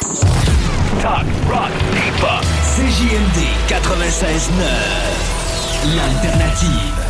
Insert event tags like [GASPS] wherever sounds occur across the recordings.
Talk, rock, hip-hop. CJMD 96.9. L'alternative.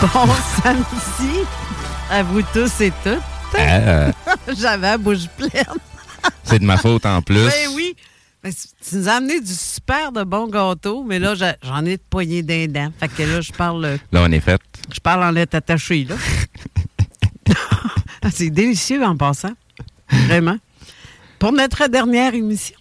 Bon [LAUGHS] samedi à vous tous et toutes. Euh, [LAUGHS] J'avais la bouche pleine. [LAUGHS] c'est de ma faute en plus. Ben oui. Tu nous as amené du super de bons gâteaux, mais là, j'en ai de poignées d'un dent. Fait que là, je parle, Là, on est fait. je parle en lettres attachées, là. C'est délicieux en passant. Vraiment. Pour notre dernière émission,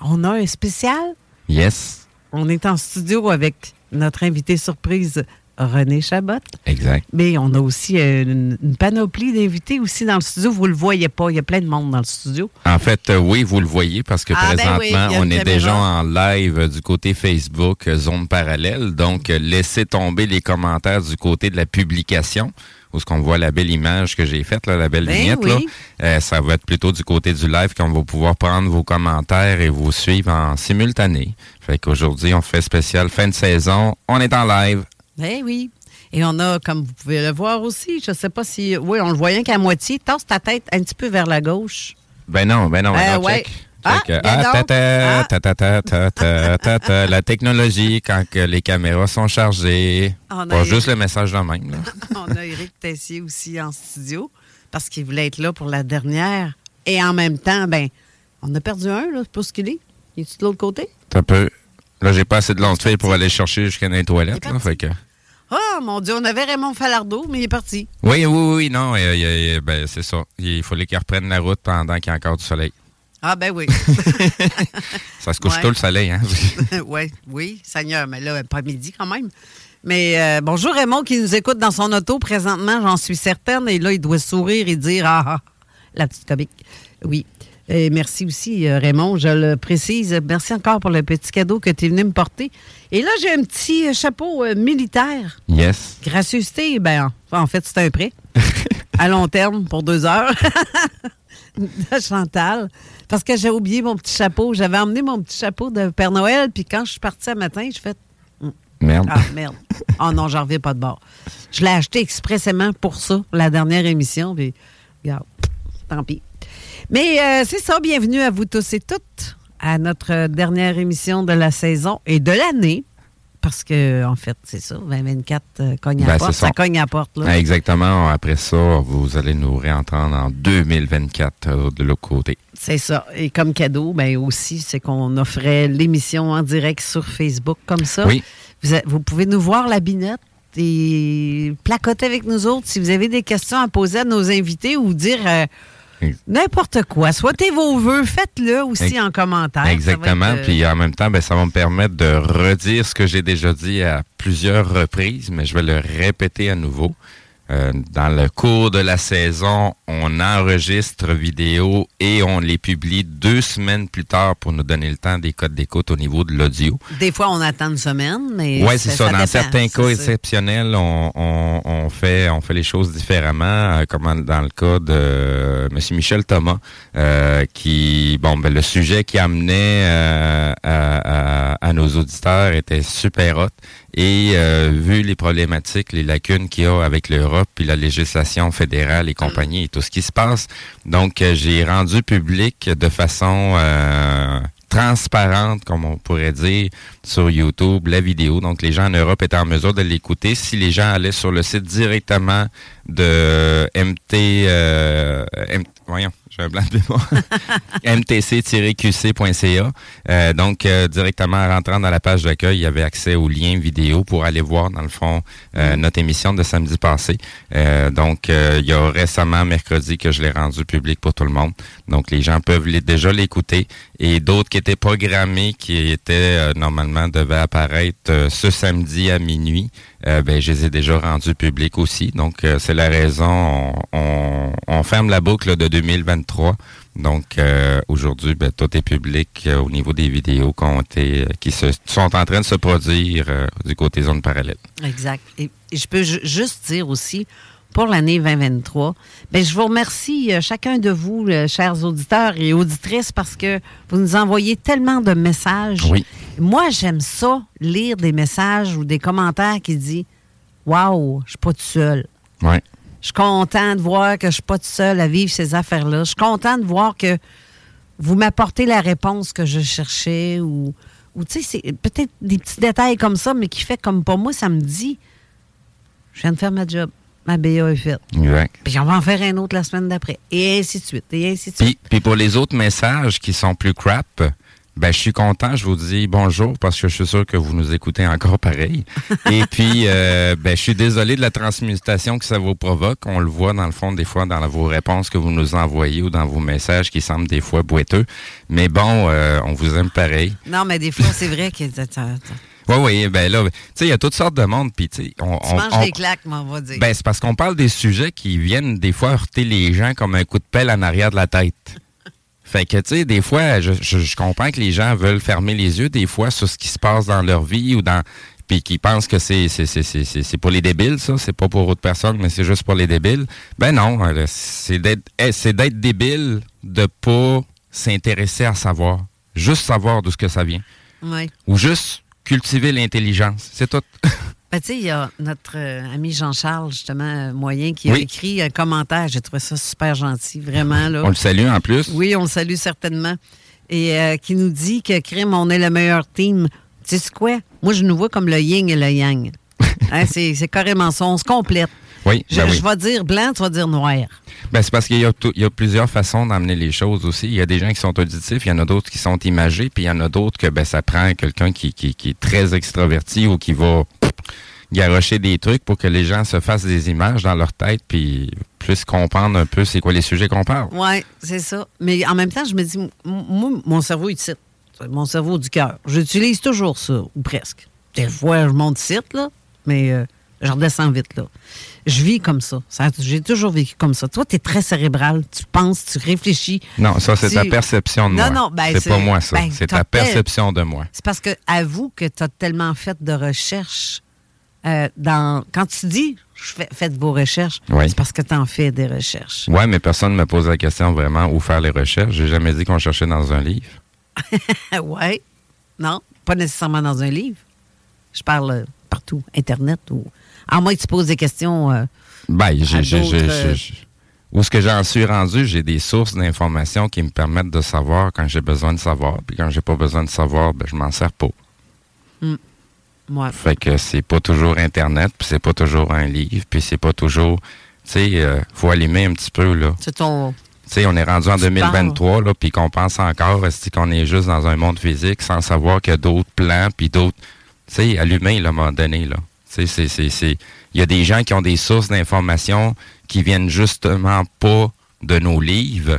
on a un spécial. Yes. On est en studio avec notre invité surprise, René Chabot. Exact. Mais on a aussi euh, une, une panoplie d'invités aussi dans le studio. Vous le voyez pas, il y a plein de monde dans le studio. En fait, euh, oui, vous le voyez parce que Ah, ben présentement, oui, on est déjà en live du côté Facebook, euh, Zone Parallèle. Donc, laissez tomber les commentaires du côté de la publication, où ce qu'on voit la belle image que j'ai faite, là, la belle Ben vignette. oui. là. Euh, ça va être plutôt du côté du live qu'on va pouvoir prendre vos commentaires et vous suivre en simultané. Fait qu'aujourd'hui, on fait spécial fin de saison. On est en live. Ben oui. Et on a, comme vous pouvez le voir aussi, je sais pas si. Oui, on le voyait qu'à moitié. Tasse ta tête un petit peu vers la gauche. Ben non, ben non, ben Euh, non, ouais. check. Ah. La technologie, quand que les caméras sont chargées. On a Pas juste le message de même. Là. [LAUGHS] on a Éric Tessier aussi en studio parce qu'il voulait être là pour la dernière. Et en même temps, ben, on a perdu un, là. C'est pas ce qu'il est. Il est de l'autre côté? T'as peu. Là, j'ai pas assez de lentilles pour aller chercher jusqu'à dans les toilettes. Là, fait que... Ah, mon Dieu, on avait Raymond Falardeau, mais il est parti. Oui, oui, oui, non, euh, euh, euh, ben, c'est ça. Il fallait qu'il reprenne la route pendant qu'il y a encore du soleil. Ah, ben oui. [LAUGHS] Ça se couche Ouais. tôt le soleil, hein? [LAUGHS] oui, oui, Seigneur, mais là, pas midi quand même. Mais euh, bonjour Raymond qui nous écoute dans son auto présentement, j'en suis certaine. Et là, il doit sourire et dire Ah, ah, la petite comique. Oui. Et merci aussi, euh, Raymond, je le précise. Merci encore pour le petit cadeau que tu es venu me porter. Et là, j'ai un petit chapeau euh, militaire. Yes. Gracieuseté, ben, en en fait, c'est un prêt. [LAUGHS] à long terme, pour deux heures. [LAUGHS] de Chantal. Parce que j'ai oublié mon petit chapeau. J'avais emmené mon petit chapeau de Père Noël, puis quand je suis partie ce matin, je fais Merde. Ah, merde. [LAUGHS] Oh non, j'en reviens pas de bord. Je l'ai acheté expressément pour ça, la dernière émission, puis regarde, tant pis. Mais euh, c'est ça, bienvenue à vous tous et toutes à notre dernière émission de la saison et de l'année. parce que, en fait, c'est ça, 2024 euh, cogne à ben, porte. Ça. cogne à porte. Là. Ah, exactement. Après ça, vous allez nous réentendre en 2024 euh, de l'autre côté. C'est ça. Et comme cadeau, ben aussi, c'est qu'on offrait l'émission en direct sur Facebook comme ça. Oui. Vous, pouvez nous voir la binette et placoter avec nous autres si vous avez des questions à poser à nos invités ou dire. Euh, N'importe quoi. Souhaitez vos vœux, faites-le aussi en commentaire. Exactement. Euh, Puis en même temps, ben, ça va me permettre de redire ce que j'ai déjà dit à plusieurs reprises, mais je vais le répéter à nouveau. Euh, dans le cours de la saison, on enregistre vidéo et on les publie deux semaines plus tard pour nous donner le temps des codes d'écoute au niveau de l'audio. Des fois, on attend une semaine, mais oui, c'est ça. Dans certains cas exceptionnels, on, fait on fait les choses différemment, euh, comme dans le cas de euh, M. Michel Thomas, qui bon ben le sujet qui amenait à, à, nos auditeurs était super hot et euh, vu les problématiques, les lacunes qu'il y a avec l'Europe, puis la législation fédérale et compagnie et tout ce qui se passe, donc euh, j'ai rendu public de façon euh, transparente, comme on pourrait dire, sur YouTube, la vidéo. Donc, les gens en Europe étaient en mesure de l'écouter. Si les gens allaient sur le site directement de MT, voyons, un blanc de mtc-qc.ca. [LAUGHS] Euh, donc, euh, directement en rentrant dans la page d'accueil, il y avait accès au lien vidéo pour aller voir, dans le fond, euh, mm. notre émission de samedi passé. donc, il y a récemment, mercredi, que je l'ai rendu public pour tout le monde. Donc, les gens peuvent déjà l'écouter. Et d'autres qui étaient programmés, qui étaient, normalement, devaient apparaître ce samedi à minuit. ben, je les ai déjà rendus publics aussi. Donc, c'est la raison. On, ferme la boucle de 2023 donc euh, aujourd'hui, ben, tout est public euh, au niveau des vidéos euh, qui se, sont en train de se produire du côté zone parallèle. Exact. Et, je peux juste dire aussi, pour l'année 2023, ben, je vous remercie chacun de vous, chers auditeurs et auditrices, parce que vous nous envoyez tellement de messages. Oui. Moi, j'aime ça, lire des messages ou des commentaires qui disent Waouh, je suis pas tout seul. Oui. Je suis content de voir que je ne suis pas tout seul à vivre ces affaires-là. Je suis content de voir que vous m'apportez la réponse que je cherchais ou, ou tu sais, c'est peut-être des petits détails comme ça, mais qui fait comme pour moi, ça me dit je viens de faire ma job. Ma BA est faite. Puis on va en faire un autre la semaine d'après. Et ainsi de suite. Et ainsi de suite. puis pour les autres messages qui sont plus crap, ben, je suis content. Je vous dis bonjour parce que je suis sûr que vous nous écoutez encore pareil. [LAUGHS] Et puis, euh, ben, je suis désolé de la transmutation que ça vous provoque. On le voit dans le fond des fois dans vos réponses que vous nous envoyez ou dans vos messages qui semblent des fois boiteux. Mais bon, euh, on vous aime pareil. Non, mais des fois, c'est vrai que... Oui, oui, ben là, tu sais, il y a toutes sortes de monde, puis tu sais, on, tu manges des claques, on va dire. Ben, c'est parce qu'on parle des sujets qui viennent des fois heurter les gens comme un coup de pelle en arrière de la tête. [LAUGHS] Fait que, tu sais, des fois, je, je, comprends que les gens veulent fermer les yeux, des fois, sur ce qui se passe dans leur vie ou dans. Puis qui pensent que c'est c'est pour les débiles, ça. C'est pas pour autre personne, mais c'est juste pour les débiles. Ben non, euh, c'est d'être eh, c'est d'être débile de pas s'intéresser à savoir. Juste savoir d'où ce que ça vient. Oui. Ou juste cultiver l'intelligence. C'est tout. [LAUGHS] Ben, tu sais, il y a notre euh, ami Jean-Charles, justement, euh, moyen, qui a écrit un commentaire. J'ai trouvé ça super gentil, vraiment. Là. On le salue en plus. Oui, on le salue certainement. Et euh, qui nous dit que Crime, on est le meilleur team. Tu sais quoi? Moi, je nous vois comme le yin et le yang. [LAUGHS] Hein, c'est carrément ça. On se complète. Oui, je, ben je vais dire blanc, tu vas dire noir. Ben, c'est parce qu'il y, a plusieurs façons d'amener les choses aussi. Il y a des gens qui sont auditifs, il y en a d'autres qui sont imagés, puis il y en a d'autres que ben, ça prend quelqu'un qui, qui, qui, est très extraverti ou qui va garocher des trucs pour que les gens se fassent des images dans leur tête puis puissent comprendre un peu c'est quoi les sujets qu'on parle. Oui, c'est ça. Mais en même temps, je me dis, moi, mon cerveau est site. Mon cerveau du cœur. J'utilise toujours ça, ou presque. Des fois, je monte site, là, mais euh, je redescends vite, là. Je vis comme ça. J'ai toujours vécu comme ça. Toi, tu es très cérébral. Tu penses, tu réfléchis. Non, ça, c'est ta perception de moi. Non, non, ben, c'est pas moi, ça. Ben, c'est ta perception de moi. C'est parce que, avoue que tu as tellement fait de recherches euh, dans, quand tu dis faites vos recherches, c'est parce que tu en fais des recherches. Oui, mais personne ne me pose la question vraiment où faire les recherches. J'ai jamais dit qu'on cherchait dans un livre. [LAUGHS] oui. Non, pas nécessairement dans un livre. Je parle euh, partout, Internet ou. À moins que tu poses des questions. Euh, ben, où ce que j'en suis rendu, j'ai des sources d'informations qui me permettent de savoir quand j'ai besoin de savoir. Puis quand j'ai pas besoin de savoir, ben, je m'en sers pas. Ouais. Fait que c'est pas toujours Internet, puis c'est pas toujours un livre, puis c'est pas toujours. Tu sais, euh, faut allumer un petit peu, là. C'est ton. Tu sais, on est rendu en Tu 2023, là, puis qu'on pense encore, est qu'on est juste dans un monde physique sans savoir qu'il y a d'autres plans, puis d'autres. Tu sais, allumer, là, à un moment donné, là. Il y a des gens qui ont des sources d'informations qui viennent justement pas de nos livres,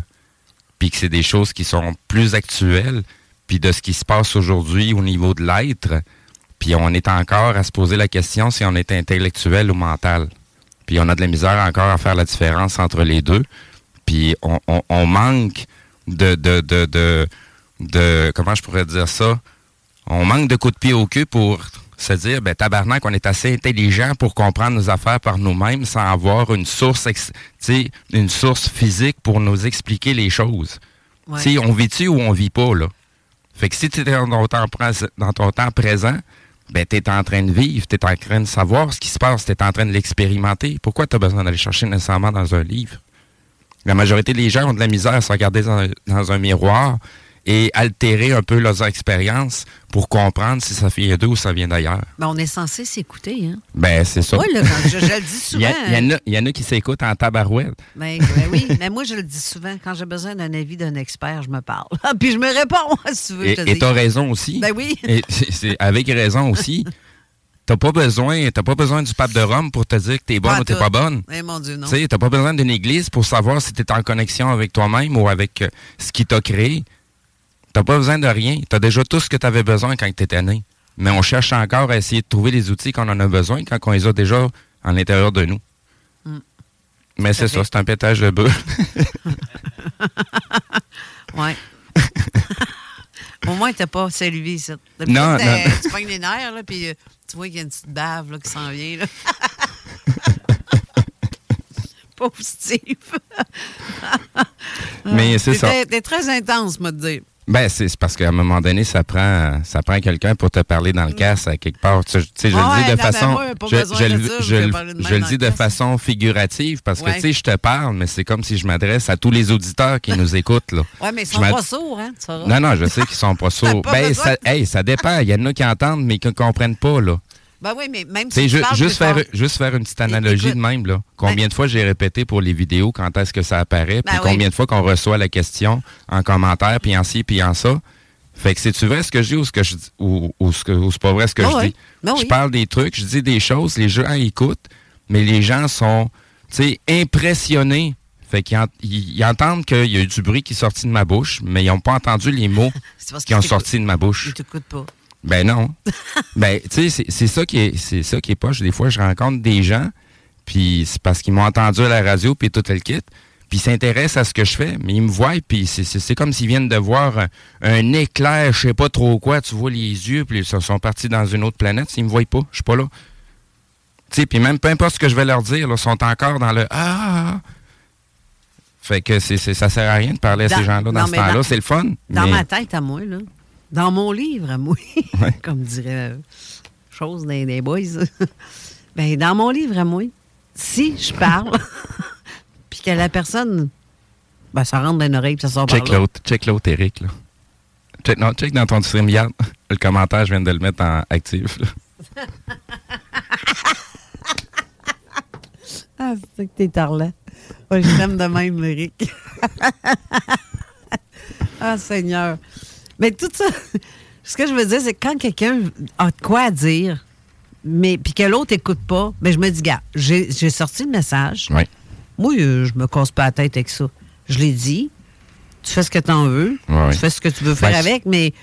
puis que c'est des choses qui sont plus actuelles, puis de ce qui se passe aujourd'hui au niveau de l'être, puis on est encore à se poser la question si on est intellectuel ou mental. Puis on a de la misère encore à faire la différence entre les deux. Puis on, on- on manque de, de, de, de- Comment je pourrais dire ça? On manque de coups de pied au cul pour se dire, ben tabarnak, on est assez intelligent pour comprendre nos affaires par nous-mêmes sans avoir une source, une source physique pour nous expliquer les choses. Ouais. Tu sais, on vit-tu ou on vit pas, là? Fait que si tu es dans ton temps, prés- dans ton temps présent, ben tu es en train de vivre, tu es en train de savoir ce qui se passe, tu es en train de l'expérimenter. Pourquoi tu as besoin d'aller chercher nécessairement dans un livre? La majorité des gens ont de la misère à se regarder dans, dans un miroir et altérer un peu leurs expériences pour comprendre si ça vient d'eux ou ça vient d'ailleurs. Ben, on est censé s'écouter, hein? Ben, c'est ça. Moi, là, quand je, je le dis Il souvent. y, a- il y en a- il y en a qui s'écoutent en tabarouette. Ben, ben oui, mais moi, je le dis souvent. Quand j'ai besoin d'un avis d'un expert, je me parle. [LAUGHS] Puis je me réponds, [LAUGHS] si tu veux. Et dis. t'as raison aussi. Ben oui. Et c'est avec raison aussi. T'as pas besoin, t'as pas besoin du pape de Rome pour te dire que t'es bonne Pas ou t'es pas bonne. Eh, mon Dieu, non. Tu t'as pas besoin d'une église pour savoir si t'es en connexion avec toi-même ou avec euh, ce qui t'a créé. T'as pas besoin de rien. T'as déjà tout ce que t'avais besoin quand t'étais né. Mais on cherche encore à essayer de trouver les outils qu'on en a besoin quand on les a déjà en l'intérieur de nous. Mm. Mais c'est ça, c'est un pétage de bœuf. [LAUGHS] Ouais. Au moins, t'as pas salué ça. Non, non. Tu pognes les nerfs, là, puis euh, tu vois qu'il y a une petite bave là, qui s'en vient. Là. [LAUGHS] Pauvre Steve. Mais c'est ça. T'es- T'es très intense, moi, te dire. Ben, c'est parce qu'à un moment donné, ça prend, ça prend quelqu'un pour te parler dans le casse à quelque part. Tu sais, je- Ouais, le dis de façon, moi, je, je de le- je de je dis de façon figurative parce que tu sais, je te parle, mais c'est comme si je m'adresse à tous les auditeurs qui nous écoutent là. Ouais, mais ils sont pas sourds, hein. Non, non, je sais qu'ils sont pas [LAUGHS] sourds. Ben, ça, hey, ça dépend. Il y en a qui entendent, mais qui ne comprennent pas là. Ben oui, mais même si ju- juste, faire, juste faire une petite analogie écoute. de même, là. Combien de fois j'ai répété pour les vidéos quand est-ce que ça apparaît, puis Ben oui. combien de fois qu'on reçoit la question en commentaire, puis en ci, puis en ça. Fait que c'est-tu vrai ce que je dis ou ce que je dis ou, ou ce que ou c'est pas vrai ce que Ben je oui. dis? Ben Je oui. parle des trucs, je dis des choses, les gens écoutent, mais les gens sont tu sais, impressionnés. Fait qu'ils ils, ils entendent qu'il y a eu du bruit qui est sorti de ma bouche, mais ils n'ont pas entendu les mots [LAUGHS] qui ont sorti de ma bouche. Ils t'écoutent pas. Ben non. [LAUGHS] ben, tu sais, c'est- ça qui est, c'est ça qui est poche. Des fois, je rencontre des gens, puis c'est parce qu'ils m'ont entendu à la radio, puis tout le kit, puis ils s'intéressent à ce que je fais, mais ils me voient, puis c'est- comme s'ils viennent de voir un, un éclair, je sais pas trop quoi, tu vois les yeux, puis ils sont- partis dans une autre planète, s'ils me voient pas, je suis pas là. Tu sais, puis même peu importe ce que je vais leur dire, là, sont encore dans le « Ah! » Fait que c'est c'est- ça sert à rien de parler à Dans- ces gens-là dans non, ce temps-là, c'est le fun. Dans mais- ma tête à moi, là. Dans mon livre à moi, [LAUGHS] Ouais. comme dirait euh, chose des, des boys. [LAUGHS] ben, dans mon livre à moi, si je parle, [LAUGHS] puis que la personne, ben, ça rentre dans une oreille, puis ça sort Check par là. check l'autre, Eric. Là. Check, non, check dans ton StreamYard. Le commentaire, je viens de le mettre en actif. là. Ah, c'est ça que t'es parlant. Ouais, je t'aime de même, Eric. ah, Seigneur. Mais tout ça, [LAUGHS] ce que je veux dire, c'est que quand quelqu'un a de quoi à dire, mais puis que l'autre écoute pas, ben je me dis, gars, j'ai sorti le message. Oui. Moi, euh, je me casse pas la tête avec ça. Je l'ai dit. Tu fais ce que tu en veux. Ouais. Tu fais ce que tu veux faire Ben, avec, mais,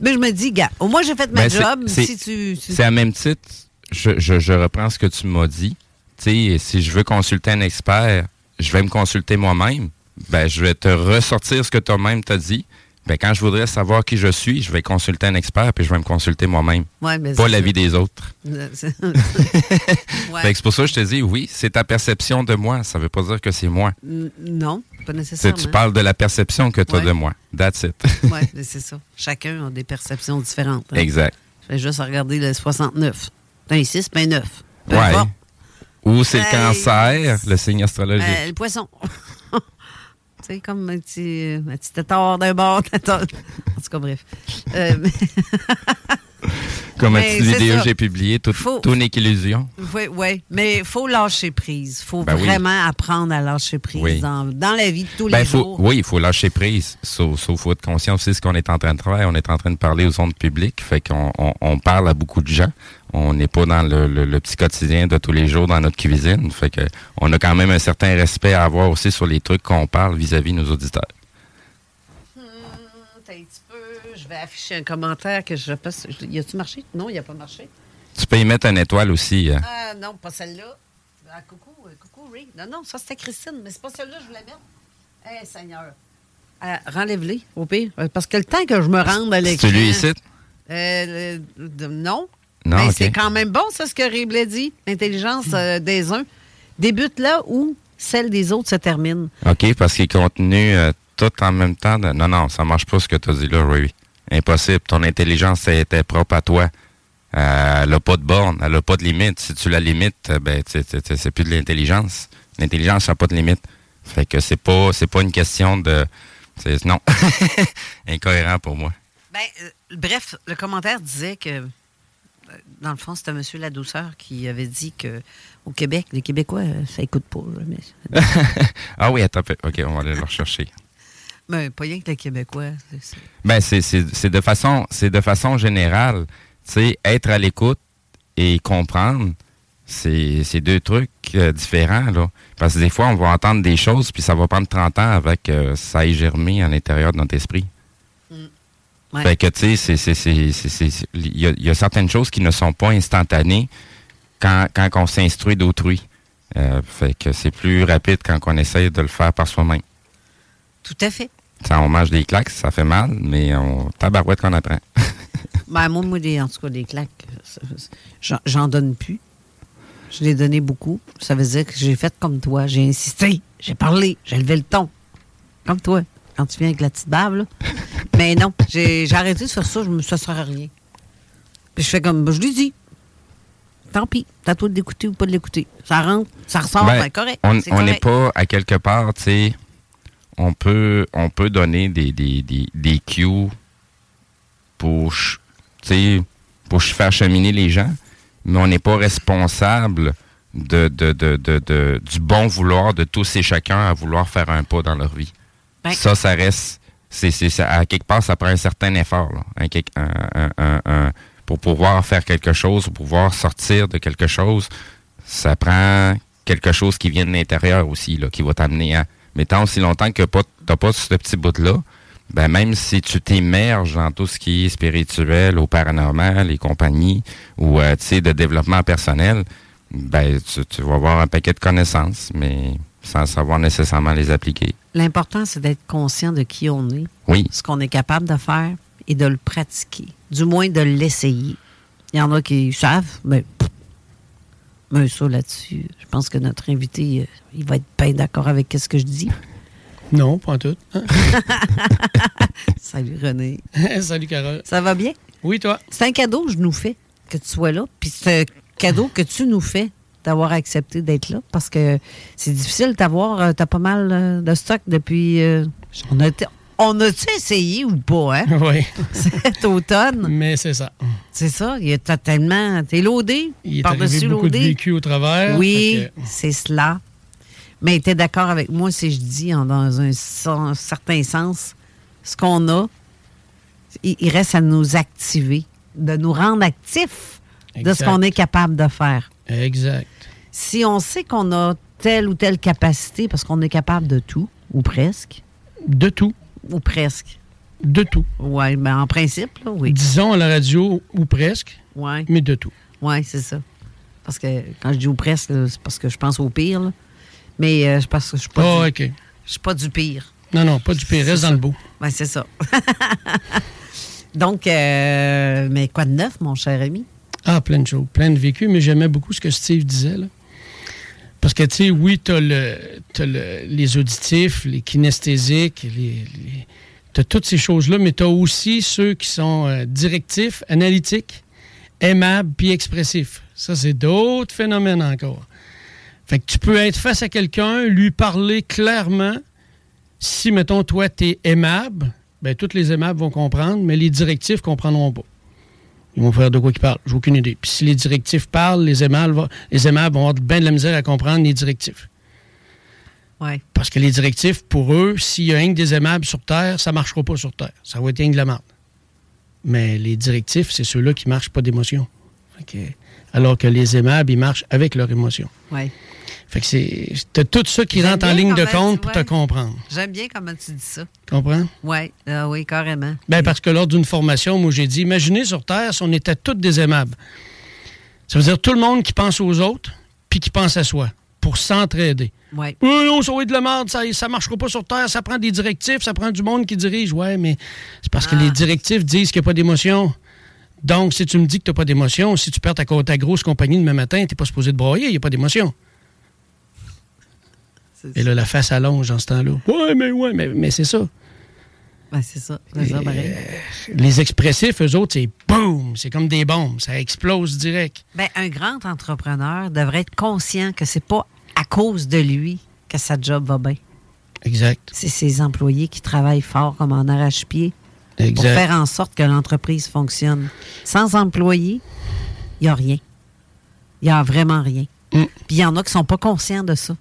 mais je me dis, gars, au moins j'ai fait ma Ben, job. Si tu. C'est à même titre, je, je, je reprends ce que tu m'as dit. Tu sais, si je veux consulter un expert, je vais me consulter moi-même. Ben, je vais te ressortir ce que toi-même t'as dit. Ben, quand je voudrais savoir qui je suis, je vais consulter un expert puis je vais me consulter moi-même. Ouais, mais Pas c'est l'avis des autres. C'est- [LAUGHS] Ouais. C'est pour ça que je te dis, oui, c'est ta perception de moi. Ça veut pas dire que c'est moi. N- Non, pas C'est- nécessairement. tu parles de la perception que tu as Ouais. de moi. That's it. Oui, [LAUGHS] c'est ça. Chacun a des perceptions différentes. hein. exact. Je vais juste regarder le 69. C'est un 6, ben 9. Peu Ouais. importe. Ou c'est le cancer, le signe astrologique. Euh, le poisson. [LAUGHS] tu sais, comme un petit, un petit tétard d'un bord. [LAUGHS] En tout cas, bref. Euh, mais- [LAUGHS] Comme une petite vidéo que j'ai publiée, tout, tout n'est qu'illusion. Oui, oui, mais il faut lâcher prise. Il faut ben vraiment apprendre à lâcher prise dans, la vie de tous ben, les jours. Oui, il faut lâcher prise. Sauf, qu'il faut être conscient aussi de ce qu'on est en train de faire. On est en train de parler aux ondes publiques, fait qu'on on, parle à beaucoup de gens. On n'est pas dans le, petit quotidien de tous les jours dans notre cuisine. Fait que on a quand même un certain respect à avoir aussi sur les trucs qu'on parle vis-à-vis de nos auditeurs. Je vais afficher un commentaire que je passe. Y a-tu marché? Non, il n'a pas marché. Tu peux y mettre une étoile aussi. Hein. Ah non, pas celle-là. Ah, coucou, euh, coucou, Ray. Non, non, ça c'était Christine, mais c'est pas celle-là que je voulais mettre. Eh, Seigneur. Euh, Renlève-les, au pire. Euh, parce que le temps que je me rende à l'écran. Celui ici? Euh, non. Non, mais c'est quand même bon, ça, ce que Ray dit. L'intelligence des uns débute là où celle des autres se termine. OK, parce qu'il continue tout en même temps. Non, non, ça marche pas ce que tu as dit là, Ray. Impossible. Ton intelligence était propre à toi. Euh, elle n'a pas de borne, elle n'a pas de limite. Si tu la limites, euh, ben c'est plus de l'intelligence. L'intelligence n'a pas de limite. Fait que c'est pas c'est pas une question de non [LAUGHS] incohérent pour moi. Ben, euh, bref, le commentaire disait que dans le fond, c'était M. La Douceur qui avait dit que au Québec, les Québécois, ça écoute pas. [LAUGHS] ah oui, attends, OK, on va aller le rechercher. Mais pas rien que les Québécois. Ben, c'est de façon c'est de façon générale. sais, être à l'écoute et comprendre, c'est deux trucs euh, différents. Là. Parce que des fois, on va entendre des choses, puis ça va prendre 30 ans avec euh, ça ait germé à l'intérieur de notre esprit. Fait que, tu sais, il y, a certaines choses qui ne sont pas instantanées quand, quand on s'instruit d'autrui. Euh, fait que c'est plus rapide quand on essaye de le faire par soi-même. Tout à fait. Ça, on mange des claques, ça fait mal, mais on tabarouette qu'on apprend. [LAUGHS] ben, moi, moi en tout cas, des claques, j'en donne plus. Je l'ai donné beaucoup. Ça veut dire que j'ai fait comme toi. J'ai insisté, j'ai parlé, j'ai levé le ton. Comme toi, quand tu viens avec la petite bave, là. [LAUGHS] mais non, j'ai arrêté de faire ça, je me, ça sert à rien. Puis je fais comme, je lui dis, tant pis, t'as toi d'écouter ou pas de l'écouter. Ça rentre, ça ressort, ben, ben correct. On n'est pas à quelque part, tu sais on peut, on peut donner des, des, des, des cues pour, pour faire cheminer les gens, mais on n'est pas responsable de, de, de, du bon vouloir de tous et chacun à vouloir faire un pas dans leur vie. Ben. Ça, ça reste. C'est, à quelque part, ça prend un certain effort. pour pouvoir faire quelque chose, pour pouvoir sortir de quelque chose, ça prend quelque chose qui vient de l'intérieur aussi, là, qui va t'amener à mais tant aussi longtemps que tu n'as pas ce petit bout-là, ben même si tu t'immerges dans tout ce qui est spirituel ou paranormal et compagnie, ou euh, tu de développement personnel, ben tu, vas avoir un paquet de connaissances, mais sans savoir nécessairement les appliquer. L'important, c'est d'être conscient de qui on est, oui. ce qu'on est capable de faire et de le pratiquer, du moins de l'essayer. Il y en a qui savent, mais un saut là-dessus. Je pense que notre invité, euh, il va être bien d'accord avec ce que je dis. [LAUGHS] Non, pas en tout. [LAUGHS] Salut René. [LAUGHS] Salut Carole. Ça va bien? Oui, toi? C'est un cadeau que je nous fais que tu sois là. Puis c'est un cadeau que tu nous fais d'avoir accepté d'être là parce que c'est difficile de t'avoir. Euh, tu as pas mal euh, de stock depuis. on a on a-tu essayé ou pas, hein? [LAUGHS] Oui. Cet automne. Mais c'est ça. C'est ça. Il est tellement. T'es loadé. Il est par-dessus beaucoup de vécu au travers. Oui, c'est cela. Mais tu es d'accord avec moi si je dis, dans un, certain sens, ce qu'on a, il, reste à nous activer, de nous rendre actifs de ce qu'on est capable de faire. Exact. Si on sait qu'on a telle ou telle capacité, parce qu'on est capable de tout, ou presque. De tout. Ou presque. De tout. Oui, mais en principe, oui. Disons à la radio ou presque. Oui. Mais de tout. Oui, c'est ça. Parce que quand je dis ou presque, c'est parce que je pense au pire. Mais euh, je pense que je suis pas. Oh, du, Je suis pas du pire. Non, non, pas du pire. Reste dans le beau. Oui, c'est ça. [LAUGHS] Donc, euh, mais quoi de neuf, mon cher ami? Ah, plein de choses, plein de vécus, mais j'aimais beaucoup ce que Steve disait. Là. Parce que, tu sais, oui, tu as, le, les auditifs, les kinesthésiques, les, tu as toutes ces choses-là, mais tu as aussi ceux qui sont euh, directifs, analytiques, aimables, puis expressifs. Ça, c'est d'autres phénomènes encore. Fait que tu peux être face à quelqu'un, lui parler clairement. Si, mettons, toi, tu es aimable, bien, tous les aimables vont comprendre, mais les directifs comprendront pas. Ils vont faire de quoi qu'ils parlent. J'ai aucune idée. Puis si les directifs parlent, les aimables, vont- les aimables vont avoir bien de la misère à comprendre les directifs. Ouais. Parce que les directifs, pour eux, s'il y a que des aimables sur Terre, ça ne marchera pas sur Terre. Ça va être que de la merde. Mais les directifs, c'est ceux-là qui ne marchent pas d'émotion. Que- Alors que les aimables, ils marchent avec leur émotion. Ouais. Fait que c'est. T'as tout ça qui rentre en ligne de compte pour ouais. te comprendre. J'aime bien comment tu dis ça. Comprends? Ouais. Ah oui, carrément. Ben, parce que lors d'une formation, moi, j'ai dit, imaginez sur Terre si on était tous des aimables. Ça veut dire tout le monde qui pense aux autres, puis qui pense à soi, pour s'entraider. Oui, non, ça va être de la merde, ça ne marchera pas sur Terre, ça prend des directives, ça prend du monde qui dirige. Ouais, mais c'est parce que Ah. les directives disent qu'il n'y a pas d'émotion. Donc, si tu me dis que tu n'as pas d'émotion, si tu perds ta, ta grosse compagnie demain matin, tu n'es pas supposé de broyer, il n'y a pas d'émotion. Et là, la face allonge dans ce temps-là. Ouais, mais ouais, mais, mais c'est ça. Ben, c'est ça. C'est ça, pareil. Les expressifs, eux autres, c'est boum, c'est comme des bombes, ça explose direct. Ben, un grand entrepreneur devrait être conscient que c'est pas à cause de lui que sa job va bien. Exact. C'est ses employés qui travaillent fort comme en arrache-pied pour faire en sorte que l'entreprise fonctionne. Sans employés, il n'y a rien. Il n'y a vraiment rien. Mm. Puis il y en a qui sont pas conscients de ça.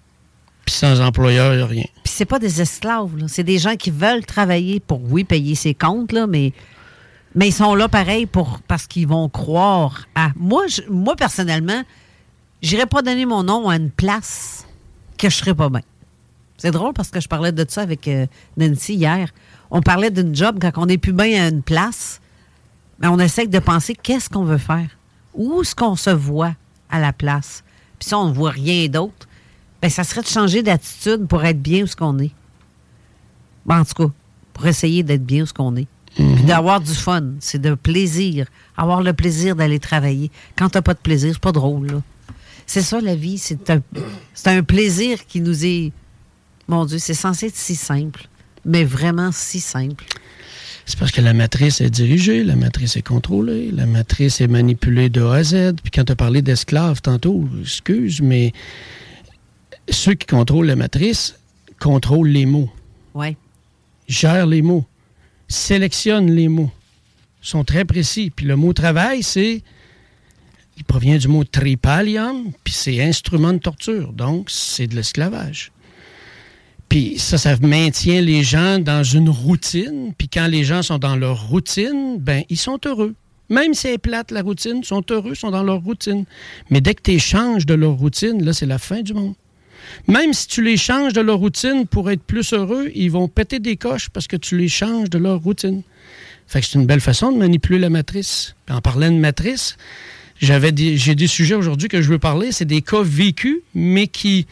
Sans employeur, il n'y a rien. Puis c'est pas des esclaves, c'est des gens qui veulent travailler pour, oui, payer ses comptes, là, mais, mais ils sont là pareil pour, parce qu'ils vont croire à. Moi, je- moi personnellement, j'irais pas donner mon nom à une place que je serais pas bien. C'est drôle parce que je parlais de ça avec euh, Nancy hier. On parlait d'une job quand on n'est plus bien à une place, mais on essaie de penser qu'est-ce qu'on veut faire. Où est-ce qu'on se voit à la place? Puis si on ne voit rien d'autre, ben ça serait de changer d'attitude pour être bien où ce qu'on est. Ben, en tout cas, pour essayer d'être bien où ce qu'on est. Puis d'avoir du fun, c'est de plaisir. Avoir le plaisir d'aller travailler. Quand t'as pas de plaisir, c'est pas drôle, là. C'est ça, la vie. C'est un, c'est un plaisir qui nous est... Mon Dieu, c'est censé être si simple. Mais vraiment si simple. C'est parce que la matrice est dirigée, la matrice est contrôlée, la matrice est manipulée de A à Z. Puis quand tu as parlé d'esclaves tantôt, excuse, mais ceux qui contrôlent la matrice contrôlent les mots, Ouais. gèrent les mots, sélectionnent les mots, sont très précis. Puis le mot travail, c'est. Il provient du mot tripalium, puis c'est instrument de torture. Donc, c'est de l'esclavage. Puis ça, ça maintient les gens dans une routine. Puis quand les gens sont dans leur routine, ben ils sont heureux. Même si c'est plate, la routine, ils sont heureux, ils sont dans leur routine. Mais dès que tu les changes de leur routine, là, c'est la fin du monde. Même si tu les changes de leur routine pour être plus heureux, ils vont péter des coches parce que tu les changes de leur routine. Fait que c'est une belle façon de manipuler la matrice. En parlant de matrice, j'avais j'ai des sujets aujourd'hui que je veux parler. C'est des cas vécus, mais qui,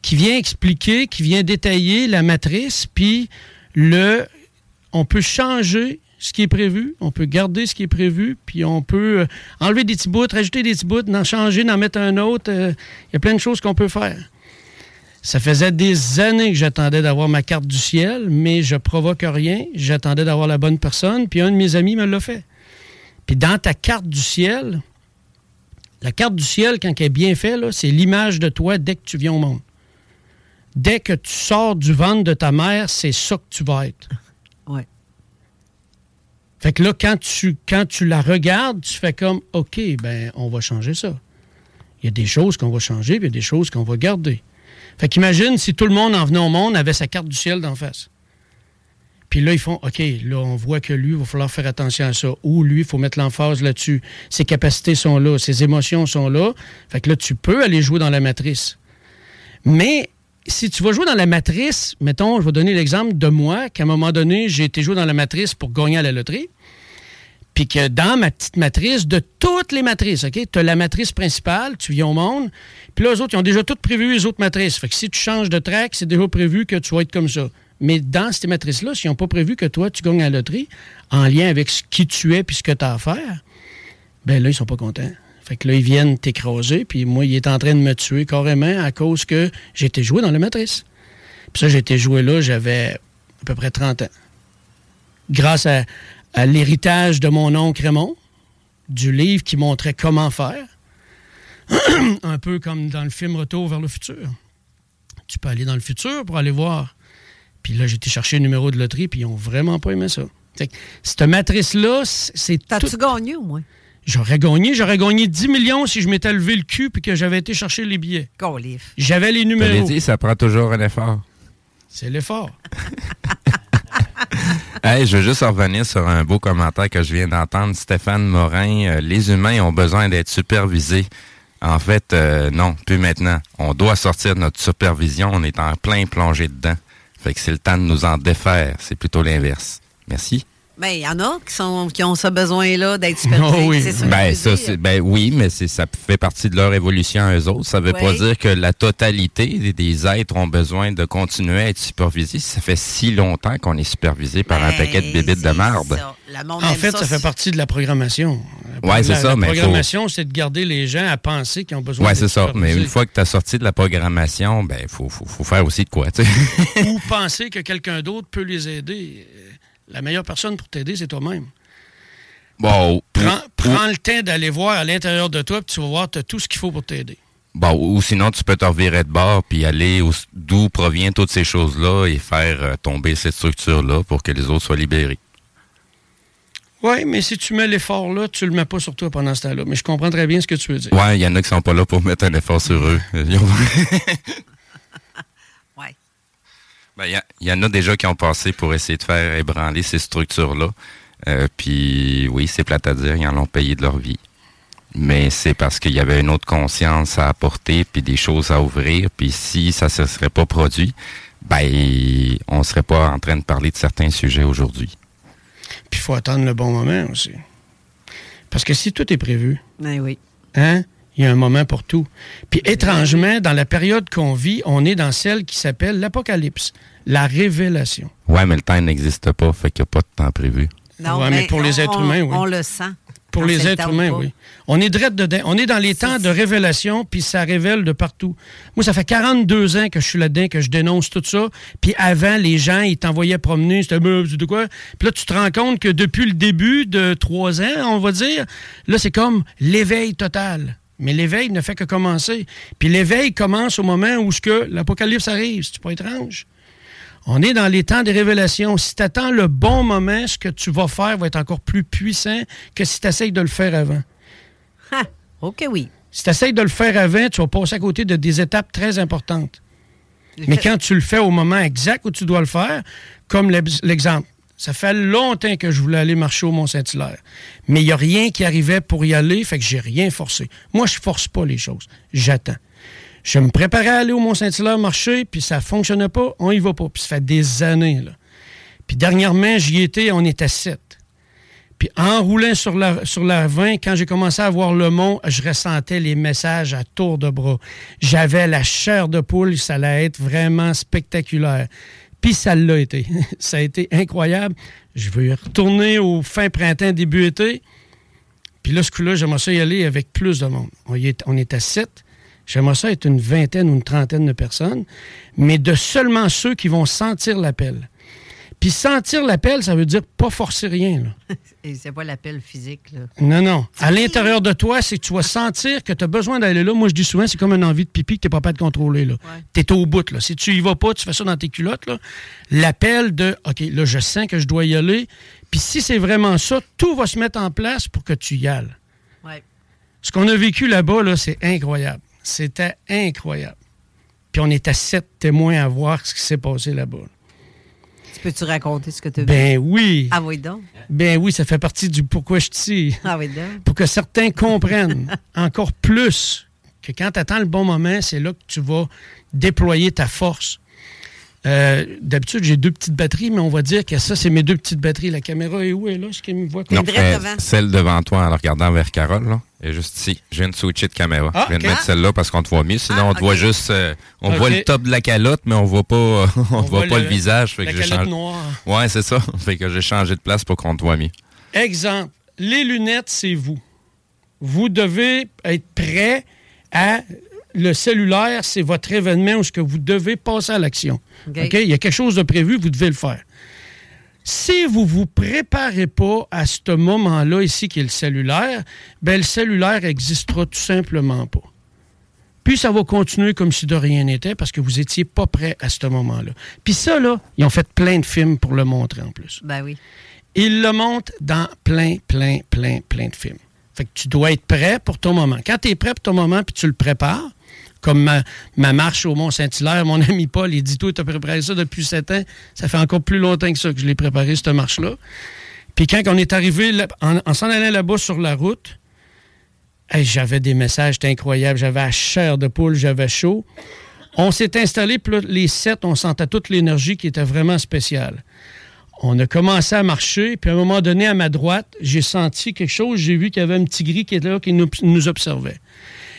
qui vient expliquer, qui vient détailler la matrice, puis le, on peut changer ce qui est prévu, on peut garder ce qui est prévu, puis on peut euh, enlever des petits bouts, rajouter des petits bouts, en changer, en mettre un autre. euh, Il y a plein de choses qu'on peut faire. Ça faisait des années que j'attendais d'avoir ma carte du ciel, mais je provoque rien. J'attendais d'avoir la bonne personne, puis un de mes amis me l'a fait. Puis dans ta carte du ciel, la carte du ciel, quand elle est bien faite, c'est l'image de toi dès que tu viens au monde. Dès que tu sors du ventre de ta mère, c'est ça que tu vas être. [LAUGHS] Ouais. Fait que là, quand tu, quand tu la regardes, tu fais comme, OK, ben, on va changer ça. Il y a des choses qu'on va changer, puis il y a des choses qu'on va garder. Fait qu'imagine si tout le monde en venant au monde avait sa carte du ciel d'en face. Puis là, ils font, OK, là, on voit que lui, il va falloir faire attention à ça. Ou lui, il faut mettre l'emphase là-dessus. Ses capacités sont là, ses émotions sont là. Fait que là, tu peux aller jouer dans la matrice. Mais si tu vas jouer dans la matrice, mettons, je vais donner l'exemple de moi, qu'à un moment donné, j'ai été joué dans la matrice pour gagner à la loterie. Puis que dans ma petite matrice, de toutes les matrices, OK? Tu as la matrice principale, tu viens au monde. Puis là, eux autres, ils ont déjà toutes prévu les autres matrices. Fait que si tu changes de track, c'est déjà prévu que tu vas être comme ça. Mais dans ces matrices-là, s'ils n'ont pas prévu que toi, tu gagnes à la loterie, en lien avec ce qui tu es puis ce que tu as à faire, ben là, ils sont pas contents. Fait que là, ils viennent t'écraser, puis moi, il est en train de me tuer carrément à cause que été joué dans la matrice. Puis ça, été joué là, j'avais à peu près 30 ans. Grâce à, à l'héritage de mon oncle Raymond, du livre qui montrait comment faire, [CLEARS THROAT] un peu comme dans le film Retour vers le futur. Tu peux aller dans le futur pour aller voir. Puis là, j'ai été chercher le numéro de loterie, puis ils n'ont vraiment pas aimé ça. Fait que cette matrice-là, c'est tout- T'as-tu gagné au moins? J'aurais gagné, j'aurais gagné 10 millions si je m'étais levé le cul puis que j'avais été chercher les billets. J'avais les numéros. dit, ça prend toujours un effort. C'est l'effort. [LAUGHS] [LAUGHS] je veux juste revenir sur un beau commentaire que je viens d'entendre. Stéphane Morin, euh, les humains ont besoin d'être supervisés. En fait, euh, non, plus maintenant. On doit sortir de notre supervision. On est en plein plongé dedans. Fait que c'est le temps de nous en défaire. C'est plutôt l'inverse. Merci. Ben, il y en a qui, sont, qui ont ce besoin-là d'être [LAUGHS] supervisés. Oh oui. ben, ça, ben oui, mais ça fait partie de leur évolution à eux autres. Ça ne veut pas dire que la totalité des, êtres ont besoin de continuer à être supervisés. Ça fait si longtemps qu'on est supervisé par un ben, paquet de bébites de marde. En fait, ça, fait partie de la programmation. Oui, c'est ça. La programmation, c'est de garder les gens à penser qu'ils ont besoin Oui, c'est ça. Mais une fois que tu as sorti de la programmation, ben, faut, faut, faut faire aussi de quoi, Ou penser que quelqu'un d'autre peut les aider la meilleure personne pour t'aider, c'est toi-même. Bon, prends, le temps d'aller voir à l'intérieur de toi, puis tu vas voir, tu as tout ce qu'il faut pour t'aider. Bon, ou sinon, tu peux te revirer de bord, puis aller d'où proviennent toutes ces choses-là et faire euh, tomber cette structure-là pour que les autres soient libérés. Oui, mais si tu mets l'effort là, tu le mets pas sur toi pendant ce temps-là. Mais je comprends très bien ce que tu veux dire. Oui, il y en a qui sont pas là pour mettre un effort sur eux. [LAUGHS] [LAUGHS] Ben, il y, en a déjà qui ont passé pour essayer de faire ébranler ces structures-là. Euh, puis oui, c'est plate à dire, ils en ont payé de leur vie. Mais c'est parce qu'il y avait une autre conscience à apporter, puis des choses à ouvrir. Puis si ça ne se serait pas produit, ben on ne serait pas en train de parler de certains sujets aujourd'hui. Puis il faut attendre le bon moment aussi. Parce que si tout est prévu, ben oui. hein, il y a un moment pour tout. Puis étrangement, dans la période qu'on vit, on est dans celle qui s'appelle l'Apocalypse, la révélation. Ouais, mais le temps n'existe pas, fait qu'il n'y a pas de temps prévu. Non, mais, pour les êtres humains, oui. On le sent. Pour les êtres humains, oui. On est dedans. On est dans les temps de révélation, puis ça révèle de partout. Moi, ça fait 42 ans que je suis là-dedans, que je dénonce tout ça. Puis avant, les gens, ils t'envoyaient promener, c'était de quoi? Puis là, tu te rends compte que depuis le début de trois ans, on va dire, là, c'est comme l'éveil total. Mais l'éveil ne fait que commencer. Puis l'éveil commence au moment où l'Apocalypse arrive. C'est pas étrange. On est dans les temps des révélations. Si tu attends le bon moment, ce que tu vas faire va être encore plus puissant que si tu essayes de le faire avant. OK, oui. Si tu essayes de le faire avant, tu vas passer à côté de des étapes très importantes. Mais quand tu le fais au moment exact où tu dois le faire, comme l'exemple, ça fait longtemps que je voulais aller marcher au Mont-Saint-Hilaire. Mais il n'y a rien qui arrivait pour y aller, fait que j'ai rien forcé. Moi, je force pas les choses. J'attends. Je me préparais à aller au Mont-Saint-Hilaire marcher, puis ça fonctionnait pas, on y va pas. Puis ça fait des années. Puis dernièrement, j'y étais, on était sept. Puis en roulant sur la, sur la 20, quand j'ai commencé à voir le mont, je ressentais les messages à tour de bras. J'avais la chair de poule, ça allait être vraiment spectaculaire. Puis ça l'a été. [LAUGHS] ça a été incroyable. Je veux y retourner au fin printemps, début été. Puis là, ce coup-là, j'aimerais ça y aller avec plus de monde. On, est, on est à sept. J'aimerais ça être une vingtaine ou une trentaine de personnes, mais de seulement ceux qui vont sentir l'appel. Puis sentir l'appel, ça veut dire pas forcer rien. Là. [LAUGHS] Et c'est pas l'appel physique. Là. Non, non. À l'intérieur de toi, c'est que tu vas sentir que tu as besoin d'aller là. Moi, je dis souvent, c'est comme une envie de pipi que tu n'es pas prêt de contrôler. Là. Tu es au bout. Là. Si tu y vas pas, tu fais ça dans tes culottes. L'appel de OK, là, je sens que je dois y aller. Puis si c'est vraiment ça, tout va se mettre en place pour que tu y ailles. Ouais. Ce qu'on a vécu là-bas, là, c'est incroyable. C'était incroyable. Puis on était sept témoins à voir ce qui s'est passé là-bas. Peux-tu raconter ce que tu vu? Ben oui. Ah oui donc. Ben oui, ça fait partie du pourquoi je tire. Ah oui donc. Pour que certains comprennent [LAUGHS] encore plus que quand tu attends le bon moment, c'est là que tu vas déployer ta force. Euh, d'habitude, j'ai deux petites batteries, mais on va dire que ça, c'est mes deux petites batteries. La caméra est où? Elle est là? ce qui me voit? Non, euh, celle devant toi en regardant vers Carole, là. Juste ici. Je viens de switcher de caméra. je viens de mettre celle-là parce qu'on te voit mieux. Sinon, ah, on te voit juste... Euh, on voit le top de la calotte, mais on voit pas [LAUGHS] on, voit, pas le, visage. Fait la calotte noire. Ouais, c'est ça. [LAUGHS] fait que j'ai changé de place pour qu'on te voit mieux. Exemple. Les lunettes, c'est vous. Vous devez être prêt à le cellulaire, c'est votre événement où ce que vous devez passer à l'action. Il y a quelque chose de prévu, vous devez le faire. Si vous ne vous préparez pas à ce moment-là ici qui est le cellulaire, ben le cellulaire n'existera tout simplement pas. Puis ça va continuer comme si de rien n'était parce que vous n'étiez pas prêt à ce moment-là. Puis ça, là, ils ont fait plein de films pour le montrer en plus. Ben oui. Ils le montrent dans plein, plein, plein, plein de films. Fait que tu dois être prêt pour ton moment. Quand tu es prêt pour ton moment, puis tu le prépares, comme ma, marche au Mont-Saint-Hilaire, mon [LAUGHS] ami Paul, il dit Toi, tu as préparé ça depuis sept ans. Ça fait encore plus longtemps que ça que je l'ai préparé, cette marche-là. Puis quand on est arrivé, en, s'en allant là-bas sur la route, j'avais des messages incroyables. J'avais la chair de poule, j'avais chaud. On s'est installé, puis les sept, on sentait toute l'énergie qui était vraiment spéciale. On a commencé à marcher, puis à un moment donné, à ma droite, j'ai senti quelque chose. J'ai vu qu'il y avait un petit gris qui était là, qui nous, observait.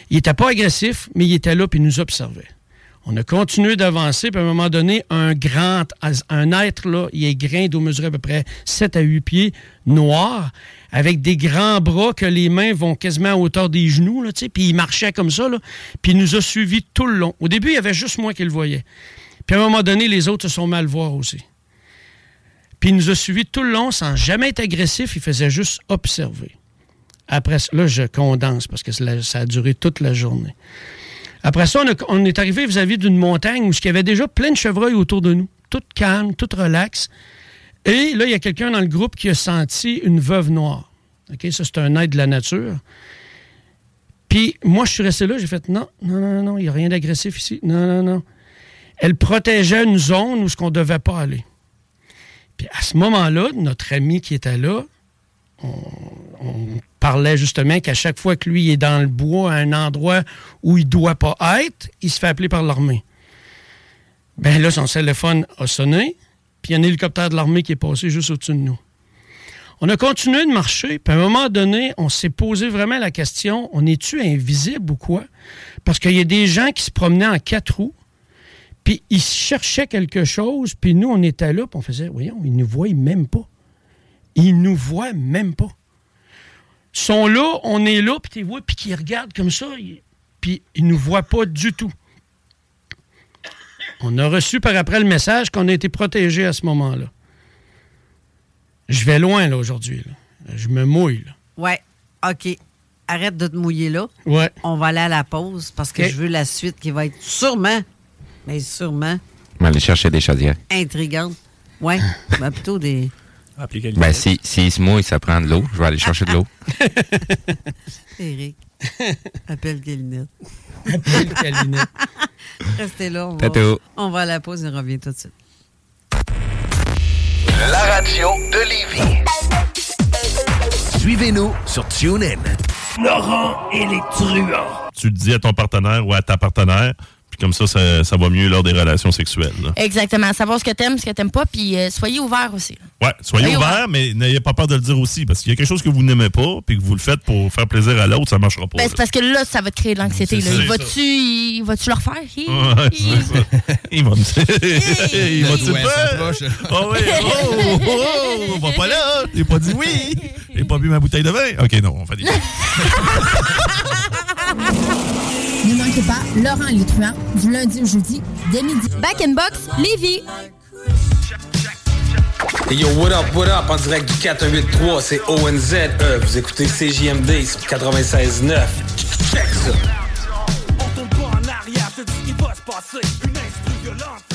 Il n'était pas agressif, mais il était là, puis il nous observait. On a continué d'avancer, puis à un moment donné, un grand, un être, là, il est grain d'eau mesuré à peu près 7 à 8 pieds, noir, avec des grands bras que les mains vont quasiment à hauteur des genoux, là, puis il marchait comme ça, là, puis il nous a suivis tout le long. Au début, il y avait juste moi qui le voyais. Puis à un moment donné, les autres se sont mal voir aussi. Puis il nous a suivis tout le long sans jamais être agressif, il faisait juste observer. Après là, je condense parce que ça a duré toute la journée. Après ça, on, est arrivé vis-à-vis d'une montagne où il y avait déjà plein de chevreuils autour de nous, tout calme, tout relax. Et là, il y a quelqu'un dans le groupe qui a senti une veuve noire. OK, ça, c'est un être de la nature. Puis moi, je suis resté là, j'ai fait non, non, non, non, il n'y a rien d'agressif ici. Non, non, non. Elle protégeait une zone où ce qu'on ne devait pas aller. Puis à ce moment-là, notre ami qui était là, on, parlait justement qu'à chaque fois que lui est dans le bois, à un endroit où il ne doit pas être, il se fait appeler par l'armée. Ben là, son téléphone a sonné, puis il y un hélicoptère de l'armée qui est passé juste au-dessus de nous. On a continué de marcher, puis à un moment donné, on s'est posé vraiment la question, on est-tu invisible ou quoi? Parce qu'il y a des gens qui se promenaient en quatre roues, puis ils cherchaient quelque chose, puis nous, on était là, puis on faisait, voyons, ils ne nous voient même pas. Ils nous voient même pas. Ils sont là, on est là, puis tu vois, puis qu'ils regardent comme ça, puis ils nous voient pas du tout. On a reçu par après le message qu'on a été protégé à ce moment-là. Je vais loin, là, aujourd'hui. Je me mouille, là. Ouais, OK. Arrête de te mouiller là. Ouais. On va aller à la pause parce que je veux la suite qui va être sûrement, mais sûrement. On va aller chercher des chaudières. Intrigante. Ouais, [LAUGHS] ben plutôt des. Ben, si, si se mouille, ça prend de l'eau. Je vais aller chercher de l'eau. [LAUGHS] Eric, appelle Galinette. appelle Galinette. [LAUGHS] Restez là. On va, on va à la pause et on revient tout de suite. La radio de Lévis. Suivez-nous sur TuneIn. Laurent et les truands. Tu le dis à ton partenaire ou à ta partenaire, comme ça, ça, va mieux lors des relations sexuelles. Exactement. Savoir ce que t'aimes, ce que t'aimes pas, puis euh, soyez ouverts aussi. Ouais, soyez, ouverts, mais n'ayez pas peur de le dire aussi. Parce qu'il y a quelque chose que vous n'aimez pas, puis que vous le faites pour faire plaisir à l'autre, ça marchera pas. Ben, c'est parce que là, ça va te créer de l'anxiété. Il va-tu va le refaire? Ouais, il va me Il va te faire? Oh oui, oh, oh, oh, on va pas là. Il pas dit oui. Il pas bu ma bouteille de vin? OK, non, on fait des... [LAUGHS] Manquez pas Laurent Létruant du lundi au jeudi dès midi. Back in Box, Lévis. Hey yo, what up, what up, en direct du 4183, c'est ONZ. E. Vous écoutez CJMD sur 96.9. Check ça. On tourne pas en arrière, te dis qu'il va se passer une instru violente.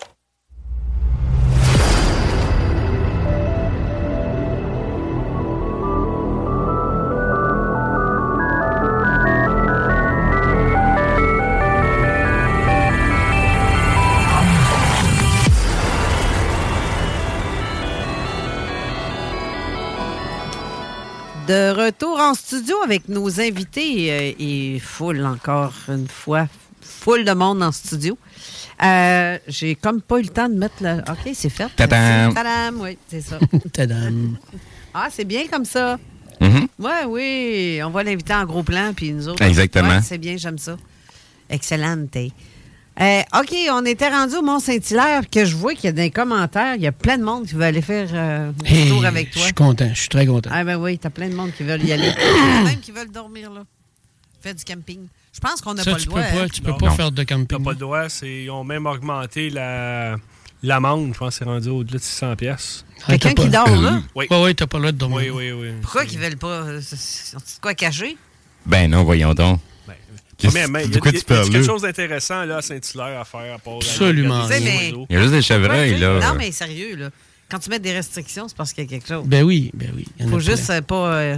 De retour en studio avec nos invités euh, et full encore une fois, full de monde en studio. Euh, j'ai comme pas eu le temps de mettre le. OK, c'est fait. Tadam! Tadam, oui, c'est ça. [LAUGHS] Tadam! Ah, c'est bien comme ça. Mm-hmm. Oui, oui. On va l'inviter en gros plan, puis nous autres. Exactement. c'est bien, j'aime ça. Excellente. Euh, OK, on était rendu au Mont-Saint-Hilaire, que je vois qu'il y a des commentaires. Il y a plein de monde qui veut aller faire euh, un tour avec toi. Je suis content, je suis très content. Ah ben oui, t'as plein de monde qui veulent y aller. Il y en a même qui veulent dormir là. Faire du camping. Je pense qu'on n'a pas le tu peux droit. pas- hein. tu peux pas Non. faire de camping. T'as pas le droit. c'est- Ils ont même augmenté la l'amende. Je pense que c'est rendu au-delà de 600 pièces. Quelqu'un qui dort là? Oui. Oui, oui, t'as pas le droit de dormir. Oui, oui, oui. Pourquoi qu'ils veulent pas? euh, c'est- de quoi cacher? Ben non, voyons donc. Qu'est-ce- Mais, mais, il y de a, quoi il y tu a- il y a parles, quelque chose d'intéressant là, à Saint-Hilaire à faire à part Absolument. la- mais- Il y a juste des chevreuils, Ouais, là. Non, mais sérieux, là. Quand tu mets des restrictions, c'est parce qu'il y a quelque chose. Ben oui, ben oui. il Faut juste euh, pas. euh,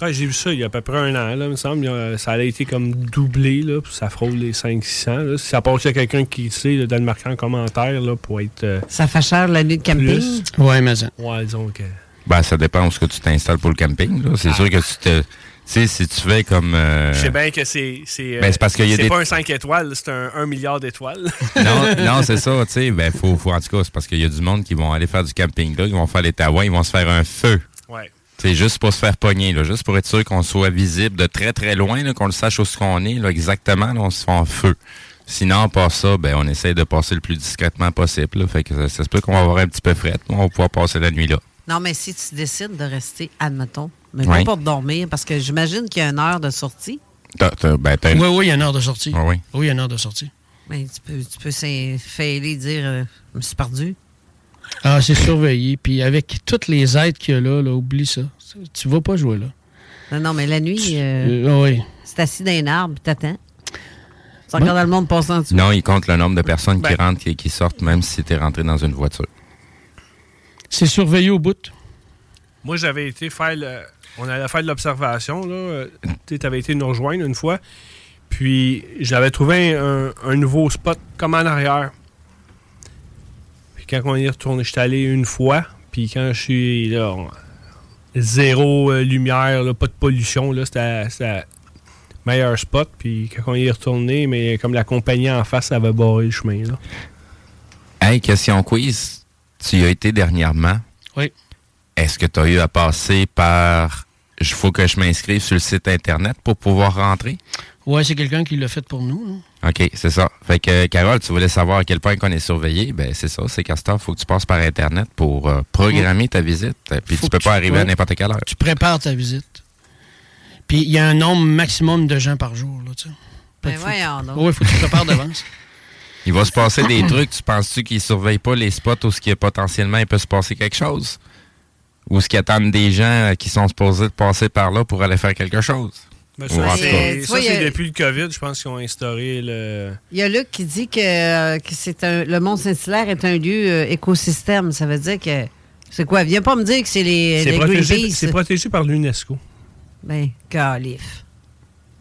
Ouais, j'ai vu ça il y a à peu près un an, là, il me semble. A- Ça a été comme doublé, là, puis ça frôle les 500-600. là. Si ça passe à quelqu'un qui sait, là, de le marquer en commentaire, là, pour être. euh, Ça fait cher la nuit de camping? plus. Ouais, mais. Ouais, disons que. Ben, ça dépend où ce que tu t'installes pour le camping. là. C'est Ah. sûr que tu te. Tu sais, si tu fais comme. euh, Je sais bien que c'est. C'est Ben, c'est parce qu'il y a c'est des- pas un 5 étoiles, c'est un 1 milliard d'étoiles. [LAUGHS] Non, non c'est ça, tu sais. Ben, faut, faut, en tout cas, c'est parce qu'il y a du monde qui vont aller faire du camping là, ils vont faire les taouins, ils vont se faire un feu. Ouais. C'est juste pour se faire pogner, là, juste pour être sûr qu'on soit visible de très très loin, là, qu'on le sache où ce qu'on est, là, exactement, là, on se fait en feu. Sinon, pas ça, ben, on essaie de passer le plus discrètement possible. là. fait que ça, ça se peut qu'on va avoir un petit peu fret, on va pouvoir passer la nuit là. Non, mais si tu décides de rester, admettons, mais Oui. pas pour dormir, parce que j'imagine qu'il y a une heure de sortie. Ben, Oui, oui, il y a une heure de sortie. Ah oui. Oui, il y a une heure de sortie. Mais tu peux, tu peux dire euh, Je me suis perdu. Ah, c'est surveillé. Puis avec toutes les aides qu'il y a là, là, oublie ça. Tu vas pas jouer là. Non, non, mais la nuit, euh, Euh, oui. c'est assis dans un arbre, puis t'attends. Tu regardes le monde passer en dessous. Non, il compte le nombre de personnes qui Ben. rentrent et qui sortent, même si tu es rentré dans une voiture. C'est surveillé au bout. Moi, j'avais été faire le. On allait faire de l'observation. Euh, Tu avais été nous rejoindre une fois. Puis, j'avais trouvé un, un nouveau spot comme en arrière. Puis, quand on y est retourné, j'étais allé une fois. Puis, quand je suis là, on- zéro euh, lumière, là, pas de pollution, c'était le meilleur spot. Puis, quand on y est retourné, mais comme la compagnie en face avait barré le chemin, là. Hey, question quiz. Tu y as été dernièrement? Oui. Est-ce que tu as eu à passer par. Il faut que je m'inscrive sur le site Internet pour pouvoir rentrer? Ouais, c'est quelqu'un qui l'a fait pour nous. OK, c'est ça. Fait que, Carole, tu voulais savoir à quel point qu'on est surveillé? Ben, c'est ça. C'est qu'à ce temps, il faut que tu passes par Internet pour euh, programmer ta visite. Euh, Puis Faut tu peux pas tu- arriver à n'importe quelle heure. Tu prépares ta visite. Puis il y a un nombre maximum de gens par jour. Là, tu sais. Ben voyons. Oui, il faut que tu prépares d'avance. [LAUGHS] Il va se passer des trucs. Tu penses-tu qu'ils surveillent pas les spots où ce qui est potentiellement il peut se passer quelque chose? Ou ce qu'ils attendent des gens euh, qui sont supposés de passer par là pour aller faire quelque chose? Ben, ça, c'est ça, a- depuis le COVID, je pense qu'ils ont instauré le. Il y a Luc qui dit que, euh, que c'est un, le Mont Saint-Hilaire est un lieu euh, écosystème. Ça veut dire que. C'est quoi? Viens pas me dire que c'est les, C'est les protégé, Greenpeace. c'est protégé par l'UNESCO. Ben, calif.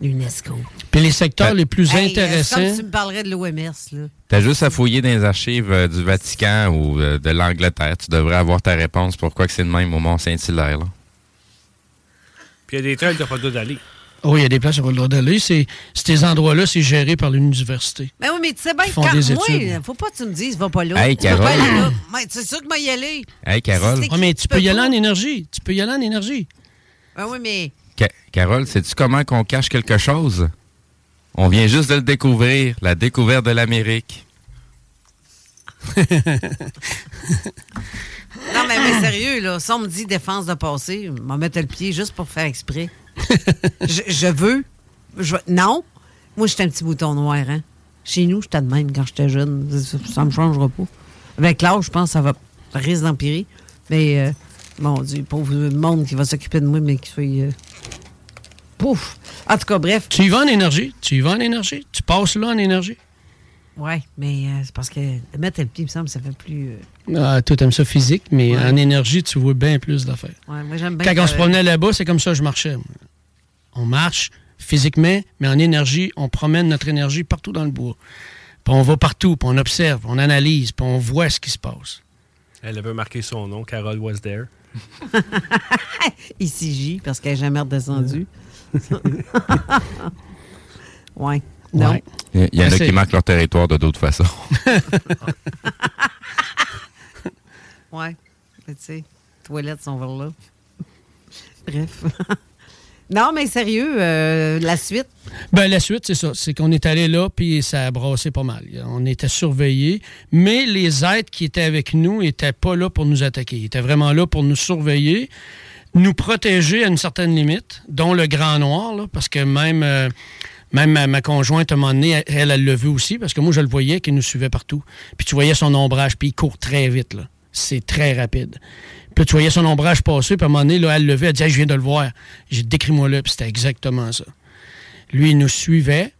L'UNESCO. Puis les secteurs les plus Hey, euh, intéressants. Comme tu me parlerais de l'OMS, là. T'as juste à fouiller dans les archives euh, du Vatican ou euh, de l'Angleterre. Tu devrais avoir ta réponse pourquoi que c'est le même au Mont-Saint-Hilaire. là. Puis il y a des trails, t'as pas le droit d'aller. Oui, il y a des places où on a le droit d'aller. C'est, ces endroits-là, c'est géré par l'université. Ben oui, mais tu sais bien que quand moi, faut pas que tu me dises, va pas là. Hey, Va pas Carole. aller c'est sûr que moi y aller. Hey, Carole. Ouais, mais tu peux y peux aller pas. en énergie. Tu peux y aller en énergie. Ben oui, mais. Ca- Carole, sais-tu comment qu'on cache quelque chose? On vient juste de le découvrir, la découverte de l'Amérique. [LAUGHS] Non, mais, mais sérieux, là, si on me dit défense de passé, je m'en mettre le pied juste pour faire exprès. [LAUGHS] je, je veux. Je, non. Moi, j'étais un petit bouton noir, hein. Chez nous, j'étais de même quand j'étais jeune. Ça, ça me changera pas. Avec l'âge, je pense que ça va ça risque d'empirer. Mais, euh, mon Dieu, pauvre monde qui va s'occuper de moi, mais qui soit. euh, Pouf! En tout cas, bref. Tu y vas en énergie? Tu y vas en énergie? Tu passes là en énergie? Ouais, mais euh, c'est parce que de mettre le pied, il me semble, ça fait plus. euh, Ah, toi, t'aimes ça physique, mais Ouais. en énergie, tu vois bien plus d'affaires. ouais, moi, j'aime bien. Quand on se promenait là-bas, c'est comme ça que je marchais. moi. On marche physiquement, mais en énergie, on promène notre énergie partout dans le bois. Puis on va partout, puis on observe, on analyse, puis on voit ce qui se passe. Elle avait marqué son nom, Carol was there. [LAUGHS] Ici J, parce qu'elle n'est jamais redescendue. [LAUGHS] ouais. Non. Ouais. Il y, en a qui marquent leur territoire de d'autres façons. [LAUGHS] Ouais. Mais tu sais, les toilettes sont vers là. Bref. Non, mais sérieux, euh, la suite? Ben, la suite, c'est ça. C'est qu'on est allé là, puis ça a brassé pas mal. On était surveillés, mais les êtres qui étaient avec nous n'étaient pas là pour nous attaquer. Ils étaient vraiment là pour nous surveiller, nous protéger à une certaine limite, dont le grand noir, là, parce que même, euh, Même ma, conjointe, à un moment donné, elle, elle elle l'a vu aussi, parce que moi, je le voyais qu'il nous suivait partout. Puis tu voyais son ombrage, puis il court très vite, là. C'est très rapide. Puis tu voyais son ombrage passer, puis à un moment donné, là, elle le vu, elle Hey, Je viens de le voir. J'ai dit décris-moi là, puis c'était exactement ça. Lui, il nous suivait.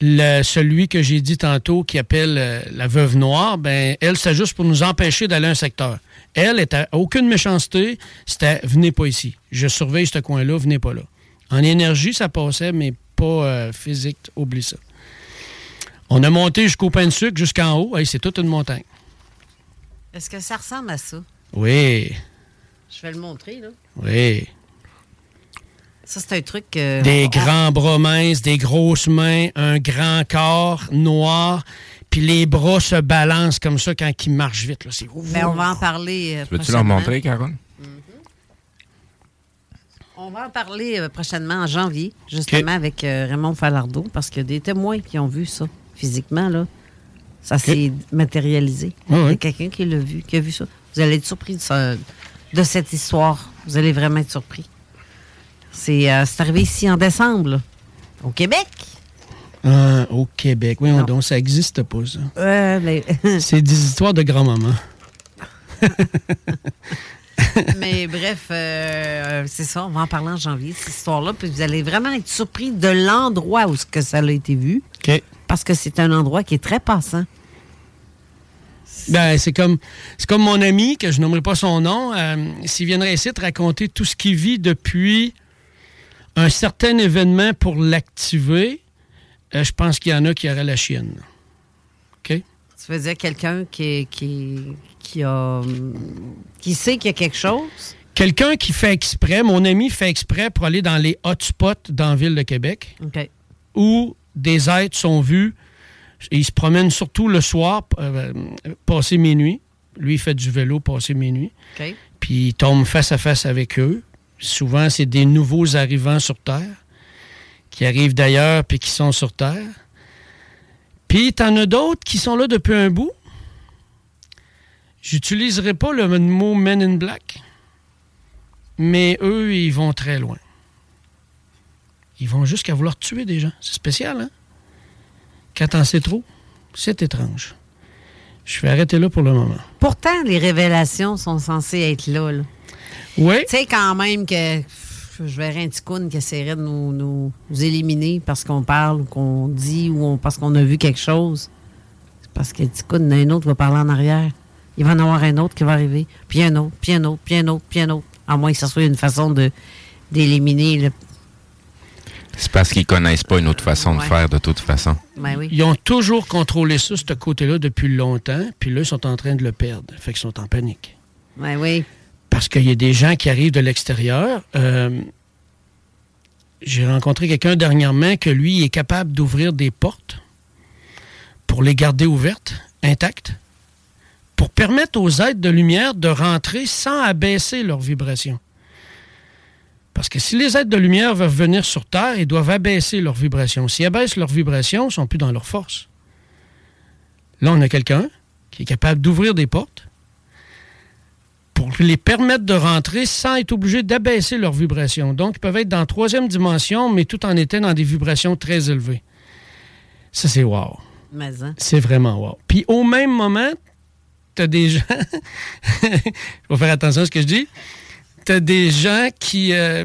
Le- celui que j'ai dit tantôt qui appelle euh, la veuve noire, ben elle, c'était juste pour nous empêcher d'aller à un secteur. Elle était aucune méchanceté, c'était venez pas ici. Je surveille ce coin-là, venez pas là. En énergie, ça passait, mais pas euh, physique, oublie ça. On a monté jusqu'au pain de sucre, jusqu'en haut. Hey, c'est toute une montagne. Est-ce que ça ressemble à ça? Oui, Je vais le montrer, là. oui. Ça, c'est un truc. euh, Des on- grands bras minces, des grosses mains, un grand corps noir, puis les bras se balancent comme ça quand ils marchent vite. là. C'est Ben, on va en parler. euh, Veux-tu leur prochainement. montrer, Carole? On va en parler euh, prochainement en janvier, justement, avec euh, Raymond Falardeau, parce qu'il y a des témoins qui ont vu ça physiquement, là. Ça s'est matérialisé. Ouais. Il y a quelqu'un qui l'a vu, qui a vu ça. Vous allez être surpris de, cette histoire. Vous allez vraiment être surpris. C'est euh, arrivé ici en décembre, là, au Québec. Ah, au Québec. Oui, donc, ça n'existe pas, ça. Euh, les- [LAUGHS] C'est des histoires de grand-maman. [LAUGHS] Mais bref, euh, euh, c'est ça, on va en parler en janvier, cette histoire-là. Puis vous allez vraiment être surpris de l'endroit où ce que ça a été vu. OK. Parce que c'est un endroit qui est très passant. Ben, c'est comme, c'est comme mon ami, que je nommerai pas son nom, euh, s'il viendrait ici te raconter tout ce qu'il vit depuis un certain événement pour l'activer, euh, je pense qu'il y en a qui auraient la chienne. OK? Tu veux dire quelqu'un qui, qui, qui, a, qui sait qu'il y a quelque chose? Quelqu'un qui fait exprès, mon ami fait exprès pour aller dans les hotspots dans la ville de Québec, OK. où des êtres sont vus. Ils se promènent surtout le soir, euh, passer minuit. Lui, il fait du vélo, passer minuit. OK. Puis il tombe face à face avec eux. Souvent, c'est des nouveaux arrivants sur Terre, qui arrivent d'ailleurs puis qui sont sur Terre. Puis t'en as d'autres qui sont là depuis un bout. J'utiliserai pas le mot Men in Black, mais eux, ils vont très loin. Ils vont jusqu'à vouloir tuer des gens. C'est spécial, hein? Quand t'en sais trop, c'est étrange. Je vais arrêter là pour le moment. Pourtant, les révélations sont censées être là. là. Oui. Tu sais, quand même que je verrais un ticoun qui essaierait de nous, nous- nous éliminer parce qu'on parle ou qu'on dit ou on- parce qu'on a vu quelque chose. C'est parce que le en a un autre va parler en arrière. Il va en avoir un autre qui va arriver. Puis un autre, puis un autre, puis un autre, puis un autre. À moins que ce soit une façon de d'éliminer le. C'est parce qu'ils connaissent pas une autre façon de Ouais. faire de toute façon. Ben oui. Ils ont toujours contrôlé ça, ce côté-là, depuis longtemps, puis là, ils sont en train de le perdre. Fait qu'ils sont en panique. Ben oui. Parce qu'il y a des gens qui arrivent de l'extérieur. Euh, J'ai rencontré quelqu'un dernièrement que lui est capable d'ouvrir des portes pour les garder ouvertes, intactes, pour permettre aux êtres de lumière de rentrer sans abaisser leur vibration. Parce que si les êtres de lumière veulent venir sur Terre, ils doivent abaisser leur vibration. S'ils abaissent leur vibration, ils ne sont plus dans leur force. Là, on a quelqu'un qui est capable d'ouvrir des portes pour les permettre de rentrer sans être obligés d'abaisser leur vibration. Donc, ils peuvent être dans la troisième dimension, mais tout en étant dans des vibrations très élevées. Ça, c'est wow. Mais, hein? C'est vraiment wow. Puis au même moment, tu as des gens. [LAUGHS] je vais faire attention à ce que je dis. Des gens qui, euh,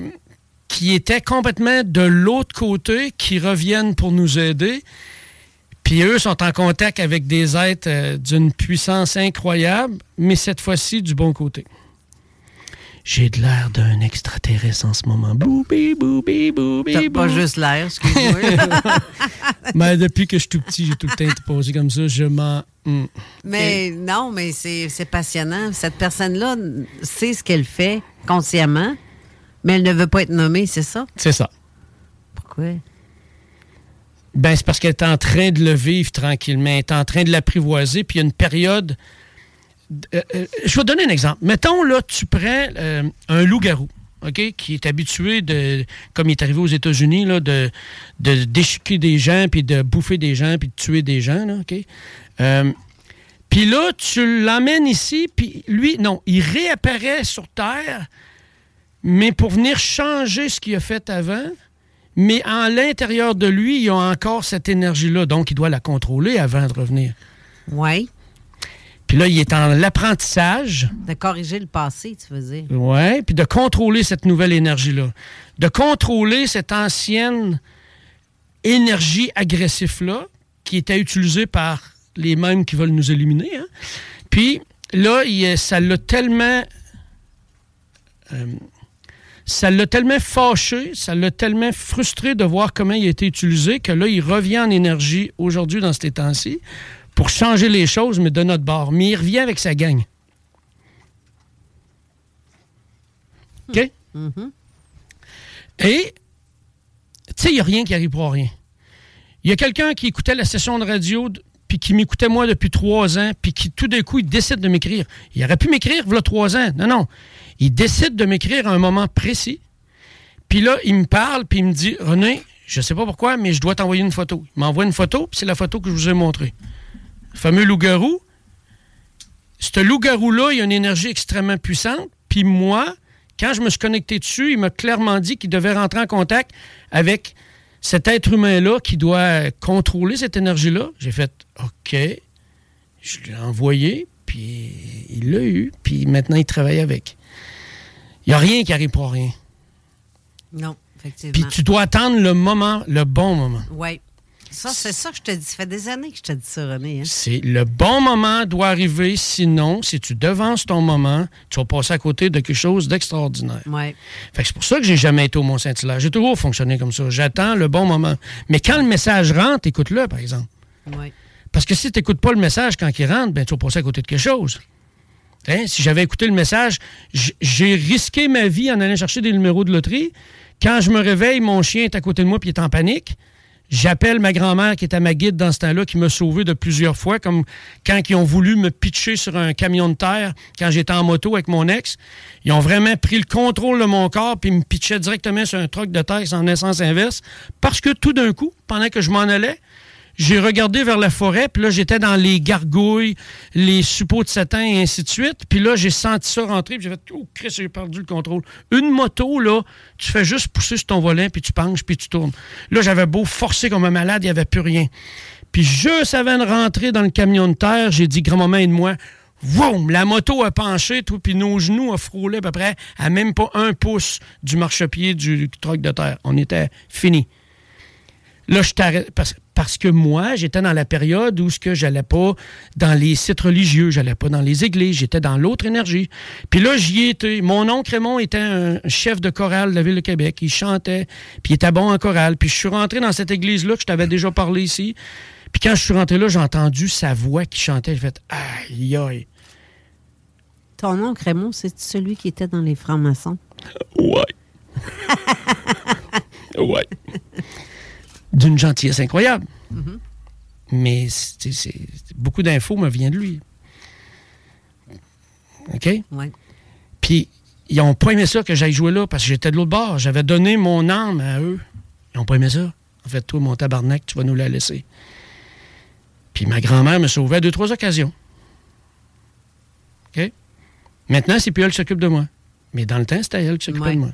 qui étaient complètement de l'autre côté, qui reviennent pour nous aider. Puis eux sont en contact avec des êtres euh, d'une puissance incroyable, mais cette fois-ci du bon côté. J'ai de l'air d'un extraterrestre en ce moment. Boubi, boubi, boubi, T'as pas juste l'air, excuse-moi. [LAUGHS] Ben, depuis que je suis tout petit, j'ai tout le temps été posé comme ça. Je m'en. Hmm. Mais non, mais c'est c'est passionnant. Cette personne-là sait ce qu'elle fait consciemment, mais elle ne veut pas être nommée, c'est ça? C'est ça. Pourquoi? Ben, c'est parce qu'elle est en train de le vivre tranquillement. Elle est en train de l'apprivoiser. Puis il y a une période. Euh, euh, je vais te donner un exemple. Mettons, là, tu prends euh, un loup-garou, OK, qui est habitué, de, comme il est arrivé aux États-Unis, de, de déchiquer des gens, puis de bouffer des gens, puis de tuer des gens, là, OK? Euh, puis là, tu l'emmènes ici, puis lui, non, il réapparaît sur Terre, mais pour venir changer ce qu'il a fait avant, mais en l'intérieur de lui, il a encore cette énergie-là. Donc, il doit la contrôler avant de revenir. Oui. Puis là, il est en l'apprentissage. De corriger le passé, tu veux dire. Oui, puis de contrôler cette nouvelle énergie-là. De contrôler cette ancienne énergie agressive-là qui était utilisée par les mêmes qui veulent nous éliminer. hein. Puis là, il- ça l'a tellement... euh, ça l'a tellement fâché, ça l'a tellement frustré de voir comment il a été utilisé que là, il revient en énergie aujourd'hui dans ces temps-ci pour changer les choses, mais de notre bord. Mais il revient avec sa gang. OK? Et, tu sais, il n'y a rien qui arrive pour rien. Il y a quelqu'un qui écoutait la session de radio, puis qui m'écoutait moi depuis trois ans, puis qui tout d'un coup, il décide de m'écrire. Il aurait pu m'écrire, voilà trois ans. Non, non. Il décide de m'écrire à un moment précis. Puis là, il me parle, puis il me dit René, je sais pas pourquoi, mais je dois t'envoyer une photo. Il m'envoie une photo, puis c'est la photo que je vous ai montrée. Le fameux loup-garou. Ce loup-garou-là, il a une énergie extrêmement puissante. Puis moi, quand je me suis connecté dessus, il m'a clairement dit qu'il devait rentrer en contact avec cet être humain-là qui doit contrôler cette énergie-là. J'ai fait OK. Je l'ai envoyé, puis il l'a eu, puis maintenant il travaille avec. Il n'y a rien qui arrive pour rien. Non, effectivement. Puis tu dois attendre le moment, le bon moment. Oui. Ça, c'est ça que je te dis. Ça fait des années que je te dis ça, René. hein. C'est le bon moment doit arriver, sinon, si tu devances ton moment, tu vas passer à côté de quelque chose d'extraordinaire. Ouais. Fait que c'est pour ça que j'ai jamais été au Mont-Saint-Hilaire. J'ai toujours fonctionné comme ça. J'attends le bon moment. Mais quand le message rentre, écoute-le, par exemple. Ouais. Parce que si tu n'écoutes pas le message quand il rentre, ben, tu vas passer à côté de quelque chose. Hein, Si j'avais écouté le message, j'ai risqué ma vie en allant chercher des numéros de loterie. Quand je me réveille, mon chien est à côté de moi il est en panique. J'appelle ma grand-mère qui était ma guide dans ce temps-là, qui m'a sauvé de plusieurs fois, comme quand ils ont voulu me pitcher sur un camion de terre quand j'étais en moto avec mon ex. Ils ont vraiment pris le contrôle de mon corps puis me pitchaient directement sur un truck de terre en essence inverse. Parce que tout d'un coup, pendant que je m'en allais, j'ai regardé vers la forêt, puis là, j'étais dans les gargouilles, les suppôts de Satan et ainsi de suite. Puis là, j'ai senti ça rentrer, puis j'ai fait « Oh, Chris, j'ai perdu le contrôle. » Une moto, là, tu fais juste pousser sur ton volant, puis tu penches, puis tu tournes. Là, j'avais beau forcer comme un malade, il n'y avait plus rien. Puis juste avant de rentrer dans le camion de terre, j'ai dit « Grand-maman, aide-moi. » Vroom! La moto a penché, tout, puis nos genoux ont frôlé à peu près à même pas un pouce du marchepied du truck de terre. On était fini. Là, je t'arrête parce, parce que moi, j'étais dans la période où ce que j'allais pas dans les sites religieux, j'allais pas dans les églises, j'étais dans l'autre énergie. Puis là, j'y étais. Mon oncle Raymond était un chef de chorale de la ville de Québec. Il chantait, puis il était bon en chorale. Puis je suis rentré dans cette église-là que je t'avais déjà parlé ici. Puis quand je suis rentré là, j'ai entendu sa voix qui chantait. J'ai fait aïe aïe. Ton oncle Raymond, c'est celui qui était dans les francs-maçons? Ouais. [LAUGHS] ouais. D'une gentillesse incroyable. Mhm. Mais c'est- c'est- beaucoup d'infos me viennent de lui. OK? Ouais. Puis, ils n'ont pas aimé ça que j'aille jouer là parce que j'étais de l'autre bord. J'avais donné mon âme à eux. Ils n'ont pas aimé ça. En fait, toi, mon tabarnak, tu vas nous la laisser. Puis ma grand-mère me sauvait à deux, trois occasions. OK? Maintenant, c'est plus elle qui s'occupe de moi. Mais dans le temps, c'était elle qui s'occupait Ouais. de moi.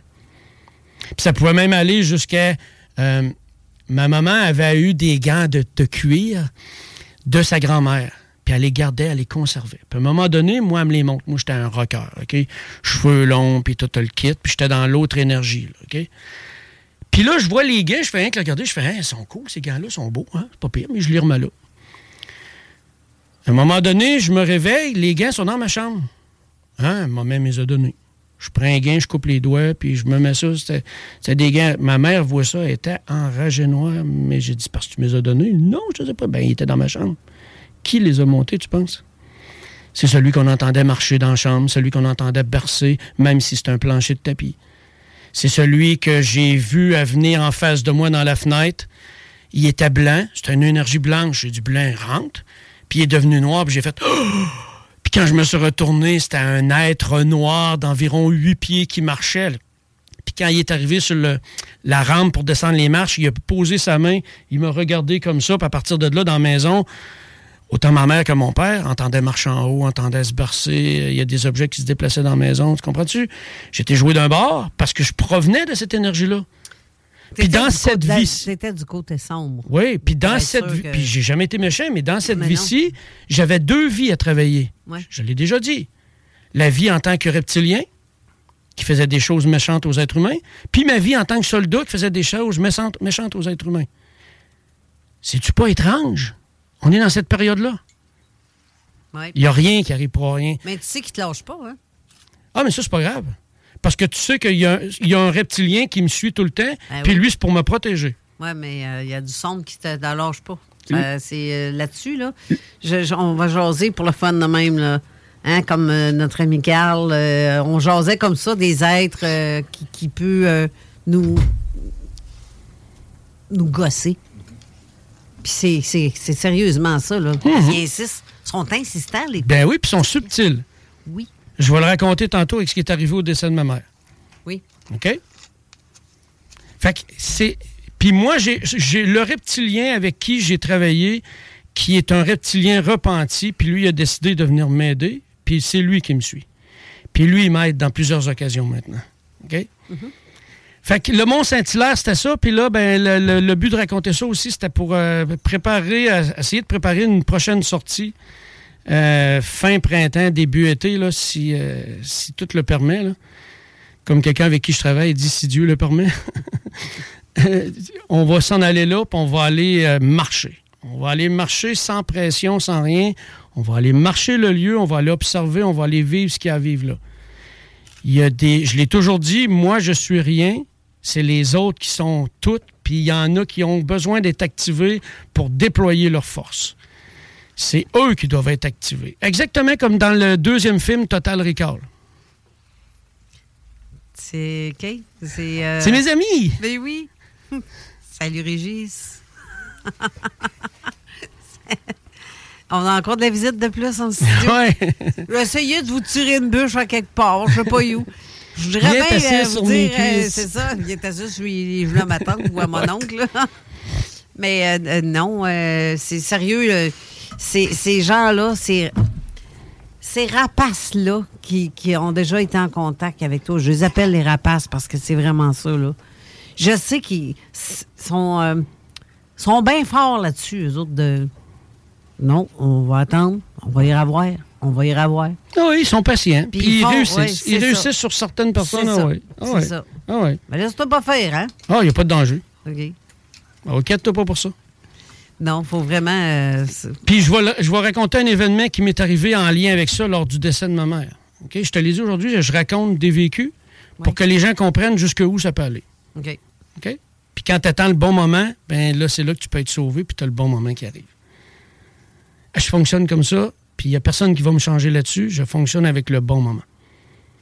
Puis ça pouvait même aller jusqu'à... euh, ma maman avait eu des gants de, de cuir de sa grand-mère. Puis elle les gardait, elle les conservait. Puis à un moment donné, moi, elle me les montre. Moi, j'étais un rocker, OK? Cheveux longs, puis tout le kit. Puis j'étais dans l'autre énergie, OK? Puis là, je vois les gants, je fais rien que regarder. Je fais, Hein, ils sont cool, ces gants-là, sont beaux, hein? C'est pas pire, mais je les remets là. À un moment donné, je me réveille, les gants sont dans ma chambre. Hein? Ma mère me les a donnés. Je prends un gain, je coupe les doigts, puis je me mets ça. C'était des gants. Ma mère voit ça, elle était enragée noire. Mais j'ai dit, parce que tu me les as donnés? Non, je ne sais pas. Ben, il était dans ma chambre. Qui les a montés, tu penses? C'est celui qu'on entendait marcher dans la chambre, celui qu'on entendait bercer, même si c'est un plancher de tapis. C'est celui que j'ai vu à venir en face de moi dans la fenêtre. Il était blanc, c'était une énergie blanche. J'ai du blanc rentre. Puis il est devenu noir, puis j'ai fait [GASPS] Oh! Quand je me suis retourné, c'était un être noir d'environ huit pieds qui marchait. Puis quand il est arrivé sur la rampe pour descendre les marches, il a posé sa main, il m'a regardé comme ça, puis à partir de là, dans la maison, autant ma mère que mon père entendaient marcher en haut, entendaient se bercer, il y a des objets qui se déplaçaient dans la maison, tu comprends-tu? J'étais joué d'un bord parce que je provenais de cette énergie-là. Puis dans cette vie. C'était du côté sombre. Oui, puis dans cette vie. Puis j'ai jamais été méchant, mais dans cette vie-ci, j'avais deux vies à travailler. Je l'ai déjà dit. La vie en tant que reptilien, qui faisait des choses méchantes aux êtres humains, puis ma vie en tant que soldat qui faisait des choses méchantes, méchantes aux êtres humains. C'est-tu pas étrange? On est dans cette période-là. Il n'y a rien qui arrive pour rien. Mais tu sais qu'il te lâche pas, hein? Ah, mais ça, c'est pas grave. Parce que tu sais qu'il y, a un reptilien qui me suit tout le temps, ben puis lui, c'est pour me protéger. Oui, mais euh, il y a du son qui te lâche pas. Euh, c'est euh, là-dessus, là. on va jaser pour le fun de même, là. Hein, comme notre ami Carl. on jasait comme ça des êtres qui, qui peuvent nous, nous gosser. Puis c'est sérieusement ça, là. Mhm. Ils insistent. Ils sont insistants, les Ben oui, puis ils sont subtils. Oui. Je vais le raconter tantôt avec ce qui est arrivé au décès de ma mère. Oui. OK? Fait que c'est. Puis moi, j'ai le reptilien avec qui j'ai travaillé, qui est un reptilien repenti, puis lui, il a décidé de venir m'aider, puis c'est lui qui me suit. Puis lui, il m'aide dans plusieurs occasions maintenant. OK? Mm fait que le Mont-Saint-Hilaire, c'était ça. Puis là, ben, le, but de raconter ça aussi, c'était pour euh, préparer, euh, essayer de préparer une prochaine sortie. Euh, fin printemps, début été, si, si tout le permet. Comme quelqu'un avec qui je travaille dit si Dieu le permet. [LAUGHS] on va s'en aller là, puis on va aller marcher. On va aller marcher sans pression, sans rien. On va aller marcher le lieu, on va aller observer, on va aller vivre ce qu'il y a à vivre là. Il y a des, je l'ai toujours dit, moi je suis rien, c'est les autres qui sont toutes, puis il y en a qui ont besoin d'être activés pour déployer leur force. C'est eux qui doivent être activés. Exactement comme dans le deuxième film Total Recall. C'est? C'est euh, mes amis! Ben oui! [LAUGHS] Salut Régis! [LAUGHS] On a encore de la visite de plus en studio. [LAUGHS] Ouais. Essayer de vous tirer une bûche à quelque part. Je sais pas où. Je voudrais bien euh, vous dire, euh, c'est ça, il est assis sur les genoux à ma tante ou à mon oncle. Mais euh, non, c'est sérieux. Ces gens-là, ces, ces rapaces-là qui, ont déjà été en contact avec toi, je les appelle les rapaces parce que c'est vraiment ça. Là. Je sais qu'ils sont, sont bien forts là-dessus, eux autres. De... Non, on va attendre, on va y revoir on va y revoir. Ah oui, ils sont patients. Puis, ils, réussissent. ils réussissent sur certaines personnes. Ah oui. Ah c'est ça. Ah oui. Mais laisse-toi pas faire, hein? Ah, il n'y a pas de danger. OK. Inquiète-toi pas pour ça. Non, il faut vraiment. Euh, Puis je vais, je vais raconter un événement qui m'est arrivé en lien avec ça lors du décès de ma mère. OK? Je te l'ai dit aujourd'hui, je raconte des vécus pour que les gens comprennent jusqu'où ça peut aller. OK. OK? Puis quand tu attends le bon moment, ben là, c'est là que tu peux être sauvé, puis tu as le bon moment qui arrive. Je fonctionne comme ça puis il n'y a personne qui va me changer là-dessus. Je fonctionne avec le bon moment.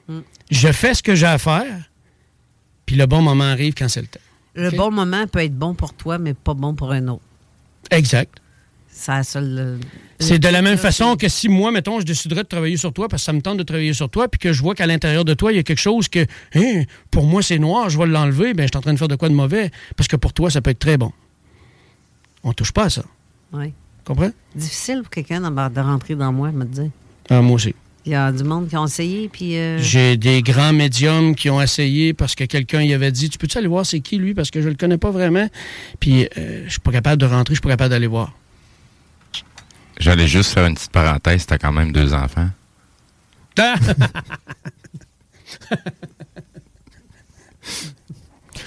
Hmm. Je fais ce que j'ai à faire, puis le bon moment arrive quand c'est le temps. Le bon moment peut être bon pour toi, mais pas bon pour un autre. Exact. C'est de la même façon que si moi, mettons, je déciderais de travailler sur toi parce que ça me tente de travailler sur toi, puis que je vois qu'à l'intérieur de toi, il y a quelque chose que, hein, pour moi, c'est noir, je vais l'enlever, ben je suis en train de faire de quoi de mauvais, parce que pour toi, ça peut être très bon. On touche pas à ça. Oui. Comprends? Difficile pour quelqu'un de rentrer dans moi, me dire. Ah, moi aussi. Il y a du monde qui ont essayé, puis... Euh, J'ai des grands médiums qui ont essayé parce que quelqu'un y avait dit « Tu peux-tu aller voir c'est qui, lui? Parce que je le connais pas vraiment. » Puis euh, je suis pas capable de rentrer, je suis pas capable d'aller voir. J'allais juste faire une petite parenthèse. T'as quand même deux enfants. [LAUGHS]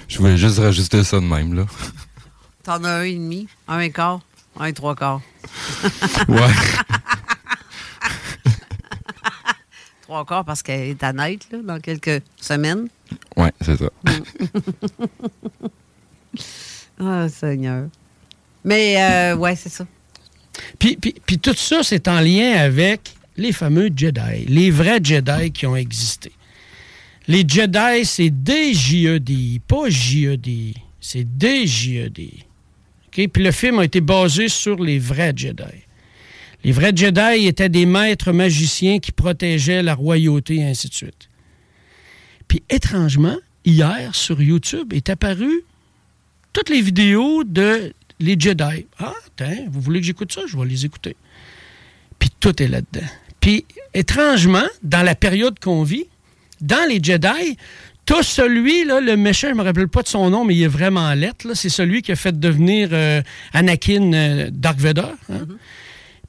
Je voulais juste rajouter ça de même, là. T'en as un et demi, un et quart. Un et trois quarts. ouais. [LAUGHS] trois quarts parce qu'elle est à naître là, dans quelques semaines. Ouais, c'est ça. [LAUGHS] Ah, Seigneur. Mais, euh, ouais, c'est ça. Puis, puis, puis, tout ça, c'est en lien avec les fameux Jedi, les vrais Jedi qui ont existé. Les Jedi, c'est des JED, pas JED. C'est des JED. Puis le film a été basé sur les vrais Jedi. Les vrais Jedi étaient des maîtres magiciens qui protégeaient la royauté et ainsi de suite. Puis étrangement, hier sur YouTube est apparu toutes les vidéos de les Jedi. Ah, tiens, vous voulez que j'écoute ça? Je vais les écouter. Puis tout est là-dedans. Puis étrangement, dans la période qu'on vit, dans les Jedi, T'as celui, là, le méchant, je me rappelle pas de son nom, mais il est vraiment lettre. C'est celui qui a fait devenir euh, Anakin euh, Dark Vader. hein. À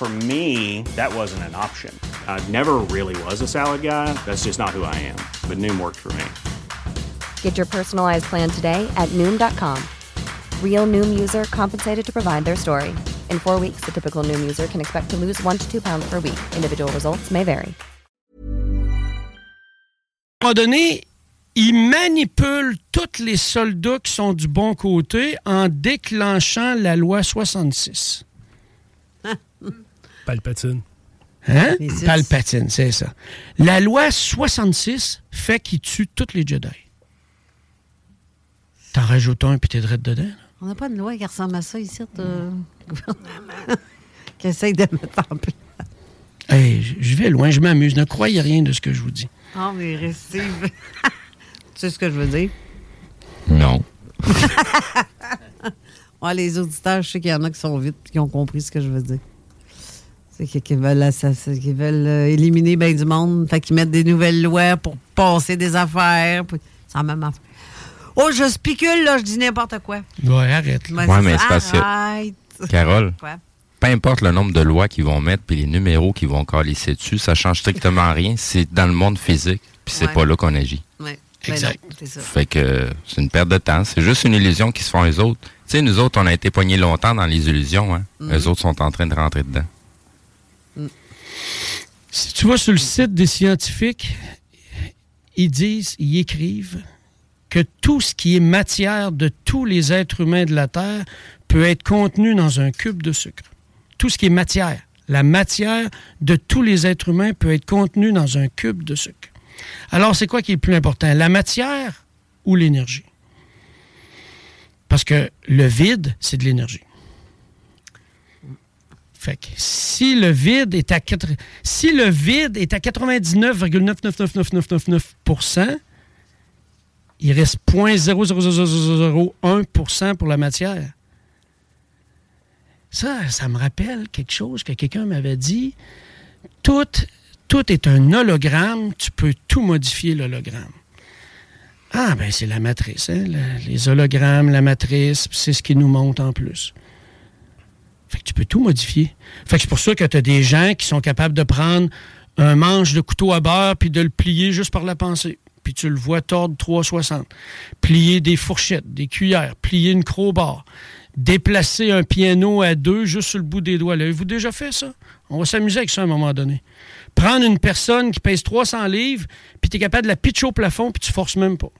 For me, that wasn't an option. I never really was a salad guy. That's just not who I am. But Noom worked for me. Get your personalized plan today at Noom.com. Real Noom user compensated to provide their story. In four weeks, the typical Noom user can expect to lose one to two pounds per week. Individual results may vary. à un moment donné, il manipule tous les soldats qui sont du bon côté en déclenchant la loi 66. Palpatine. Hein? Palpatine, c'est ça. La loi 66 fait qu'il tue tous les Jedi. T'en rajoutes un puis t'es direct dedans. là. On n'a pas de loi qui ressemble à ça ici, le gouvernement, [LAUGHS] qui essaye de mettre en place. Hey, je- vais loin, je m'amuse. Ne croyez rien de ce que je vous dis. Oh, mais Steve. [LAUGHS] tu sais ce que je veux dire? Non. [LAUGHS] Ouais, les auditeurs, je sais qu'il y en a qui sont vite et qui ont compris ce que je veux dire. C'est qu'ils qu'ils veulent, veulent euh, éliminer bien du monde. Fait qu'ils mettent des nouvelles lois pour passer des affaires. puis la même affaire. Oh, je spicule, là, je dis n'importe quoi. Ouais, arrête. Ouais, mais ça. c'est parce que- Arrête. Carole, Quoi? peu importe le nombre de lois qu'ils vont mettre puis les numéros qu'ils vont calisser dessus, ça change strictement [LAUGHS] rien. C'est dans le monde physique, puis c'est Ouais. pas là qu'on agit. Ouais. Exact. Ben non, c'est ça. Fait que c'est une perte de temps. C'est juste une illusion qui se font les autres. Tu sais, nous autres, on a été poignés longtemps dans les illusions. Hein? Les autres sont en train de rentrer dedans. Si tu vas sur le site des scientifiques, ils disent, ils écrivent que tout ce qui est matière de tous les êtres humains de la Terre peut être contenu dans un cube de sucre. Tout ce qui est matière. La matière de tous les êtres humains peut être contenue dans un cube de sucre. Alors, c'est quoi qui est le plus important? La matière ou l'énergie? Parce que le vide, c'est de l'énergie. Fait que si le vide est à quatre- si le vide est à 99,999999%, il reste 0.00001% pour la matière. Ça, ça me rappelle quelque chose que quelqu'un m'avait dit. Tout, tout est un hologramme, tu peux tout modifier l'hologramme. Ah, ben c'est la matrice, hein, les hologrammes, la matrice, c'est ce qui nous monte en plus. Fait que tu peux tout modifier. Fait que c'est pour ça que tu as des gens qui sont capables de prendre un manche de couteau à beurre puis de le plier juste par la pensée. Puis tu le vois tordre 360. Plier des fourchettes, des cuillères, plier une crowbar, déplacer un piano à deux juste sur le bout des doigts. L'avez-vous déjà fait ça? On va s'amuser avec ça à un moment donné. Prendre une personne qui pèse 300 livres, puis tu es capable de la pitcher au plafond, puis tu forces même pas.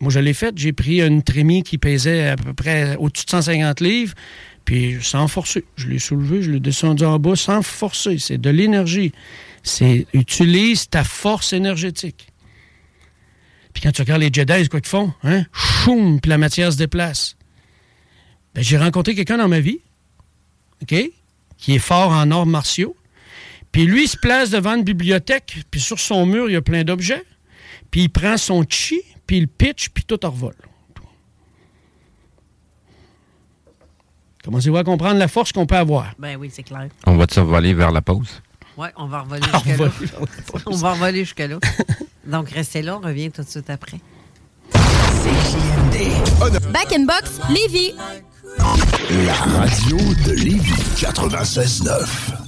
Moi, je l'ai fait. J'ai pris une trémie qui pesait à peu près au-dessus de 150 livres, puis sans forcer. Je l'ai soulevé, je l'ai descendu en bas sans forcer. C'est de l'énergie. C'est utilise ta force énergétique. Puis quand tu regardes les Jedi, quoi qu'ils font? Hein? Choum, puis la matière se déplace. Ben, j'ai rencontré quelqu'un dans ma vie, OK, qui est fort en arts martiaux. Puis lui, il se place devant une bibliothèque, puis sur son mur, il y a plein d'objets. Puis il prend son chi, puis il pitch, puis tout en revole. Commencez-vous à comprendre la force qu'on peut avoir? Ben oui, c'est clair. On va te survoler vers la pause? Oui, on va revoler [LAUGHS] la pause. on va revoler jusque-là. Donc, restez là, on revient tout de suite après. Back in Box, Lévis. La radio de Lévis 96.9.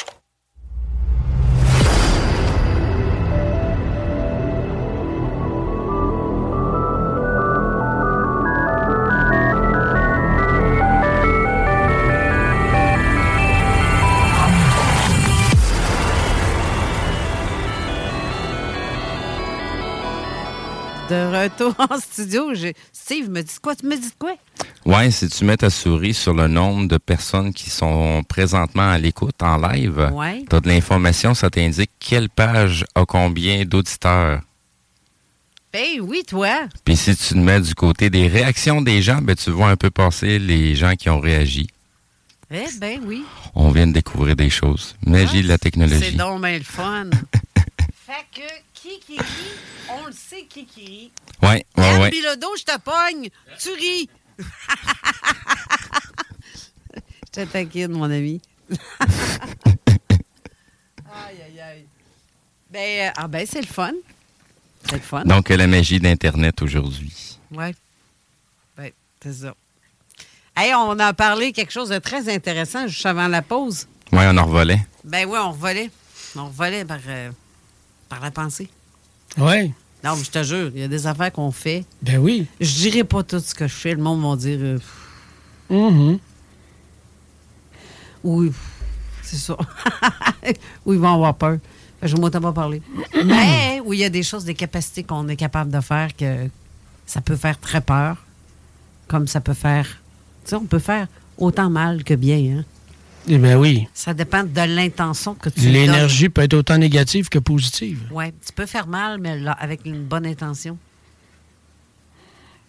Retour en studio, j'ai- Steve me dit quoi? Tu me dis quoi? Ouais, si tu mets ta souris sur le nombre de personnes qui sont présentement à l'écoute en live, Ouais. tu as de l'information, ça t'indique quelle page a combien d'auditeurs. Ben oui, toi. Puis si tu te mets du côté des réactions des gens, ben tu vois un peu passer les gens qui ont réagi. Eh ben oui. On vient de découvrir des choses. Magie de la C'est technologie. donc bien le fun. [LAUGHS] fait que qui qui rit, on le sait qui qui rit. Ouais, ouais, Yann ouais. Bilodeau, je te pogne, tu ris. [LAUGHS] je te taquine, mon ami. aïe, aïe, aïe. Ben, euh, ah ben, c'est le fun. C'est le fun. Donc, la magie d'Internet aujourd'hui. Ouais. Ben, c'est ça. Hey, on a parlé quelque chose de très intéressant juste avant la pause. Ouais, on en revolait. Ben oui, on revolait. On revolait par, euh, par la pensée. Ouais. Non, mais je te jure, il y a des affaires qu'on fait. Ben oui. Je dirais pas tout ce que je fais. Le monde va dire. euh, Mhm. oui, c'est ça. [LAUGHS] oui, ils vont avoir peur. Je ne m'entends pas parler. [CLEARS THROAT] Mais oui, il y a des choses, des capacités qu'on est capable de faire que ça peut faire très peur. Comme ça peut faire. Tu sais, on peut faire autant mal que bien. Hein? Eh ben oui. Ça dépend de l'intention que tu L'énergie peut être autant négative que positive. Oui, tu peux faire mal, mais là, avec une bonne intention.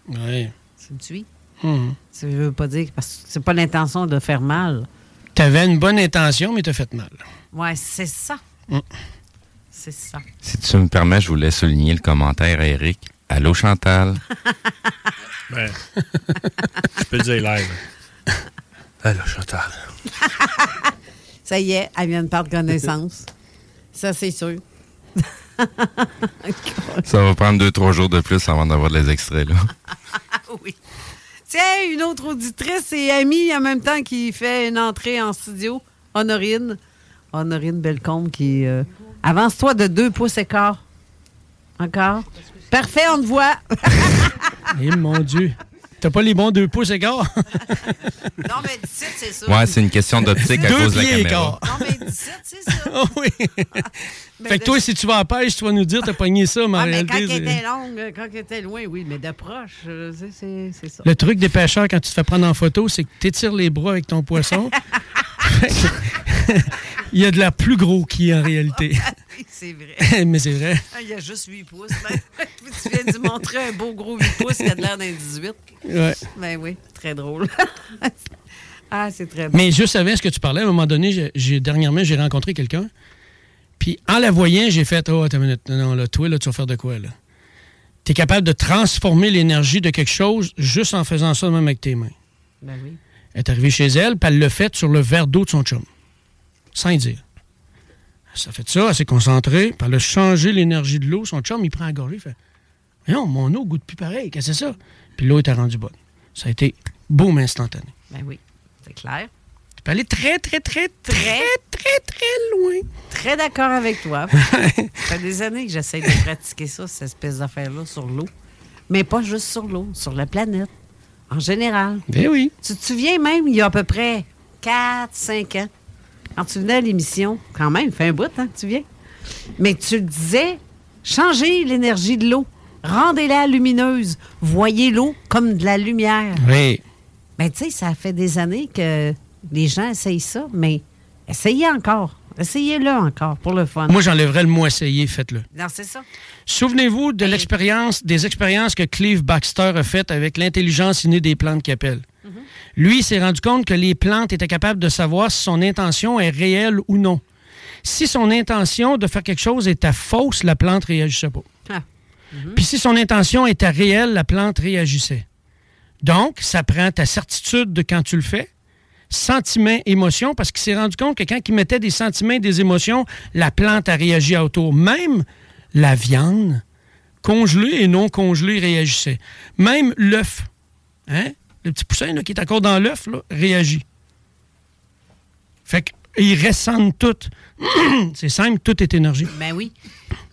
Oui. Tu me suis? Mhm. Ça veut pas dire parce que c'est pas l'intention de faire mal. T'avais une bonne intention, mais t'as fait mal. Ouais, c'est ça. Mm. C'est ça. Si tu me permets, je voulais souligner le commentaire à Eric. Allô, Chantal? [LAUGHS] Ben, [LAUGHS] je peux le dire live. [LAUGHS] Allô, Chantal. [LAUGHS] Ça y est, elle vient de perdre connaissance. ça, c'est sûr. [LAUGHS] Ça va prendre deux, trois jours de plus avant d'avoir les extraits, là. [LAUGHS] oui. Tiens, une autre auditrice et amie en même temps qui fait une entrée en studio, Honorine. Honorine Belcombe qui. euh, Avance-toi de deux pouces et quart. Encore. Parfait, on te voit. Eh mon Dieu. T'as pas les bons deux pouces écart? [LAUGHS] non, mais 17, c'est ça. Ouais, c'est une question d'optique à Deux cause de la caméra. écart. Non, mais 17, c'est ça. Ah oui. [LAUGHS] fait que toi, si tu vas à la pêche, tu vas nous dire t'as pogné ça, mais en Ah, mais quand elle était longue, quand elle était loin, oui, mais de proche, euh, c'est- c'est c'est ça. Le truc des pêcheurs quand tu te fais prendre en photo, c'est que tu étires les bras avec ton poisson. [LAUGHS] Il y a de la plus gros qui en réalité. [LAUGHS] Oui, c'est vrai. [LAUGHS] Mais c'est vrai. Ah, Il y a juste 8 pouces. Ben, [LAUGHS] tu viens de montrer un beau gros 8 pouces qui a de l'air d'un 18. Ouais. Ben oui, très drôle. ah, c'est très bon. Mais juste avant ce que tu parlais, à un moment donné, j'ai dernièrement, j'ai rencontré quelqu'un. Puis en la voyant, j'ai fait Oh, attends une minute. Non, non, là, toi, là, tu vas faire de quoi, là? Tu es capable de transformer l'énergie de quelque chose juste en faisant ça même avec tes mains. Ben oui. Elle est arrivée chez elle, puis elle l'a fait sur le verre d'eau de son chum. Sans dire. Ça fait ça, elle s'est concentrée, puis elle a changé l'énergie de l'eau. Son chum, il prend la gorgée, il fait Non, mon eau goûte plus pareil, qu'est-ce que c'est ça? Puis l'eau était rendue bonne. Ça a été boum instantané. Ben oui, c'est clair. Tu peux aller très, très, très, très, très, très loin. Très d'accord avec toi. [LAUGHS] Ça fait des années que j'essaie de pratiquer ça, cette espèce d'affaire-là, sur l'eau. Mais pas juste sur l'eau, sur la planète. En général. Ben oui. Tu te souviens même, il y a à peu près 4-5 ans, quand tu venais à l'émission, quand même, fait un bout, hein, tu viens. Mais tu le disais, changez l'énergie de l'eau. Rendez-la lumineuse. Voyez l'eau comme de la lumière. Oui. Mais tu sais, ça fait des années que les gens essayent ça, mais essayez encore. Essayez-le encore pour le fun. Moi, j'enlèverais le mot essayer, faites-le. Non, c'est ça. Souvenez-vous de l'expérience, des expériences que Cleve Baxter a faites avec l'intelligence innée des plantes qu'il appelle. Lui, il s'est rendu compte que les plantes étaient capables de savoir si son intention est réelle ou non. Si son intention de faire quelque chose était fausse, la plante réagissait pas. Ah. Puis si son intention était réelle, la plante réagissait. Donc, ça prend ta certitude de quand tu le fais, sentiments, émotions, parce qu'il s'est rendu compte que quand il mettait des sentiments et des émotions, la plante a réagi autour. Même la viande, congelée et non congelée, réagissait. Même l'œuf, hein? Le petit poussin là, qui est encore dans l'œuf, là, réagit. Fait qu'ils ressentent tout. [CLEARS THROAT] C'est simple, tout est énergie. Ben oui.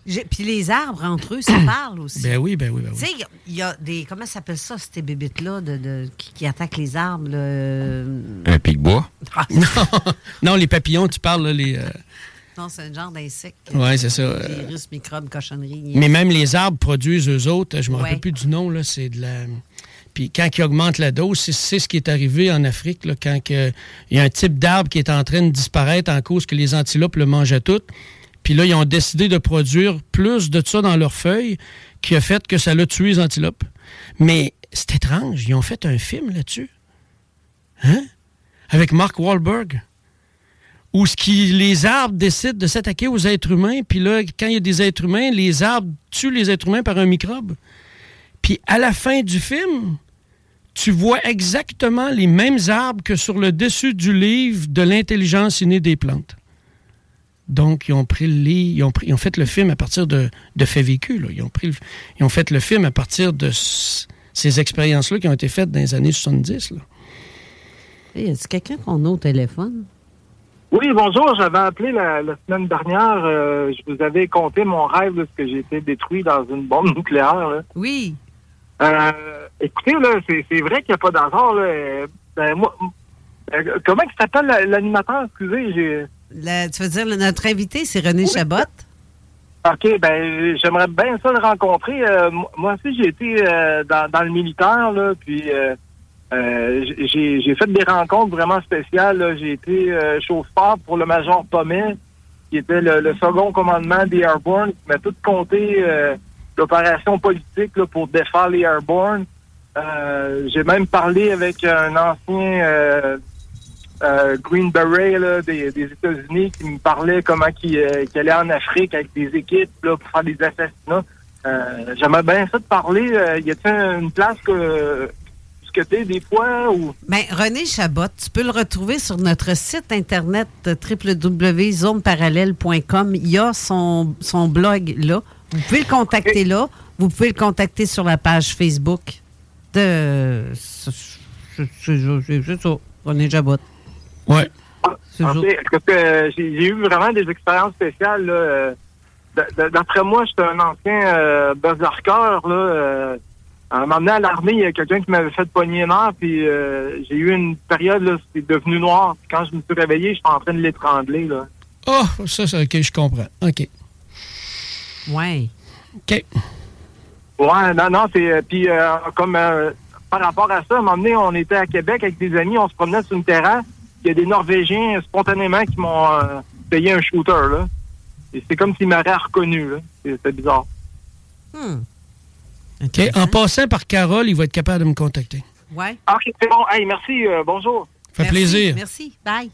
Puis les arbres, entre eux, ça [CLEARS THROAT] parle aussi. Ben oui, ben oui, ben oui. Tu sais, il y a des. Comment ça s'appelle ça, ces bébites-là de, de- qui, qui attaquent les arbres? euh, Un pic-bois. [LAUGHS] non, [LAUGHS] non, les papillons, tu parles, là, les. euh, [LAUGHS] Non, c'est un genre d'insecte. Ouais, c'est ça. Virus, microbes, cochonneries. Mais même les arbres produisent eux autres, je ne me Ouais. rappelle plus du nom, là, c'est de la. Puis quand ils augmentent la dose, c'est- ce qui est arrivé en Afrique, là, quand il y a un type d'arbre qui est en train de disparaître en cause que les antilopes le mangeaient tout. Puis là, ils ont décidé de produire plus de ça dans leurs feuilles qui a fait que ça l'a tué les antilopes. Mais c'est étrange, ils ont fait un film là-dessus. Hein? Avec Mark Wahlberg où ce les arbres décident de s'attaquer aux êtres humains, puis là, quand il y a des êtres humains, les arbres tuent les êtres humains par un microbe. Puis à la fin du film, tu vois exactement les mêmes arbres que sur le dessus du livre de l'intelligence innée des plantes. Donc, ils ont pris le lit, ils ont, pris- ils ont fait le film à partir de, de faits vécus. là. Ils, ont pris le- ils ont fait le film à partir de ces expériences-là qui ont été faites dans les années 70. Là. Hey, y a quelqu'un qu'on a au téléphone? Oui, bonjour. J'avais appelé la, la semaine dernière. euh, je vous avais conté mon rêve de ce que j'ai été détruit dans une bombe [LAUGHS] nucléaire. là. Oui. Euh, écoutez, là, c'est vrai qu'il n'y a pas d'hasard. là. Ben, moi, euh, comment il s'appelle la- l'animateur? Excusez. La- tu veux dire, notre invité, c'est René Chabot? OK, ben j'aimerais bien ça le rencontrer. Euh, moi- aussi, j'ai été euh, dans, dans le militaire, là, puis euh, euh, j'ai fait des rencontres vraiment spéciales. J'ai été chauffeur pour le major Pommet, qui était le, le second commandement des Airborne, qui m'a tout compté l'opération politique là, pour défaire les Airborne. Euh, j'ai même parlé avec un ancien euh, euh, Green Beret des, États-Unis qui me parlait comment qu'il euh, qu'il allait en Afrique avec des équipes là, pour faire des assassinats. J'aimerais bien ça te parler. Y a-t-il une place que t'es des fois ou? Ben, René Chabot, tu peux le retrouver sur notre site internet www.zoneparallèle.com. Il y a son, son blog là. Vous pouvez le contacter là. Vous pouvez le contacter sur la page Facebook de. C'est c'est- c'est- c'est ça, René. C'est parce que euh, j'ai eu vraiment des expériences spéciales. là, euh, D'après moi, j'étais un ancien euh, berserker. Là, euh, à à l'armée, il y a quelqu'un qui m'avait fait pogner nerf, puis euh, j'ai eu une période, là, c'était devenu noir. Puis quand je me suis réveillé, j'étais en train de l'étrangler. là. Oh, ça, ça, OK, je comprends. OK. Ouais. OK. Ouais, non, non, c'est. euh, Puis, euh, comme euh, par rapport à ça, à un moment donné, on était à Québec avec des amis, on se promenait sur une terrasse. Il y a des Norvégiens, spontanément, qui m'ont euh, payé un shooter, là. Et c'est comme s'ils m'auraient reconnu, là. C'est c'est bizarre. Hmm. OK. En passant par Carole, il va être capable de me contacter. Ouais. OK, c'est bon. Hey, merci. euh, bonjour. Ça fait Merci, plaisir. Merci. Bye.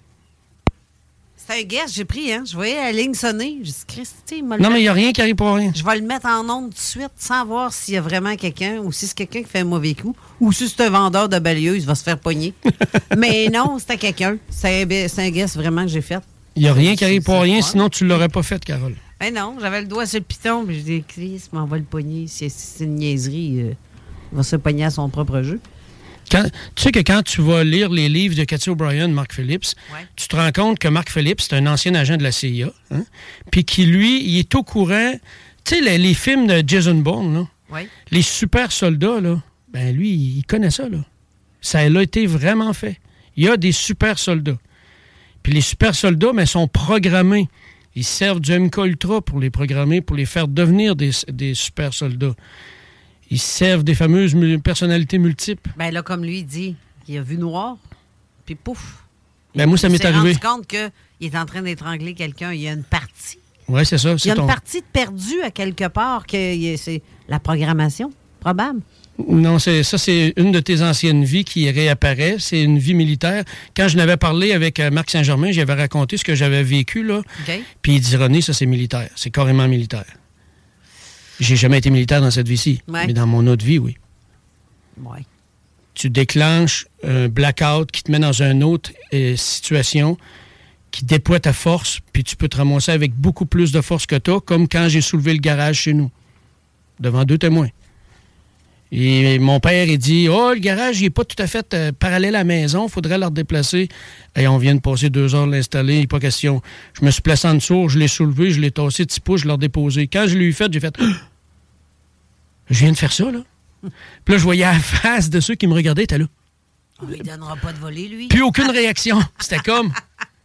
C'est un guest, j'ai pris, hein. Je voyais la ligne sonner. J'ai dit, Christy, Non, mais il n'y a rien qui arrive pour rien. Je vais le mettre en onde tout de suite sans voir s'il y a vraiment quelqu'un ou si c'est quelqu'un qui fait un mauvais coup ou si c'est un vendeur de balayeuses il va se faire pogner. [LAUGHS] mais non, c'était quelqu'un. C'est un, guest vraiment que j'ai fait. Il n'y a rien qui arrive pour rien, sinon tu ne l'aurais pas fait, Carole. Ben non, j'avais le doigt sur le piton, puis je dis, Chris, m'en va le pogner. C'est une niaiserie, euh, il va se pogner à son propre jeu. Quand- tu sais que quand tu vas lire les livres de Cathy O'Brien, Mark Phillips, tu te rends compte que Mark Phillips, c'est un ancien agent de la CIA, hein, puis qui, lui, il est au courant. Tu sais, les, les films de Jason Bourne, là, Oui. les super soldats, là, ben lui, il connaît ça. Là. Ça a été vraiment fait. Il y a des super soldats. Puis les super soldats, mais sont programmés. Ils servent du MK Ultra pour les programmer, pour les faire devenir des, des super soldats. Ils servent des fameuses mu- personnalités multiples. Ben là, comme lui, il dit, il a vu noir, puis pouf. Ben, moi, ça Il m'est s'est arrivé. rendu compte qu'il est en train d'étrangler quelqu'un. Il y a une partie. Oui, c'est ça. Il y a une partie de perdue à quelque part, que il c'est la programmation, probable. Non, c'est ça, c'est une de tes anciennes vies qui réapparaît. C'est une vie militaire. Quand je n'avais parlé avec euh, Marc Saint-Germain, j'avais raconté ce que j'avais vécu, là. OK. Puis il dit, René, ça, c'est militaire. C'est carrément militaire. J'ai jamais été militaire dans cette vie-ci. Ouais. Mais dans mon autre vie, oui. Ouais. Tu déclenches un blackout qui te met dans une autre euh, situation qui déploie ta force, puis tu peux te ramasser avec beaucoup plus de force que toi, comme quand j'ai soulevé le garage chez nous, devant deux témoins. Et mon père, il dit Oh, le garage, il n'est pas tout à fait euh, parallèle à la maison, il faudrait le redéplacer. Et on vient de passer deux heures de l'installer, pas question. Je me suis placé en dessous, je l'ai soulevé, je l'ai tassé de petits pouces, je l'ai redéposé. Quand je l'ai eu fait, j'ai fait [GASPS] Je viens de faire ça, là. Puis là, je voyais la face de ceux qui me regardaient, t'es là. On lui donnera pas de voler, lui. Plus aucune réaction. C'était comme. [LAUGHS]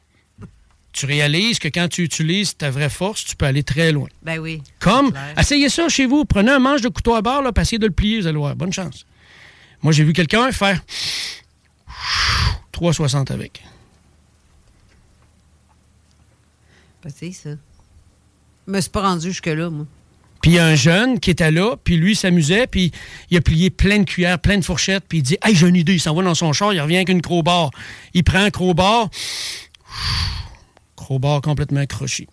Tu réalises que quand tu utilises ta vraie force, tu peux aller très loin. Ben oui. Comme, essayez ça chez vous. Prenez un manche de couteau à barre, là, essayez de le plier, vous allez voir. Bonne chance. Moi, j'ai vu quelqu'un faire 3,60 avec. Ben, c'est ça. Je me suis pas rendu jusque-là, moi. Puis il y a un jeune qui était là, puis lui il s'amusait, puis il a plié plein de cuillères, plein de fourchettes, puis il dit Hey, j'ai une idée, il s'en va dans son char, il revient avec une crowbar. Il prend un crowbar, crowbar complètement croché.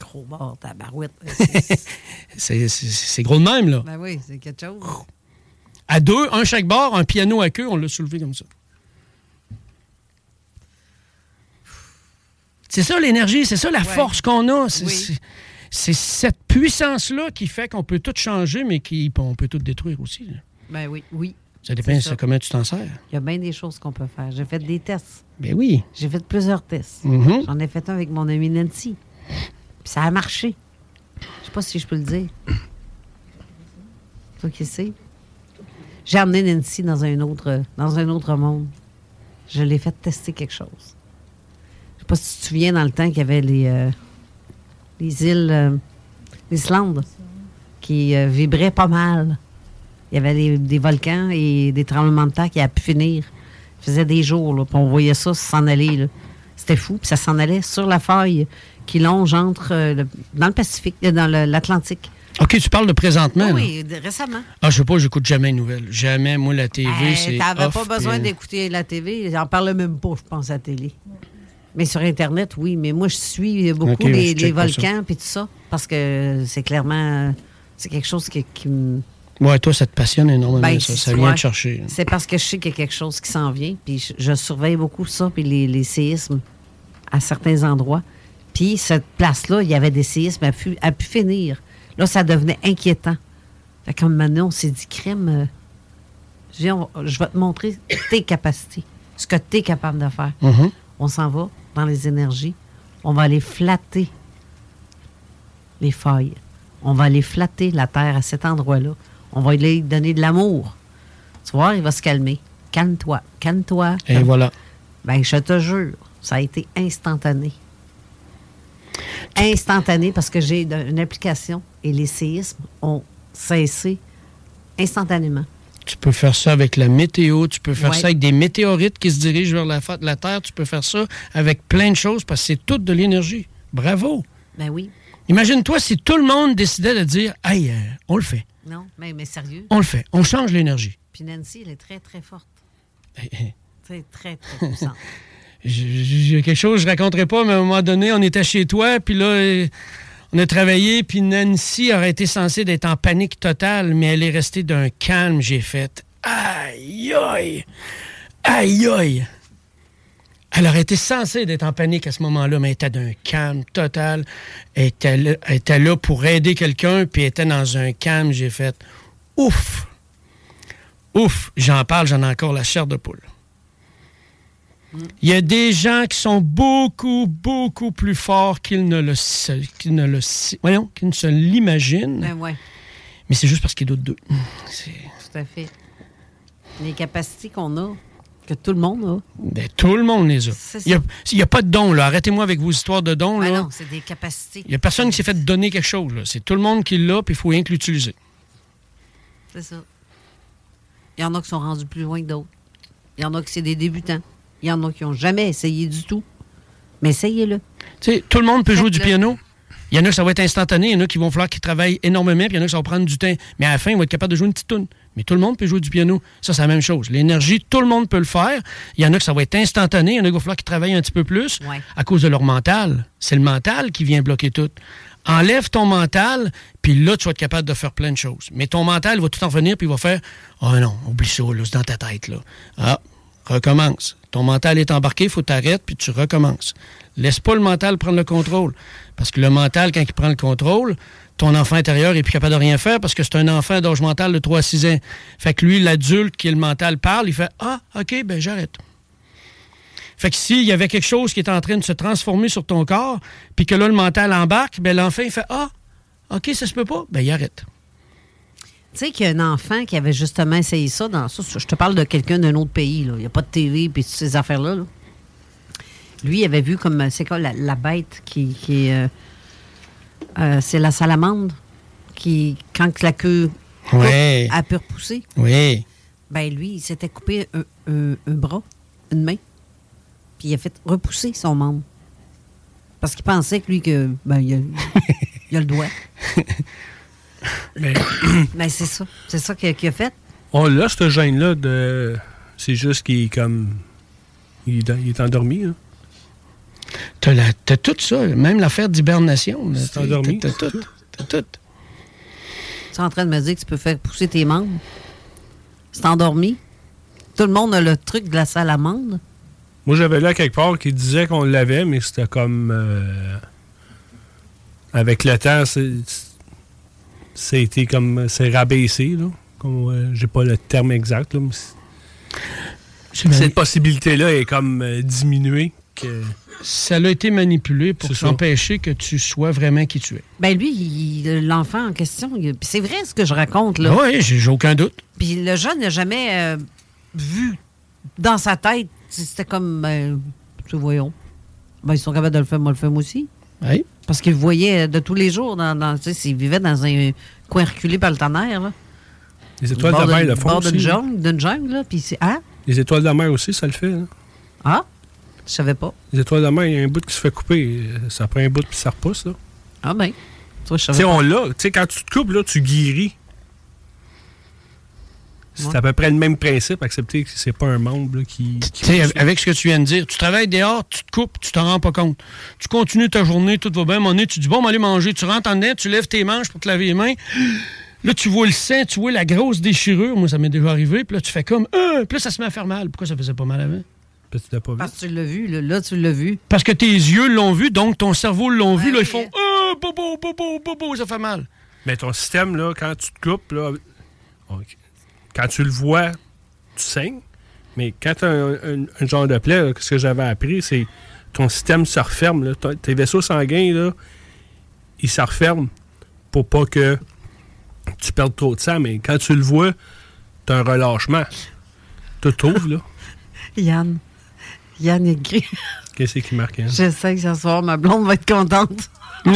Gros bord, tabarouette. [LAUGHS] C'est- gros de même, là. ben oui, c'est quelque chose. À deux, un chaque bord, un piano à queue, on l'a soulevé comme ça. C'est ça l'énergie, c'est ça la force qu'on a. C'est cette puissance-là qui fait qu'on peut tout changer, mais qui, on peut tout détruire aussi. là. Ben oui, oui. Ça dépend ça. comment tu t'en sers. Il y a bien des choses qu'on peut faire. J'ai fait des tests. Ben oui. J'ai fait plusieurs tests. Mhm. J'en ai fait un avec mon ami Nancy. Puis ça a marché. Je sais pas si je peux le dire. Toi qui sais. J'ai amené Nancy dans un autre, dans un autre monde. Je l'ai fait tester quelque chose. Je sais pas si tu te souviens dans le temps qu'il y avait les, euh, les îles, euh, l'Islande, qui euh, vibraient pas mal. Il y avait des, des volcans et des tremblements de terre qui a pu finir. Ça faisait des jours, là, puis on voyait ça s'en aller. là. C'était fou, puis ça s'en allait sur la faille qui longe entre euh, le- dans le Pacifique, euh, dans le- l'Atlantique. OK, tu parles de présentement. oui, de- récemment. Ah, je sais pas, j'écoute jamais les nouvelles. Jamais, moi, la TV, Hey, c'est. T'avais off, pas besoin puis- d'écouter la TV. J'en parle même pas, je pense, à la télé. Mais sur Internet, oui. Mais moi, je suis beaucoup Ok, je les, volcans puis tout ça. Parce que c'est clairement... C'est quelque chose qui, qui me... Ouais, toi, ça te passionne énormément, Ben, ça. c'est- Ça vient te chercher. C'est parce que je sais qu'il y a quelque chose qui s'en vient. Puis je, je surveille beaucoup ça, puis les, les séismes à certains endroits. Puis cette place-là, il y avait des séismes à pu, à pu finir. Là, ça devenait inquiétant. Fait comme maintenant, on s'est dit, crème, euh, je, dis, on- je vais te montrer tes capacités, ce que tu es capable de faire. Mhm. On s'en va dans les énergies. On va aller flatter les feuilles. On va aller flatter la terre à cet endroit-là. On va lui donner de l'amour. Tu vois, il va se calmer. Calme-toi, calme-toi. Et voilà. Ben, je te jure, ça a été instantané. Instantané parce que j'ai une application et les séismes ont cessé instantanément. Tu peux faire ça avec la météo, tu peux faire Ouais. ça avec des météorites qui se dirigent vers la, la Terre, tu peux faire ça avec plein de choses parce que c'est tout de l'énergie. Bravo! Ben oui. Imagine-toi si tout le monde décidait de dire Hey, euh, on le fait, Non, mais, mais sérieux. on le fait, on change l'énergie. Puis Nancy, elle est très, très forte. Eh, eh. Très, très, très puissante. [LAUGHS] J'ai quelque chose que je raconterai pas, mais à un moment donné, on était chez toi, puis là, euh, on a travaillé, puis Nancy aurait été censée d'être en panique totale, mais elle est restée d'un calme. J'ai fait aïe aïe, aïe aïe. Elle aurait été censée d'être en panique à ce moment-là, mais elle était d'un calme total. Elle était là, elle était là pour aider quelqu'un, puis elle était dans un calme. J'ai fait ouf, ouf. J'en parle, j'en ai encore la chair de poule. Il y a des gens qui sont beaucoup, beaucoup plus forts qu'ils ne le, qu'ils ne le, voyons, qu'ils ne se l'imaginent. Ben ouais, Mais c'est juste parce qu'ils doutent d'eux. tout à fait. Les capacités qu'on a, que tout le monde a. Ben, tout le monde les a. Il n'y a, pas de dons, là. Arrêtez-moi avec vos histoires de dons, Ben là. non, c'est des capacités. Il n'y a personne qui s'est fait donner quelque chose, là. C'est tout le monde qui l'a, puis il faut rien que l'utiliser. C'est ça. Il y en a qui sont rendus plus loin que d'autres. Il y en a qui c'est des débutants. Il y en a qui n'ont jamais essayé du tout. Mais essayez-le. Tu sais, tout le monde peut jouer du piano. Il y en a qui ça va être instantané, il y en a qui vont falloir qu'ils travaillent énormément, puis il y en a qui ça va prendre du temps. Mais à la fin, ils vont être capables de jouer une petite toune. Mais tout le monde peut jouer du piano. Ça, c'est la même chose. L'énergie, tout le monde peut le faire. Il y en a que ça va être instantané, il y en a qui va falloir qu'ils travaillent un petit peu plus Ouais. à cause de leur mental. C'est le mental qui vient bloquer tout. Enlève ton mental, puis là, tu vas être capable de faire plein de choses. Mais ton mental va tout en revenir, puis il va faire Oh non, oublie ça, là, c'est dans ta tête. Là. Ah, recommence. Ton mental est embarqué, il faut t'arrêter, puis tu recommences. Laisse pas le mental prendre le contrôle. Parce que le mental, quand il prend le contrôle, ton enfant intérieur est plus capable de rien faire parce que c'est un enfant d'âge mental de 3 à 6 ans. Fait que lui, l'adulte qui est le mental parle, il fait Ah, OK, ben j'arrête. Fait que s'il y avait quelque chose qui est en train de se transformer sur ton corps, puis que là, le mental embarque, ben l'enfant, il fait Ah, OK, ça se peut pas, ben il arrête. Tu sais qu'il y a un enfant qui avait justement essayé ça dans ça. Je te parle de quelqu'un d'un autre pays. Là. Il n'y a pas de TV puis toutes ces affaires-là. là. Lui, il avait vu comme. C'est quoi la, la bête qui. euh, euh, c'est la salamandre qui, quand la queue Ouais. a pu repousser. Oui. Ben lui, il s'était coupé un, un- un bras, une main, puis il a fait repousser son membre. Parce qu'il pensait que lui, que, ben, il, a, il a le doigt. [LAUGHS] Mais [COUGHS] Ben, c'est ça. C'est ça qu'il a, fait. on l'a, ce gène-là, de. C'est juste qu'il est comme. Il est, il est endormi, là. T'as, tout ça, même l'affaire d'hibernation. T'as- endormi, T'as, tout. T'as tout. Tu es en train de me dire que tu peux faire pousser tes membres. C'est endormi. Tout le monde a le truc de la salamandre. Moi, j'avais là quelque part qui disait qu'on l'avait, mais c'était comme. euh, avec le temps, c'est. Ça a été comme. C'est rabaissé, là. Comme, euh, J'ai pas le terme exact, là. mais c'est- Cette possibilité-là est comme euh, diminuée. Que... Ça a été manipulé pour s'empêcher que tu sois vraiment qui tu es. Ben lui, il- l'enfant en question, il- puis c'est vrai ce que je raconte là. Oui, j'ai, j'ai aucun doute. Puis le jeune n'a jamais euh, vu dans sa tête. C'était comme, ben, tu voyons. Ben, ils sont capables de le faire, moi le fais moi aussi. Oui. Parce qu'il le voyait de tous les jours. Dans, dans, tu sais, s'il vivait dans un coin reculé par le tonnerre. Là. Les étoiles de la mer le font bord d'une jungle, d'une jungle, là. Puis c'est. Ah, Les étoiles de la mer aussi, ça le fait. hein? ah, je savais pas. Les étoiles de la mer, il y a un bout qui se fait couper. Ça prend un bout puis ça repousse. Là. Ah ben. Toi, je savais pas. on l'a. Tu sais, quand tu te coupes, là, tu guéris. C'est Ouais. à peu près le même principe, accepter que c'est pas un membre là, qui. qui avec ce que tu viens de dire, tu travailles dehors, tu te coupes, tu t'en rends pas compte. Tu continues ta journée, tout va bien, à un moment donné, tu dis bon, on va aller manger. Tu rentres en dedans, tu lèves tes manches pour te laver les mains. Là, tu vois le sang, tu vois la grosse déchirure. Moi, ça m'est déjà arrivé. Puis là, tu fais comme, euh, puis là, ça se met à faire mal. Pourquoi ça faisait pas mal avant? Parce que tu l'as pas vu. Parce que tu l'as vu, là, là, tu l'as vu. Parce que tes yeux l'ont vu, donc ton cerveau l'ont vu. Là, ils font, euh, bobo, bobo, bobo, ça fait mal. Mais ton système, là, quand tu te coupes, là, ok. Quand tu le vois, tu saignes. Mais quand tu as un, un- un genre de plaie, là, ce que j'avais appris, c'est ton système se referme. là. Tes vaisseaux sanguins, là, ils se referment pour pas que tu perdes trop de sang. Mais quand tu le vois, tu as un relâchement. Tout ouvre, là. [LAUGHS] Yann. Yann écrit. Qu'est-ce qui marque, hein? Je sais que ce soir, ma blonde va être contente. [LAUGHS]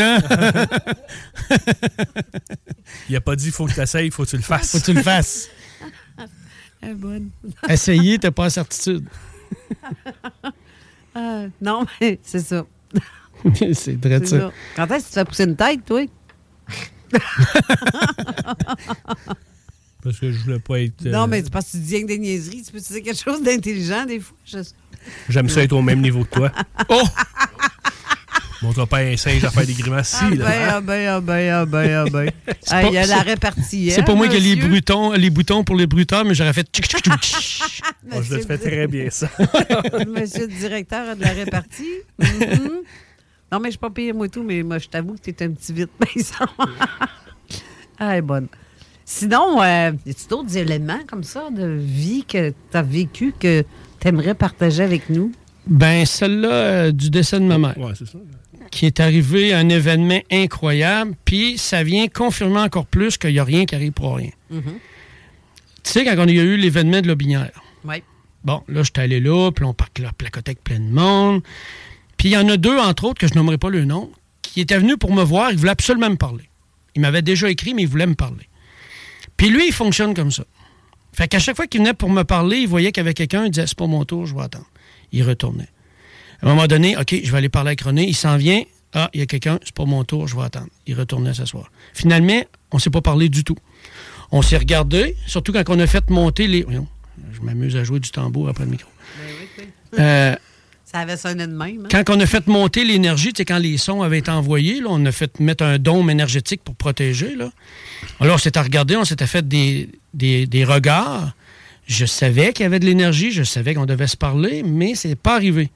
Il a pas dit faut que tu essayes, faut que tu le fasses. Faut que tu le fasses. Elle est bonne. [LAUGHS] Essayer, t'as pas la certitude. [LAUGHS] Euh, non, [LAUGHS] mais c'est ça. c'est vrai ça. Quand est-ce que tu fais pousser une tête, toi? Parce que je voulais pas être. euh, Non, mais c'est parce que tu dis rien que des niaiseries. Tu peux dire quelque chose d'intelligent des fois. Je- J'aime ça être au même niveau que toi. Oh! Montre pas un singe à faire des grimaces Ah ben, ah ben, ah ben, ah ben, ah ben. Ah, Il y a la répartie. C'est hein, pas moi qui ai les, les boutons pour les bruteurs, mais j'aurais fait. Oh, [LAUGHS] je le fais très bien, ça. [LAUGHS] Monsieur le directeur a de la répartie. Mhm. Non, mais je suis pas pire, moi, tout, mais moi, je t'avoue que t'es un petit vite, [LAUGHS] par exemple. ah, elle est bonne. Sinon, euh, y a-tu d'autres éléments comme ça de vie que tu as vécu que tu aimerais partager avec nous? Ben, celle-là euh, du décès de ma mère. Ouais, c'est ça. Qui est arrivé un événement incroyable, puis ça vient confirmer encore plus qu'il n'y a rien qui arrive pour rien. Mhm. Tu sais, quand on a eu l'événement de Lobinière, Oui. Bon, là, j'étais allé là, puis on parc la placothèque plein de monde. Puis il y en a deux, entre autres, que je nommerai pas le nom, qui étaient venus pour me voir. Ils voulaient absolument me parler. Il m'avait déjà écrit, mais il voulait me parler. Puis lui, il fonctionne comme ça. Fait qu'à chaque fois qu'il venait pour me parler, il voyait qu'il y avait quelqu'un, il disait C'est pas mon tour, je vais attendre. Il retournait. À un moment donné, OK, je vais aller parler avec René. Il s'en vient. Ah, il y a quelqu'un, c'est pas mon tour, je vais attendre. Il retournait s'asseoir. Finalement, on s'est pas parlé du tout. On s'est regardé, surtout quand on a fait monter les. Voyons, je m'amuse à jouer du tambour après le micro. Euh, Ça avait sonné de même. hein? Quand on a fait monter l'énergie, tu sais, quand les sons avaient été envoyés, là, on a fait mettre un dôme énergétique pour protéger. Là. Alors, on s'était regardé, on s'était fait des, des- des regards. Je savais qu'il y avait de l'énergie, je savais qu'on devait se parler, mais c'est pas arrivé.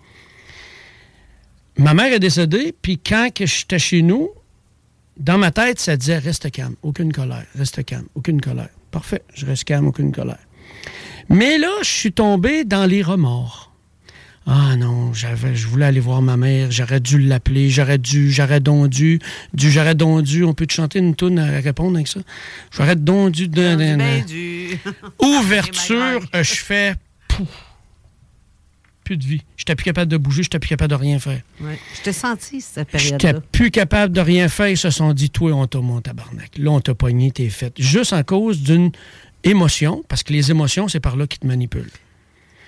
Ma mère est décédée, puis quand que j'étais chez nous, dans ma tête, ça disait reste calme, aucune colère, reste calme, aucune colère. Parfait, je reste calme, aucune colère. Mais là, je suis tombé dans les remords. Ah non, j'avais, je voulais aller voir ma mère, j'aurais dû l'appeler, j'aurais dû, j'aurais donc dû, du j'aurais donc dû. On peut te chanter une toune à répondre avec ça? J'aurais donc dû. de- Ben. Ouverture, [LAUGHS] je fais. pouf, plus de vie. J'étais plus capable de bouger, j'étais plus capable de rien faire. Ouais. Je t'ai senti, cette J'étais période-là. plus capable de rien faire. Ils se sont dit, toi, on t'a mon tabarnak. Là, on t'a pogné, t'es fait. Juste en cause d'une émotion, parce que les émotions, c'est par là qu'ils te manipulent.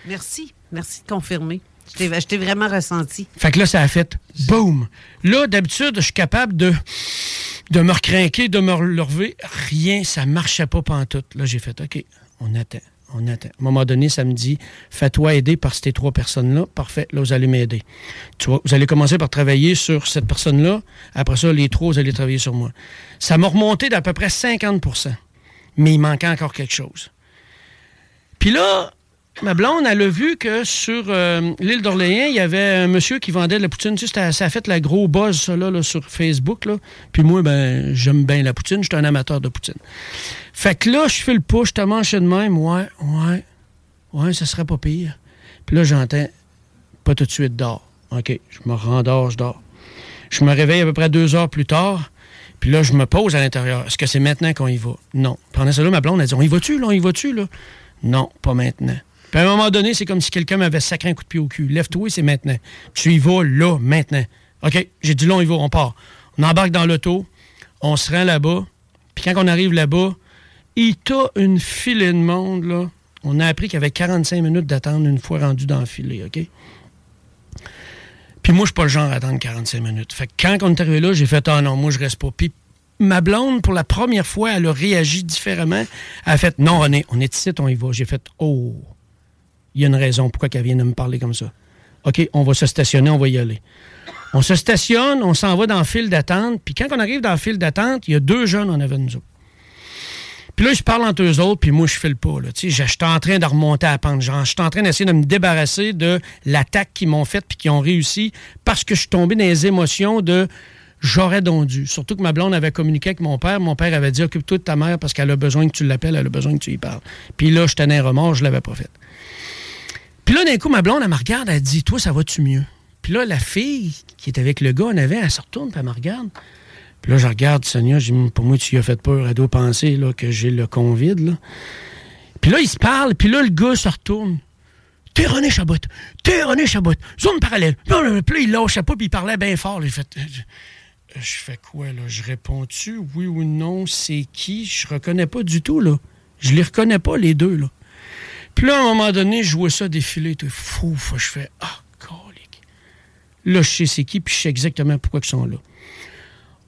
Merci. Merci de confirmer. Je t'ai- je t'ai vraiment ressenti. Fait que là, ça a fait boum. Là, d'habitude, je suis capable de, de me recrinquer, de me relever. Rien, ça marchait pas pantoute. Là, j'ai fait OK, on attend, on attend. À un moment donné, ça me dit fais-toi aider par ces trois personnes-là. Parfait, là, vous allez m'aider. Vous allez commencer par travailler sur cette personne-là. Après ça, les trois, vous allez travailler sur moi. Ça m'a remonté d'à peu près 50% Mais il manquait encore quelque chose. Puis là, ma blonde, elle a vu que sur euh, l'île d'Orléans, il y avait un monsieur qui vendait de la poutine. Tu sais, ça a fait la gros buzz, là, sur Facebook. Puis moi, ben, j'aime bien la poutine. Je suis un amateur de poutine. Fait que là, je fais le push, je te mange de même. Ouais, ouais, ouais, ça serait pas pire. Puis là, j'entends, pas tout de suite, dors. OK, je me rendors, je dors. Je me réveille à peu près deux heures plus tard. Puis là, je me pose à l'intérieur. Est-ce que c'est maintenant qu'on y va? Non. Pendant là, ma blonde, elle dit On y va-tu, là? On y va-tu, là? Non, pas maintenant. Puis à un moment donné, c'est comme si quelqu'un m'avait sacré un coup de pied au cul. Lève-toi, c'est maintenant. Tu y vas là, maintenant. OK, j'ai dit là, on y va, on part. On embarque dans l'auto, on se rend là-bas. Puis quand on arrive là-bas, il t'a une filée de monde, là. On a appris qu'il y avait 45 minutes d'attendre une fois rendu dans le filet, OK? Puis moi, je suis pas le genre à attendre 45 minutes. Fait que quand on est arrivé là, j'ai fait Ah non, moi, je reste pas. Puis ma blonde, pour la première fois, elle a réagi différemment. Elle a fait Non, René, on est ici, on y va. J'ai fait Oh, il y a une raison pourquoi elle vient de me parler comme ça. OK, on va se stationner, on va y aller. On se stationne, on s'en va dans le fil d'attente. Puis quand on arrive dans le fil d'attente, il y a deux jeunes en avant nous autres. Puis là, je parle entre eux autres, puis moi, je file pas. Là. Je en train de remonter à la pente. Je suis en train d'essayer de me débarrasser de l'attaque qu'ils m'ont faite puis qu'ils ont réussi parce que je suis tombé dans les émotions de j'aurais donc dû. Surtout que ma blonde avait communiqué avec mon père. Mon père avait dit occupe-toi de ta mère parce qu'elle a besoin que tu l'appelles, elle a besoin que tu y parles. Puis là, je tenais un remords, je l'avais pas fait. Puis là, d'un coup, ma blonde, elle me regarde, elle dit Toi, ça va-tu mieux? Puis là, la fille qui est avec le gars en avait, elle se retourne, puis elle me regarde. Puis là, je regarde Sonia, je dis, pour moi, tu y as fait peur. Elle doit penser là, que j'ai le convide. Là. Puis là, il se parle, puis là, le gars se retourne. T'es René Chabot. T'es René Chabot. Zone parallèle. Puis là, il lâchait pas, puis il parlait bien fort. J'ai fait, euh, je, fais quoi, là? Je réponds-tu oui ou non? C'est qui? Je reconnais pas du tout, là. Je les reconnais pas, les deux, là. Puis là, à un moment donné, je vois ça défiler, tout fou. Je fais, ah, colique. Là, je sais c'est qui, puis je sais exactement pourquoi ils sont là.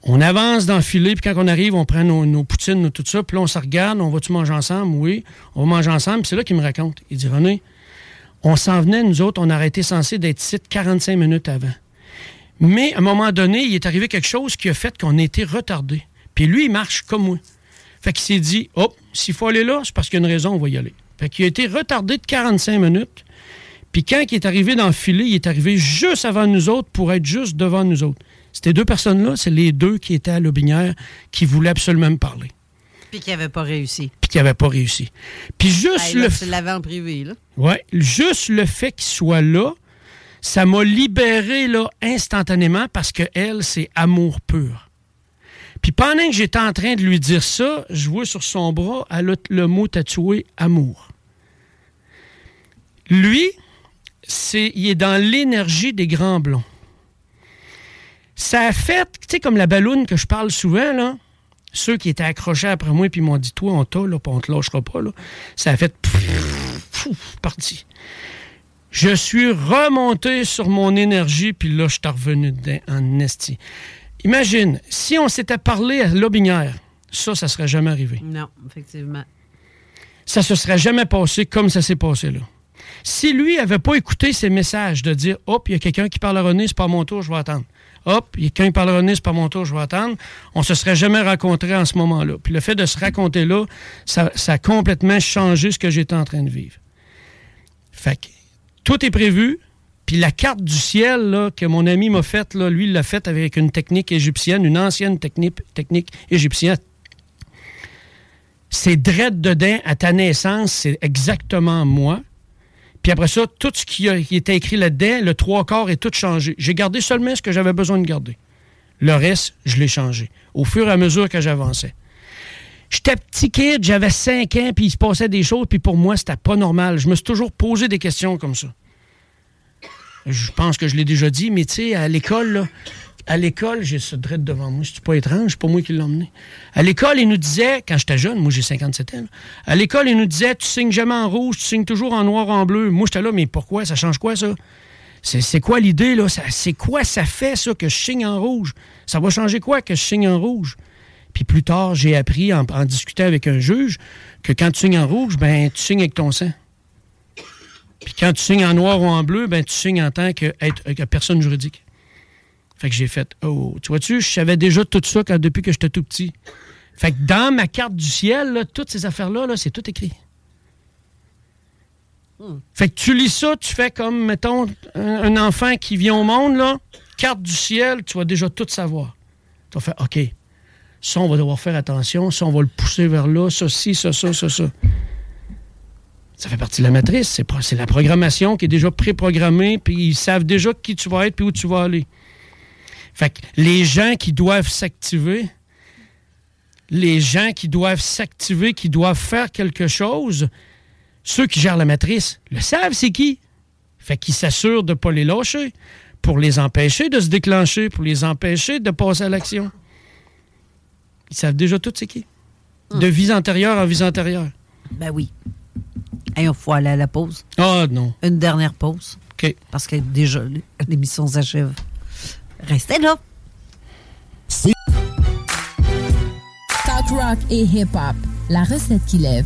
On avance dans le filet, puis quand on arrive, on prend nos, poutines, nos tout ça, puis là, on se regarde, on va-tu manger ensemble? Oui, on va manger ensemble, puis c'est là qu'il me raconte. Il dit, René, on s'en venait, nous autres, on aurait été censé d'être ici 45 minutes avant. Mais à un moment donné, il est arrivé quelque chose qui a fait qu'on a été retardé. Puis lui, il marche comme moi. Fait qu'il s'est dit, hop, s'il faut aller là, c'est parce qu'il y a une raison, on va y aller. Fait qu'il a été retardé de 45 minutes. Puis quand il est arrivé dans le filet, il est arrivé juste avant nous autres pour être juste devant nous autres. Ces deux personnes-là, c'est les deux qui étaient à Lobinière qui voulaient absolument me parler. Puis qui n'avait pas réussi. Puis qui n'avaient pas réussi. Puis juste Hey, là, le tu l'avais en privé, là. Ouais, juste le fait qu'il soit là, ça m'a libéré là, instantanément parce que elle, c'est amour pur. Puis pendant que j'étais en train de lui dire ça, je vois sur son bras, elle a le mot tatoué amour. Lui, c'est, il est dans l'énergie des grands blonds. Ça a fait, tu sais, comme la balloune que je parle souvent, là, ceux qui étaient accrochés après moi puis m'ont dit, toi, on t'a, là, puis on te lâchera pas, là. Ça a fait, pouf, parti. Je suis remonté sur mon énergie, puis là, je suis revenu dedans en esti. Imagine, si on s'était parlé à Lobinière, ça, ça serait jamais arrivé. Non, effectivement. Ça se serait jamais passé comme ça s'est passé là. Si lui avait pas écouté ces messages de dire Hop, il y a quelqu'un qui parle à René, c'est pas mon tour, je vais attendre. Hop, il y a quelqu'un qui parle à René, c'est pas mon tour, je vais attendre. On se serait jamais rencontrés en ce moment-là. Puis le fait de se raconter là, ça, a complètement changé ce que j'étais en train de vivre. Fait que tout est prévu. Puis la carte du ciel que mon ami m'a faite, lui, il l'a faite avec une technique égyptienne, une ancienne technique, technique égyptienne. C'est dread dedans à ta naissance, c'est exactement moi. Puis après ça, tout ce qui, a, était écrit là-dedans, le trois quarts est tout changé. J'ai gardé seulement ce que j'avais besoin de garder. Le reste, je l'ai changé au fur et à mesure que j'avançais. J'étais petit kid, j'avais 5 ans, puis il se passait des choses, puis pour moi, c'était pas normal. Je me suis toujours posé des questions comme ça. Je pense que je l'ai déjà dit, mais tu sais, à l'école, à l'école, j'ai ce dread devant moi. C'est pas étrange, c'est pas moi qui l'ai emmené. À l'école, il nous disait, quand j'étais jeune, moi j'ai 57 ans, à l'école, il nous disait, tu signes jamais en rouge, tu signes toujours en noir, en bleu. Moi, j'étais là, mais pourquoi? Ça change quoi, ça? C'est quoi l'idée, là? C'est quoi ça fait, ça, que je signe en rouge? Ça va changer quoi que je signe en rouge? Puis plus tard, j'ai appris en, en discutant avec un juge que quand tu signes en rouge, ben tu signes avec ton sang. Puis quand tu signes en noir ou en bleu, ben tu signes en tant que, être, que personne juridique. Fait que j'ai fait, oh, tu vois-tu, je savais déjà tout ça quand, depuis que j'étais tout petit. Fait que dans ma carte du ciel, là, toutes ces affaires-là, là, c'est tout écrit. Fait que tu lis ça, tu fais comme, mettons, un, enfant qui vient au monde, là, carte du ciel, tu vas déjà tout savoir. Tu vas faire, OK, ça, on va devoir faire attention, ça, on va le pousser vers là, ça, ci, ça, ça, ça, ça. Ça fait partie de la matrice. C'est la programmation qui est déjà préprogrammée, puis ils savent déjà qui tu vas être puis où tu vas aller. Fait que les gens qui doivent s'activer, les gens qui doivent s'activer, qui doivent faire quelque chose, ceux qui gèrent la matrice le savent, c'est qui. Fait qu'ils s'assurent de ne pas les lâcher pour les empêcher de se déclencher, pour les empêcher de passer à l'action. Ils savent déjà tout c'est qui. De vie antérieure en vie antérieure. Ben oui. Et il faut aller à la pause. Ah non. Une dernière pause. OK. Parce que déjà, l'émission s'achève. Restez là. Talk rock et hip-hop, la recette qui lève.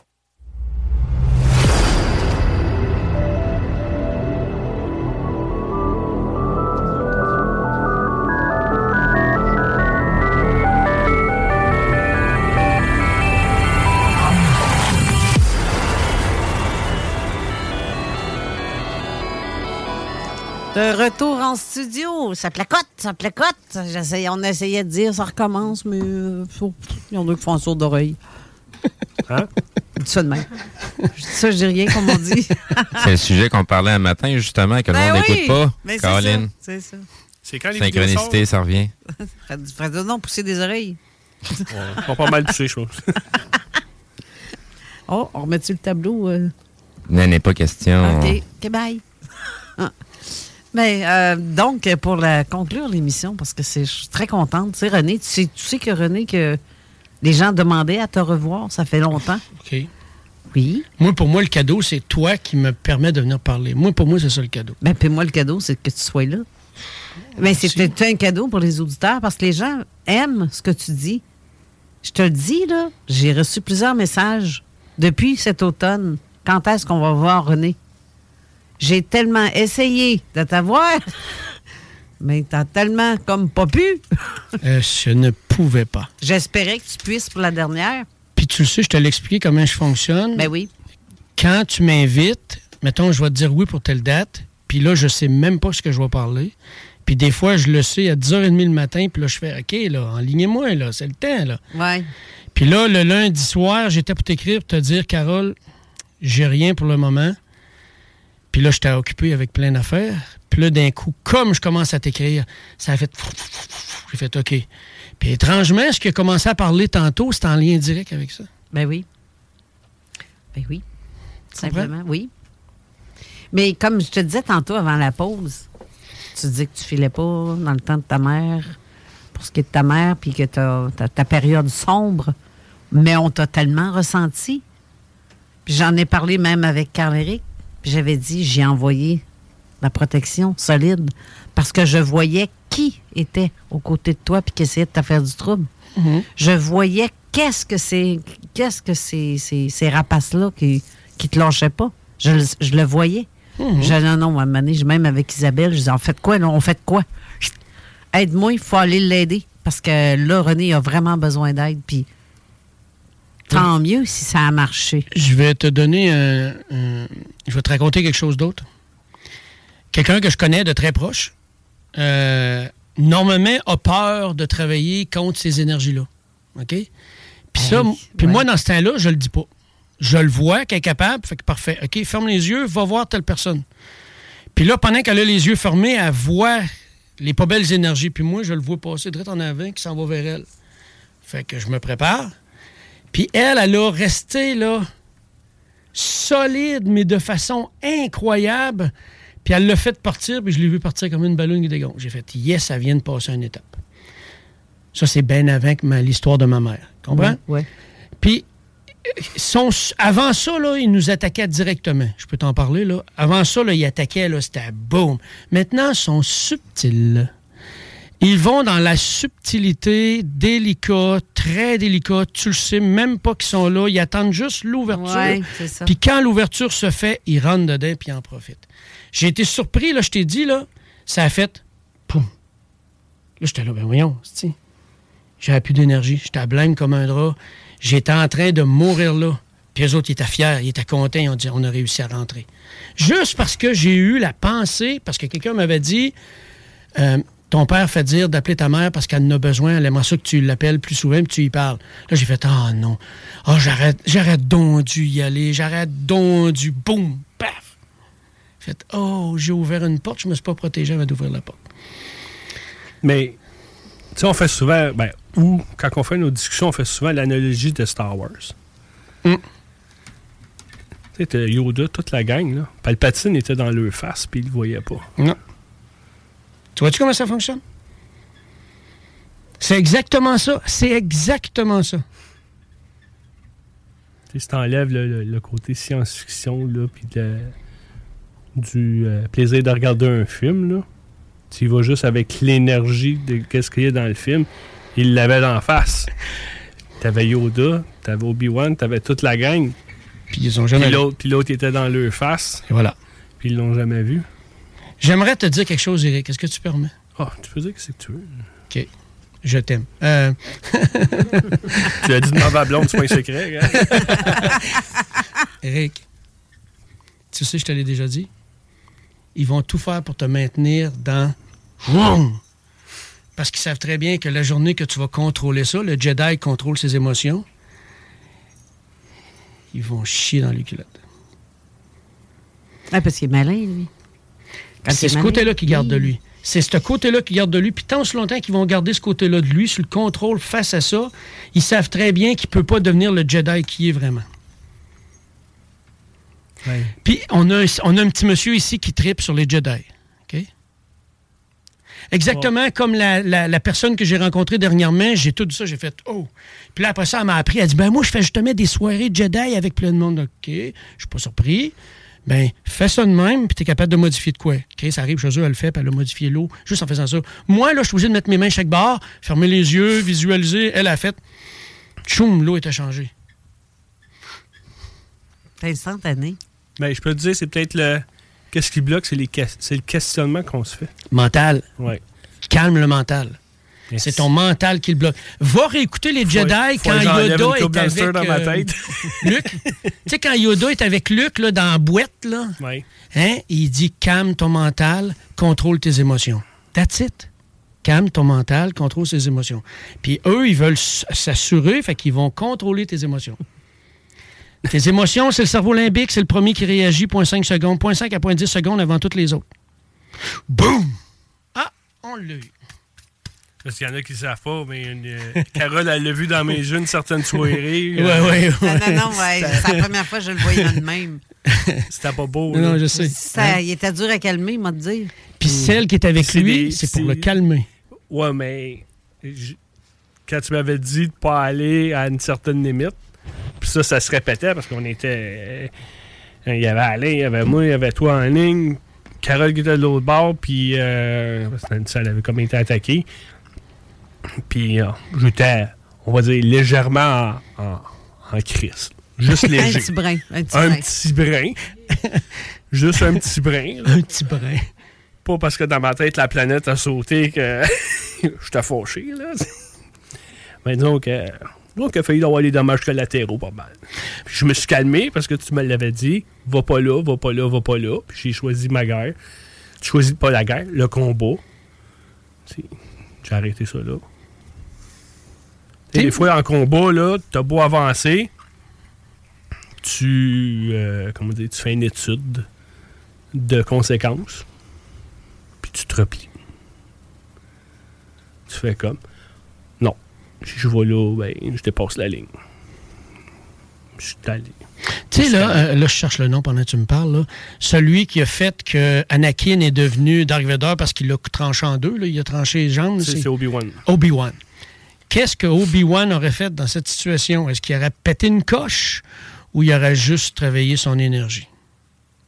De retour en studio. Ça placote, ça placote. On essayait de dire ça recommence, mais euh, il y en a qui font un saut d'oreille. Hein? Je dis ça de même. Je dis ça, je dis rien, comme on dit. [LAUGHS] C'est le sujet qu'on parlait un matin, justement, que le Ben monde oui, n'écoute pas. mais c'est Caroline. ça, C'est ça. C'est quand les Synchronicité, ça revient. Fred, non, pousser des oreilles. Ils sont pas mal poussés, je pense. [LAUGHS] Oh, on remet-tu le tableau? euh? N'en est pas question. OK. OK, bye. Ah. Mais euh, donc, pour la, conclure l'émission, parce que c'est- je suis très contente. Tu sais, René, tu sais, tu sais que René, que les gens demandaient à te revoir, ça fait longtemps. [LAUGHS] OK. Oui. Moi, pour moi, le cadeau, c'est toi qui me permet de venir parler. Moi, pour moi, c'est ça le cadeau. Ben, puis moi, le cadeau, c'est que tu sois là. Mais c'était un cadeau pour les auditeurs parce que les gens aiment ce que tu dis. Je te le dis, là, j'ai reçu plusieurs messages depuis cet automne. Quand est-ce qu'on va voir René? J'ai tellement essayé de t'avoir, mais t'as tellement comme pas pu. Euh, je ne pouvais pas. J'espérais que tu puisses pour la dernière. Puis tu le sais, je te l'ai expliqué comment je fonctionne. Ben oui. Quand tu m'invites, mettons, je vais te dire oui pour telle date, puis là, je sais même pas ce que je vais parler. Puis des fois, je le sais à 10h30 le matin, puis là, je fais OK, là, enlignez-moi, là, c'est le temps, là. Ouais. Puis là, le lundi soir, j'étais pour t'écrire, pour te dire, Carole, j'ai rien pour le moment. Puis là, j'étais occupé avec plein d'affaires. Puis là, d'un coup, comme je commence à t'écrire, ça a fait... J'ai fait OK. Puis étrangement, ce qui a commencé à parler tantôt, c'est en lien direct avec ça. Ben oui. Ben oui. Simplement, oui. Mais comme je te disais tantôt avant la pause, tu dis que tu filais pas dans le temps de ta mère, pour ce qui est de ta mère, puis que tu as, ta période sombre, mais on t'a tellement ressenti. Puis j'en ai parlé même avec Carl-Éric, puis j'avais dit, j'ai envoyé la protection solide parce que je voyais qui était aux côtés de toi puis qui essayait de te faire du trouble. Mhm. Je voyais qu'est-ce que c'est, qu'est-ce que c'est, ces, ces rapaces-là qui, qui te lâchaient pas. Je, le- je le voyais. Mhm. Je non, non, à un moment donné, je- même avec Isabelle, je disais, on fait quoi, là? On fait quoi? Aide-moi, il faut aller l'aider. Parce que là, René a vraiment besoin d'aide. Puis tant mieux si ça a marché. Je vais te donner un, un- Je vais te raconter quelque chose d'autre. Quelqu'un que je connais de très proche, euh, normalement, a peur de travailler contre ces énergies-là. OK? Puis ça, Hey, puis ouais. moi, dans ce temps-là, je le dis pas. Je le vois qu'elle est capable, fait que parfait. OK, ferme les yeux, va voir telle personne. Puis là, pendant qu'elle a les yeux fermés, elle voit les pas belles énergies. Puis moi, je le vois passer direct en avant qui s'en va vers elle. Fait que je me prépare. Puis elle, elle a resté là, solide, mais de façon incroyable. Puis elle l'a fait partir, puis je l'ai vu partir comme une ballon qui dégonfle. J'ai fait, yes, ça vient de passer une étape. Ça, c'est bien avant que l'histoire de ma mère. Comprends? Ouais. Puis, euh, son- avant ça, là, il nous attaquait directement. Je peux t'en parler, là. Avant ça, là, il attaquait, là, c'était boum. Maintenant, ils sont subtils. Ils vont dans la subtilité, délicat, très délicat. Tu le sais même pas qu'ils sont là. Ils attendent juste l'ouverture. Ouais. Puis quand l'ouverture se fait, ils rentrent dedans puis ils en profitent. J'ai été surpris, là, je t'ai dit, là, ça a fait poum. Là, j'étais là, ben voyons, J'avais plus d'énergie. J'étais à blême comme un drap. J'étais en train de mourir là. Puis eux autres, ils étaient fiers, ils étaient contents, ils ont dit on a réussi à rentrer. Juste parce que j'ai eu la pensée, parce que quelqu'un m'avait dit euh, ton père fait dire d'appeler ta mère parce qu'elle en a besoin, elle aimerait ça que tu l'appelles plus souvent puis tu y parles. Là, j'ai fait ah non. Ah, j'arrête, j'arrête donc dû y aller, j'arrête donc dû. Boum, paf. J'ai fait oh, j'ai ouvert une porte, je me suis pas protégé avant d'ouvrir la porte. Mais, tu sais, on fait souvent, ben, ou quand on fait nos discussions, on fait souvent l'analogie de Star Wars. Mm. Tu sais, Yoda, toute la gang, là. Palpatine était dans leur face, puis il le voyait pas. Non. Tu vois-tu comment ça fonctionne? C'est exactement ça. C'est exactement ça. Tu sais, si t'enlèves le, le- le côté science-fiction, là, puis du euh, plaisir de regarder un film, là, tu y vas juste avec l'énergie de qu'est-ce qu'il y a dans le film. Il l'avait d'en face. T'avais Yoda, t'avais Obi-Wan, t'avais toute la gang. Puis ils ont jamais Puis vu. l'autre, puis l'autre était dans leur face. Et voilà. Puis ils l'ont jamais vu. J'aimerais te dire quelque chose, Eric. Est-ce que tu permets? Ah, tu peux dire que c'est que tu veux. OK. Je t'aime. Euh, [LAUGHS] Tu as dit de ma blonde, c'est pas un secret, [LAUGHS] gars. Eric, tu sais, je te l'ai déjà dit. Ils vont tout faire pour te maintenir dans. Vroom! Parce qu'ils savent très bien que la journée que tu vas contrôler ça, le Jedi contrôle ses émotions, ils vont chier dans les culottes. Ah, parce qu'il est malin, lui. Quand C'est est ce côté-là qu'ils gardent de lui. C'est ce côté-là qu'ils gardent de lui. Puis tant aussi longtemps qu'ils vont garder ce côté-là de lui, sur le contrôle face à ça, ils savent très bien qu'il ne peut pas devenir le Jedi qui est vraiment. Puis on a, un, on a un petit monsieur ici qui tripe sur les Jedi. Exactement comme la, la- la personne que j'ai rencontrée dernièrement, j'ai tout dit ça, j'ai fait Oh! Puis là, après ça, elle m'a appris, elle dit Ben moi, je fais justement des soirées Jedi avec plein de monde. OK, je suis pas surpris. Ben, fais ça de même, puis tu es capable de modifier de quoi. Chris arrive chez eux, elle le fait, puis elle a modifié l'eau, juste en faisant ça. Moi, là, je suis obligé de mettre mes mains chaque barre, fermer les yeux, visualiser. Elle a fait. Tchoum, l'eau était changée. C'est instantané. Mais je peux te dire, c'est peut-être le. Qu'est-ce qui bloque, c'est les le questionnement qu'on se fait. Mental. Ouais. Calme le mental. Yes. C'est ton mental qui le bloque. Va réécouter les Faut- Jedi faut quand Yoda est avec dans ma euh, tête. [LAUGHS] Luc. tu sais, quand Yoda est avec Luc là, dans la boîte, là, hein, il dit calme ton mental, contrôle tes émotions. That's it. Calme ton mental, contrôle tes émotions. Puis eux, ils veulent s'assurer, fait qu'ils vont contrôler tes émotions. tes émotions, c'est le cerveau limbique, c'est le premier qui réagit 0.5 secondes, 0.5 à 0.10 secondes avant toutes les autres. Boum! Ah, on l'a eu. Parce qu'il y en a qui ne savent pas, mais une, euh, Carole, elle l'a vu dans mes jeux une certaine soirée. [LAUGHS] Ouais, ouais, ouais. Ah, non, non, ouais. C'est la première fois que je le voyais de même. [LAUGHS] C'était pas beau. Non, non, je sais. Ça, Il était dur à calmer, m'a te dire. Puis celle qui est avec lui, c'est pour le calmer. Ouais, mais quand tu m'avais dit de pas aller à une certaine limite, puis ça, ça se répétait parce qu'on était. euh, Il y avait Alain, il y avait moi, il y avait toi en ligne, Carole qui était de l'autre bord, puis euh, ça, elle avait comme été attaquée. Puis euh, j'étais, on va dire, légèrement en, en, en crise. Juste [LAUGHS] léger. Un petit brin. Un petit Un brin. petit brin. [LAUGHS] Juste un petit brin. Un petit brin. Pas parce que dans ma tête, la planète a sauté que [LAUGHS] j'étais fâché, là. Mais disons que. Disons qu'il a failli avoir des dommages collatéraux, pas mal. Puis je me suis calmé parce que tu me l'avais dit. Va pas là, va pas là, va pas là. Puis j'ai choisi ma guerre. Tu choisis pas la guerre, le combat. J'ai arrêté ça là. Des fois, en combat, là, t'as beau avancer, tu, euh, comment dire, tu fais une étude de conséquences, puis tu te replies. Tu fais comme, non, si je vais là, ben, je dépasse la ligne. Je suis allé. Tu sais, là, euh, là, je cherche le nom pendant que tu me parles. là. Celui qui a fait que Anakin est devenu Dark Vader parce qu'il l'a tranché en deux. là. Il a tranché les jambes. C'est c'est Obi-Wan. Obi-Wan. Qu'est-ce que Obi-Wan aurait fait dans cette situation? Est-ce qu'il aurait pété une coche ou il aurait juste travaillé son énergie?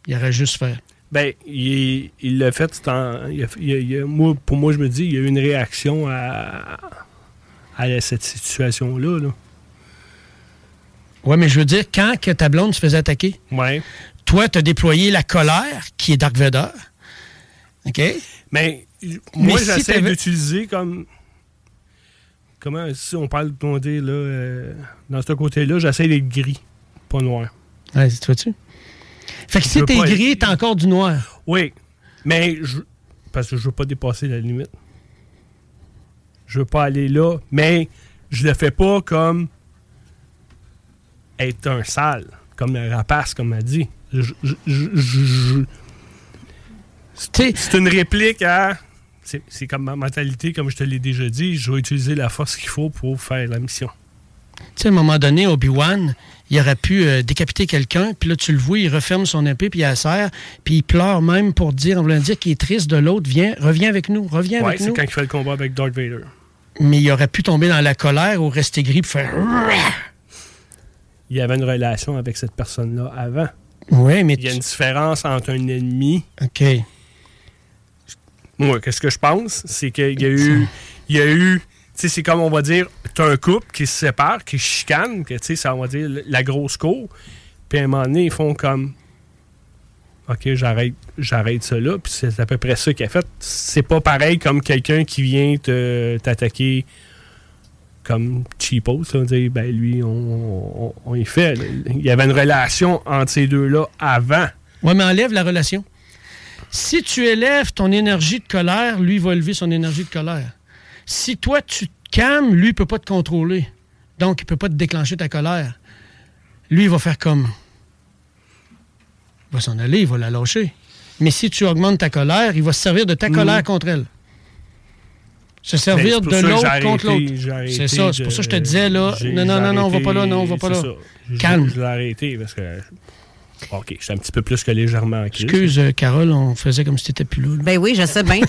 Il aurait juste fait. Ben, il l'a fait, en- il a- il a- il a- moi, pour moi, je me dis, il y a eu une réaction à, à cette situation-là. Là. Ouais, mais je veux dire, quand que ta blonde se faisait attaquer, Ouais. toi, tu as déployé la colère, qui est Dark Vader. OK? Mais moi, j'essaie d'utiliser comme. Comment, si on parle, on dit, là, euh, dans ce côté-là, j'essaie d'être gris, pas noir. Ouais, tu vois-tu? Fait que Je si t'es gris, être- t'as encore du noir. Oui, mais je, parce que je veux pas dépasser la limite. Je veux pas aller là, mais je le fais pas comme être un sale, comme le rapace, comme elle dit. Je- je- C'est c'est une réplique à. C'est c'est comme ma mentalité, comme je te l'ai déjà dit. Je vais utiliser la force qu'il faut pour faire la mission. Tu sais, à un moment donné, Obi-Wan, il aurait pu euh, décapiter quelqu'un, puis là, tu le vois, il referme son épée, puis il la serre, puis il pleure même pour dire, en voulant dire qu'il est triste de l'autre, viens, reviens avec nous, reviens Ouais, avec c'est nous. quand il fait le combat avec Darth Vader. Mais il aurait pu tomber dans la colère ou rester gris, puis faire... Il y avait une relation avec cette personne-là avant. Ouais, mais Il y a une différence entre un ennemi. OK. Moi, qu'est-ce que je pense? C'est qu'il y a eu. Il y a eu. C'est comme on va dire, t'as un couple qui se sépare, qui chicane, que tu sais, ça on va dire la grosse cour. Puis à un moment donné, ils font comme. OK, j'arrête, j'arrête ça là. Puis c'est à peu près ça qu'il a fait. C'est pas pareil comme quelqu'un qui vient te- t'attaquer comme cheapo. Ça veut dire, ben lui, on, on, on y fait. Il y avait une relation entre ces deux-là avant. Ouais, mais enlève la relation. Si tu élèves ton énergie de colère, lui va élever son énergie de colère. Si toi, tu te calmes, lui ne peut pas te contrôler. Donc, il ne peut pas te déclencher ta colère. Lui, il va faire comme? Il va s'en aller, il va la lâcher. Mais si tu augmentes ta colère, il va se servir de ta Mhm. colère contre elle. Se servir Ben, pour de l'autre contre l'autre. C'est ça, c'est pour ça que je te disais là. Non, non, non, non, on va pas là, non, on va pas là. Calme. Je, je l'ai arrêté parce que. OK, j'étais un petit peu plus que légèrement. Excuse, euh, Carole, on faisait comme si t'étais plus là. là. Ben oui, je sais bien.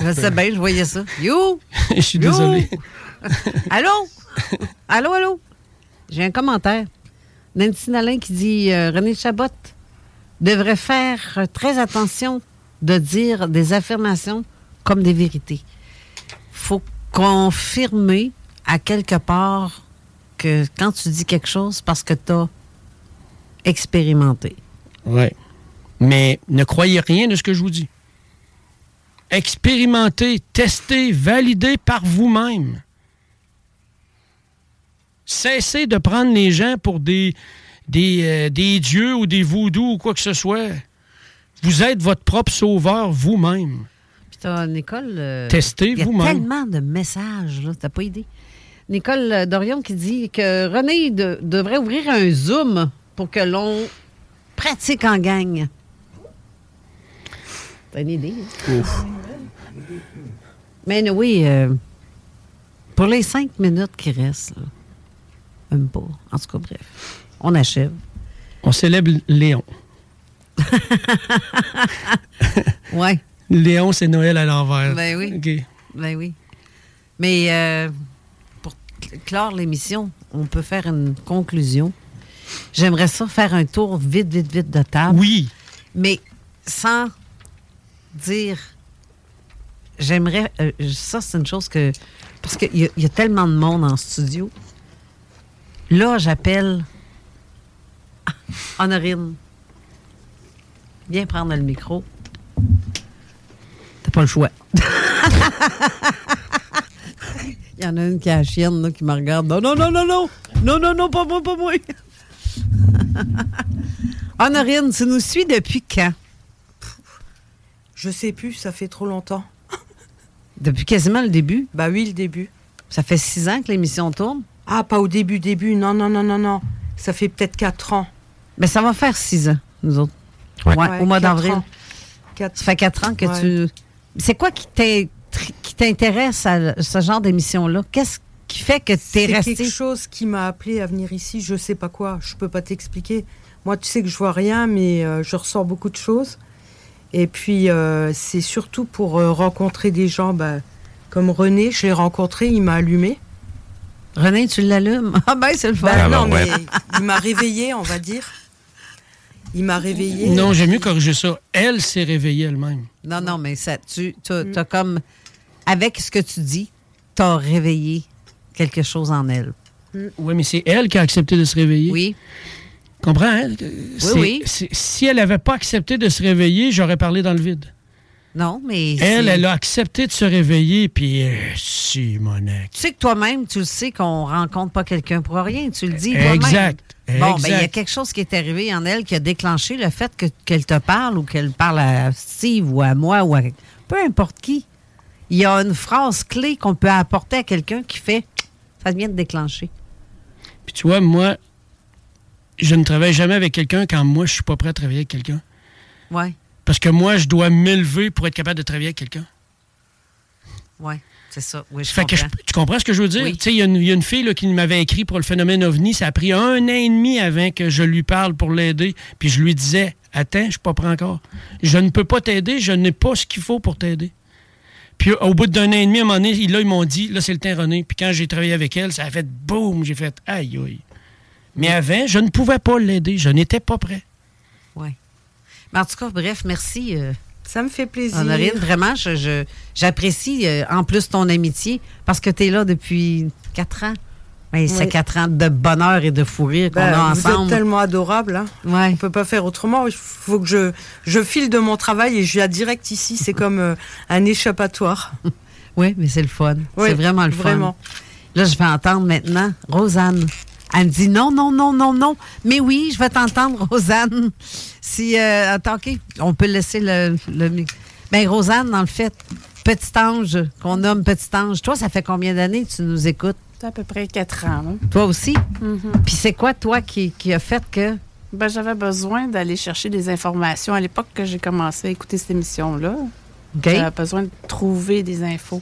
je sais bien, je voyais ça. You! [LAUGHS] Je suis You! désolé. [LAUGHS] allô? Allô, allô? J'ai un commentaire. Nancy Nalin qui dit euh, René Chabot devrait faire très attention de dire des affirmations comme des vérités. faut confirmer à quelque part que quand tu dis quelque chose, parce que tu as expérimenté. Oui. Mais ne croyez rien de ce que je vous dis. Expérimentez, testez, validez par vous-même. Cessez de prendre les gens pour des, des, euh, des dieux ou des voodoo ou quoi que ce soit. Vous êtes votre propre sauveur vous-même. Puis t'as Nicole. euh, Testez Il y a vous-même. tellement de messages, là, t'as pas idée. Nicole euh, Dorion qui dit que René de- devrait ouvrir un Zoom pour que l'on pratique en gang. T'as une idée? hein? Mais oui, euh, pour les cinq minutes qui restent, là, même pas. En tout cas, bref, on achève. On célèbre Léon. [LAUGHS] Ouais. Léon, c'est Noël à l'envers. Ben oui. Ben oui. Mais euh, pour cl- clore l'émission, on peut faire une conclusion. J'aimerais ça faire un tour vite, vite, vite de table. Oui. Mais sans dire. J'aimerais. euh, ça, c'est une chose que. Parce qu'il y, y a tellement de monde en studio. Là, j'appelle. [LAUGHS] Honorine. Viens prendre le micro. T'as pas le choix. Il [LAUGHS] y en a une qui a la chienne là, qui me regarde. Non, non, non, non, non. Non, non, non, pas moi, pas moi. [LAUGHS] Honorine, tu nous suis depuis quand? Je sais plus, ça fait trop longtemps. [LAUGHS] Depuis quasiment le début? Bah oui, le début. Ça fait six ans que l'émission tourne? Ah, pas au début, début. Non, non, non, non, non. Ça fait peut-être quatre ans. Mais ça va faire six ans, nous autres. Ouais. Ouais, Ouais, au mois d'avril. Ça fait quatre ans que Ouais. tu. C'est quoi qui t'intéresse à ce genre d'émission-là? Qu'est-ce qui fait que tu es C'est resté. quelque chose qui m'a appelé à venir ici. Je sais pas quoi. Je peux pas t'expliquer. Moi, tu sais que je vois rien, mais euh, je ressens beaucoup de choses. Et puis, euh, c'est surtout pour euh, rencontrer des gens bah, comme René. Je l'ai rencontré, il m'a allumé. René, tu l'allumes? [LAUGHS] Ah ben, c'est le fun. Ben non, mais il m'a réveillé, on va dire. Il m'a réveillé. Non, j'aime mieux corriger ça. Elle s'est réveillée elle-même. Non, non, mais ça, tu as, comme. Avec ce que tu dis, tu as réveillé quelque chose en elle. Oui, mais c'est elle qui a accepté de se réveiller. Oui. Comprends, hein? Oui. Si elle n'avait pas accepté de se réveiller, j'aurais parlé dans le vide. Non, mais. Elle, elle a accepté de se réveiller, puis euh, si, Monac. Tu sais que toi-même, tu le sais qu'on rencontre pas quelqu'un pour rien. Tu le dis toi-même. Exact. Bon, ben, il y a quelque chose qui est arrivé en elle qui a déclenché le fait que- qu'elle te parle ou qu'elle parle à Steve ou à moi ou à peu importe qui. Il y a une phrase clé qu'on peut apporter à quelqu'un qui fait ça vient de déclencher. Puis tu vois, moi, je ne travaille jamais avec quelqu'un quand moi, je suis pas prêt à travailler avec quelqu'un. Ouais, Parce que moi, je dois m'élever pour être capable de travailler avec quelqu'un. ouais, c'est ça. Oui, je Fait que je- comprends. tu comprends ce que je veux dire? Oui. Tu sais, il y, a une- il y a une fille là, qui m'avait écrit pour le phénomène OVNI. Ça a pris un an et demi avant que je lui parle pour l'aider. Puis je lui disais, attends, je suis pas prêt encore. Je ne peux pas t'aider, je n'ai pas ce qu'il faut pour t'aider. Puis au bout d'un an et demi, à un moment donné, là, ils m'ont dit, là, c'est le temps, René. Puis quand j'ai travaillé avec elle, ça a fait boum, j'ai fait aïe, aïe. Mais avant, je ne pouvais pas l'aider. Je n'étais pas prêt. Oui. Mais en tout cas, bref, merci. euh, Ça me fait plaisir. Honorine, vraiment, je- je- j'apprécie euh, en plus ton amitié parce que tu es là depuis quatre ans. Ben, C'est Oui. quatre ans de bonheur et de fou rire qu'on Ben, a vous ensemble. êtes tellement adorable. Hein. On peut pas faire autrement. Il faut que je, je file de mon travail et je viens direct ici. C'est comme euh, un échappatoire. [LAUGHS] Oui, mais c'est le fun. Oui, c'est vraiment le fun. vraiment. Là, je vais entendre maintenant Rosanne. Elle me dit non, non, non, non, non. Mais oui, je vais t'entendre, [LAUGHS] Rosanne. Si, euh, attends, OK, on peut laisser le, Ben, Rosanne, dans le fait, Petit Ange, qu'on nomme Petit Ange, toi, ça fait combien d'années que tu nous écoutes? À peu près quatre ans. Toi aussi? Mhm. Puis c'est quoi, toi, qui, qui a fait que? Ben, j'avais besoin d'aller chercher des informations. À l'époque que j'ai commencé à écouter cette émission-là, j'avais besoin de trouver des infos.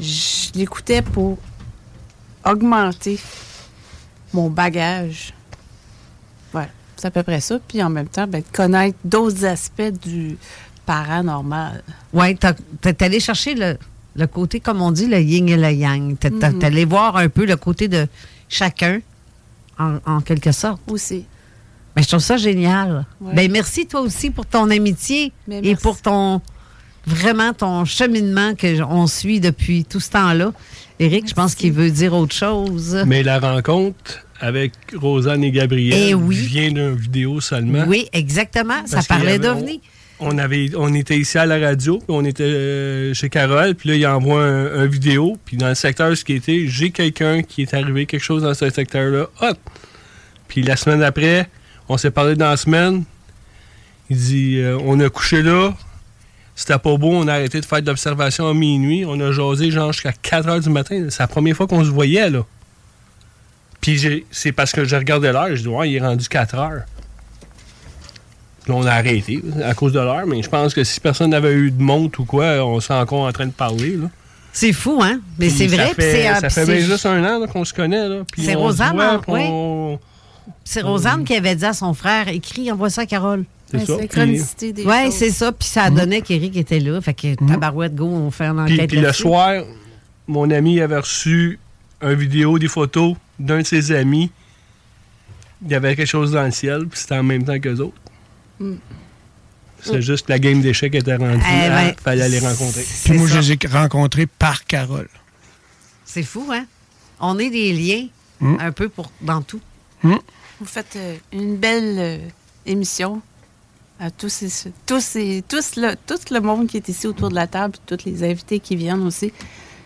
Je l'écoutais pour augmenter mon bagage. Voilà, c'est à peu près ça. Puis en même temps, ben, de connaître d'autres aspects du paranormal. Oui, t'es allé chercher le, le côté, comme on dit, le yin et le yang. T'es t'es Mhm. allé voir un peu le côté de chacun, en, en quelque sorte. Aussi. Ben, je trouve ça génial. Ouais. Ben, merci toi aussi pour ton amitié Ben, et pour ton vraiment ton cheminement que on suit depuis tout ce temps-là. Éric, je pense qu'il veut dire autre chose. Mais la rencontre avec Rosanne et Gabriel Eh oui. vient d'une vidéo seulement. Oui, exactement. Ça parlait d'OVNI. On, était ici à la radio, puis on était euh, chez Carole, puis là, il envoie un, vidéo, puis dans le secteur, ce qui était, j'ai quelqu'un qui est arrivé quelque chose dans ce secteur-là. Hop! Puis la semaine d'après, on s'est parlé dans la semaine. Il dit, euh, on a couché là, c'était pas beau, on a arrêté de faire de l'observation à minuit, on a jasé genre jusqu'à 4 heures du matin. C'est la première fois qu'on se voyait, là. Puis c'est parce que j'ai regardé l'heure, je dis, ouais, il est rendu 4 heures. Puis là, on a arrêté à cause de l'heure, mais je pense que si personne n'avait eu de montre ou quoi, on serait encore en train de parler. là. C'est fou, hein? Mais Puis c'est vrai. Ça puis fait, c'est, euh, ça puis fait c'est- bien juste un an là, qu'on se connaît. là, puis C'est Rosanne, voit, hein? puis Oui. on- C'est Rosanne qui avait dit à son frère écris, envoie ça à Carole. C'est ça. Oui, c'est ça. Puis ça a donné qu'Éric était là. Fait que tabarouette, go, on fait un Puis, enquête puis le soir, mon ami avait reçu une vidéo, des photos d'un de ses amis. Il y avait quelque chose dans le ciel, puis c'était en même temps qu'eux autres. Mm. C'est juste que la game d'échecs était rendue. Eh à- ben, fallait les rencontrer. Puis moi, je les ai rencontrés par Carole. C'est fou, hein? On est des liens Mm. un peu pour dans tout. Hmm. Vous faites euh, une belle euh, émission à tous, ces, tous, ces, tous le, tout le monde qui est ici autour de la table, puis tous les invités qui viennent aussi.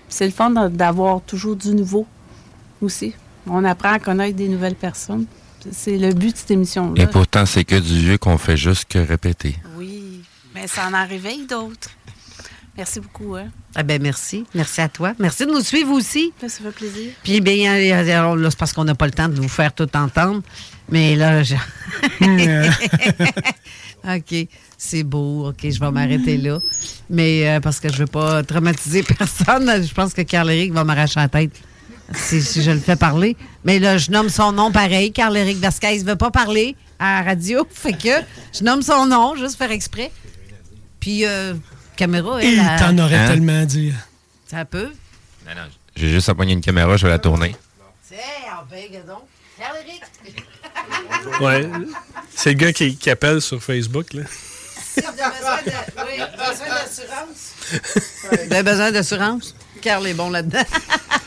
C'est le fun d'a- d'avoir toujours du nouveau aussi. On apprend à connaître des nouvelles personnes. C'est le but de cette émission-là. Et pourtant, c'est que du vieux qu'on fait juste que répéter. Oui, mais ça en a réveillé d'autres. Merci beaucoup. Hein? Ah ben merci. Merci à toi. Merci de nous suivre aussi. Ça fait plaisir. Puis bien, là, c'est parce qu'on n'a pas le temps de vous faire tout entendre. Mais là, je... [LAUGHS] OK, c'est beau. OK, je vais m'arrêter là. Mais euh, parce que je veux pas traumatiser [LAUGHS] personne, je pense que Carl-Éric va m'arracher la tête si, si je le fais parler. Mais là, je nomme son nom pareil. Carl-Éric Vasquez ne veut pas parler à la radio. [LAUGHS] Fait que je nomme son nom, juste faire exprès. Puis, euh, caméra, elle, Il t'en aurait Hein? tellement à dire. Ça peut. J'ai juste à pogner une caméra, je vais la tourner. C'est en paix, donc. Carl-Éric. [LAUGHS] Ouais. C'est le gars qui, qui appelle sur Facebook. Là. Si on a besoin de- oui, besoin d'assurance. Vous avez besoin d'assurance? Carl est bon là-dedans. [LAUGHS]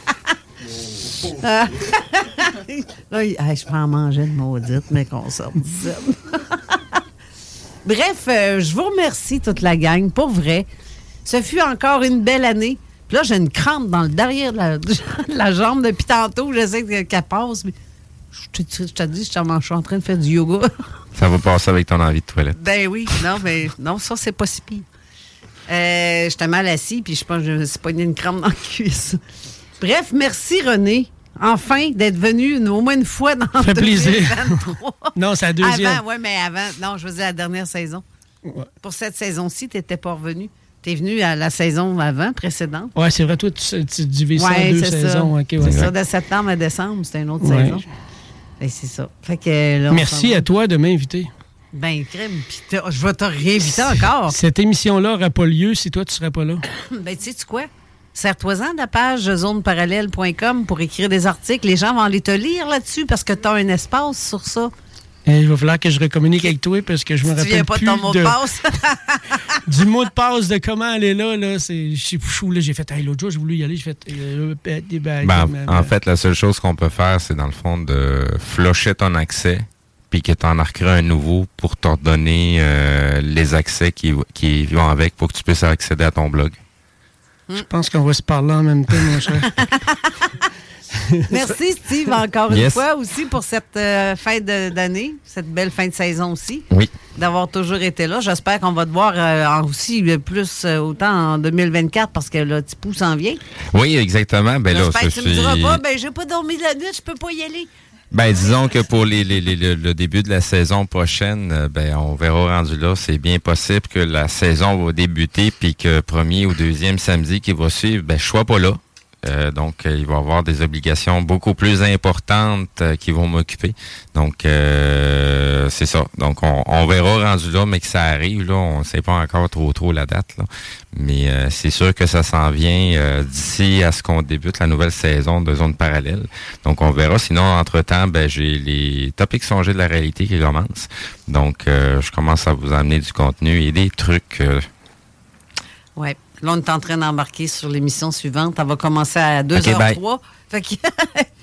Ah. [LAUGHS] Là, il- je prends à manger une maudite, mais qu'on d'ici. [LAUGHS] Bref, euh, je vous remercie toute la gang, pour vrai. Ce fut encore une belle année. Puis là, j'ai une crampe dans le derrière de la, [LAUGHS] de la jambe depuis tantôt. J'essaie que- qu'elle passe. Mais je te, je te dis, je suis en- je suis en train de faire du yoga. Ça va passer avec ton envie de toilette. Ben oui, non, mais non, ça, c'est pas si pire. Euh, J'étais mal assis, puis je pense que je me suis pogné une crampe dans la cuisse. Bref, merci René, enfin, d'être venu une- au moins une fois dans Ça fait plaisir. 2023. [LAUGHS] Non, c'est la deuxième. Avant, oui, mais avant, non, je veux dire la dernière saison. Pour cette saison-ci, tu n'étais pas revenu. Tu es venu à la saison avant, précédente. Ouais, c'est vrai, toi, tu, tu divises ça en deux saisons. ça. ouais. c'est ça, de septembre à décembre, c'était une autre saison. Ben, c'est ça. Fait que, là, Merci à toi de m'inviter. Ben, crème, je vais te réinviter encore. Cette émission-là n'aurait pas lieu si toi, tu serais pas là. [COUGHS] Ben, tu sais quoi? Sers-toi-en de la page zoneparallèle.com pour écrire des articles. Les gens vont aller te lire là-dessus parce que tu as un espace sur ça. Et il va falloir que je recommunique avec toi parce que je me Tu rappelle viens pas de plus ton mot de passe? [LAUGHS] du mot de passe de comment elle est là. là c'est, je suis fou, là. J'ai fait, hey, l'autre jour, j'ai voulu y aller. J'ai fait, euh, ben, ben, en fait, la seule chose qu'on peut faire, c'est dans le fond de flusher ton accès, puis que tu en un nouveau pour te redonner euh, les accès qui, qui vont avec pour que tu puisses accéder à ton blog. Je pense qu'on va se parler en même temps, mon cher. [LAUGHS] Merci, Steve, encore une fois aussi pour cette euh, fin de- d'année, cette belle fin de saison aussi. Oui. D'avoir toujours été là. J'espère qu'on va te voir euh, en- aussi euh, plus euh, autant en 2024 parce que là, Tipou s'en vient. Oui, exactement. Ben là, J'espère que tu me diras pas, ben j'ai pas dormi de la nuit, je peux pas y aller. Ben, disons que pour les, les- les- le, le début de la saison prochaine, euh, ben, on verra rendu là. C'est bien possible que la saison va débuter puis que premier ou deuxième samedi qui va suivre, ben, je sois pas là. Euh, donc, euh, il va y avoir des obligations beaucoup plus importantes euh, qui vont m'occuper. Donc, euh, c'est ça. Donc, on, on verra rendu là, mais que ça arrive, là, on ne sait pas encore trop trop la date. Là. Mais c'est sûr que ça s'en vient d'ici à ce qu'on débute la nouvelle saison de Zone Parallèle. Donc, on verra. Sinon, entre-temps, ben, j'ai les topics songés de la réalité qui commencent. Donc, je commence à vous amener du contenu et des trucs. Ouais. Là, on est en train d'embarquer sur l'émission suivante. Elle va commencer à 2h03. Fait que [LAUGHS]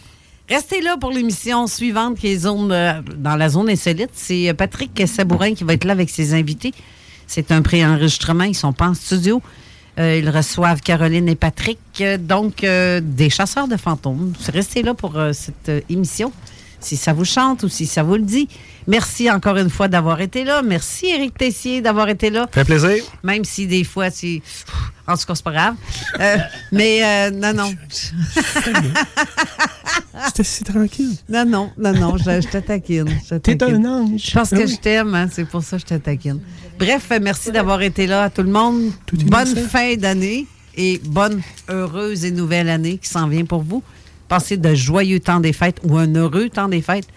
Restez là pour l'émission suivante qui est zone, euh, dans la zone insolite. C'est euh, Patrick Sabourin qui va être là avec ses invités. C'est un pré-enregistrement. Ils sont pas en studio. Euh, ils reçoivent Caroline et Patrick, euh, donc des chasseurs de fantômes. Restez là pour cette émission, si ça vous chante ou si ça vous le dit. Merci encore une fois d'avoir été là. Merci Éric Tessier d'avoir été là. Fait plaisir. Même si des fois, c'est... En tout cas, c'est pas grave. Euh, mais euh, non, non. [LAUGHS] C'était si tranquille. Non, non, non, non, je, je te taquine. je te T'es taquine. un ange. Je pense Ah que oui. je t'aime, hein, c'est pour ça que je te taquine. Bref, euh, merci d'avoir été là à tout le monde. bonne fin d'année et bonne, heureuse et nouvelle année qui s'en vient pour vous. Passez de joyeux temps des fêtes ou un heureux temps des fêtes.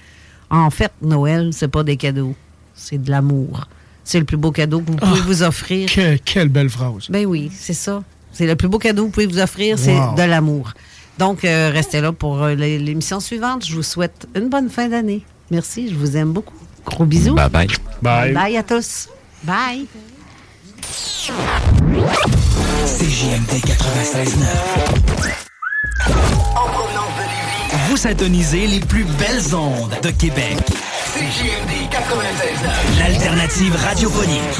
En fait, Noël, c'est pas des cadeaux, c'est de l'amour. C'est le plus beau cadeau que vous pouvez Ah, vous offrir. que- quelle belle phrase. Ben oui, c'est ça. C'est le plus beau cadeau que vous pouvez vous offrir, c'est de l'amour. Donc, euh, restez là pour euh, l'é- l'émission suivante. Je vous souhaite une bonne fin d'année. Merci, je vous aime beaucoup. Gros bisous. Bye bye. Bye. Bye à tous. Bye. CJMD 96.9. Vous syntonisez les plus belles ondes de Québec. CJMD 96.9. L'alternative radiophonique.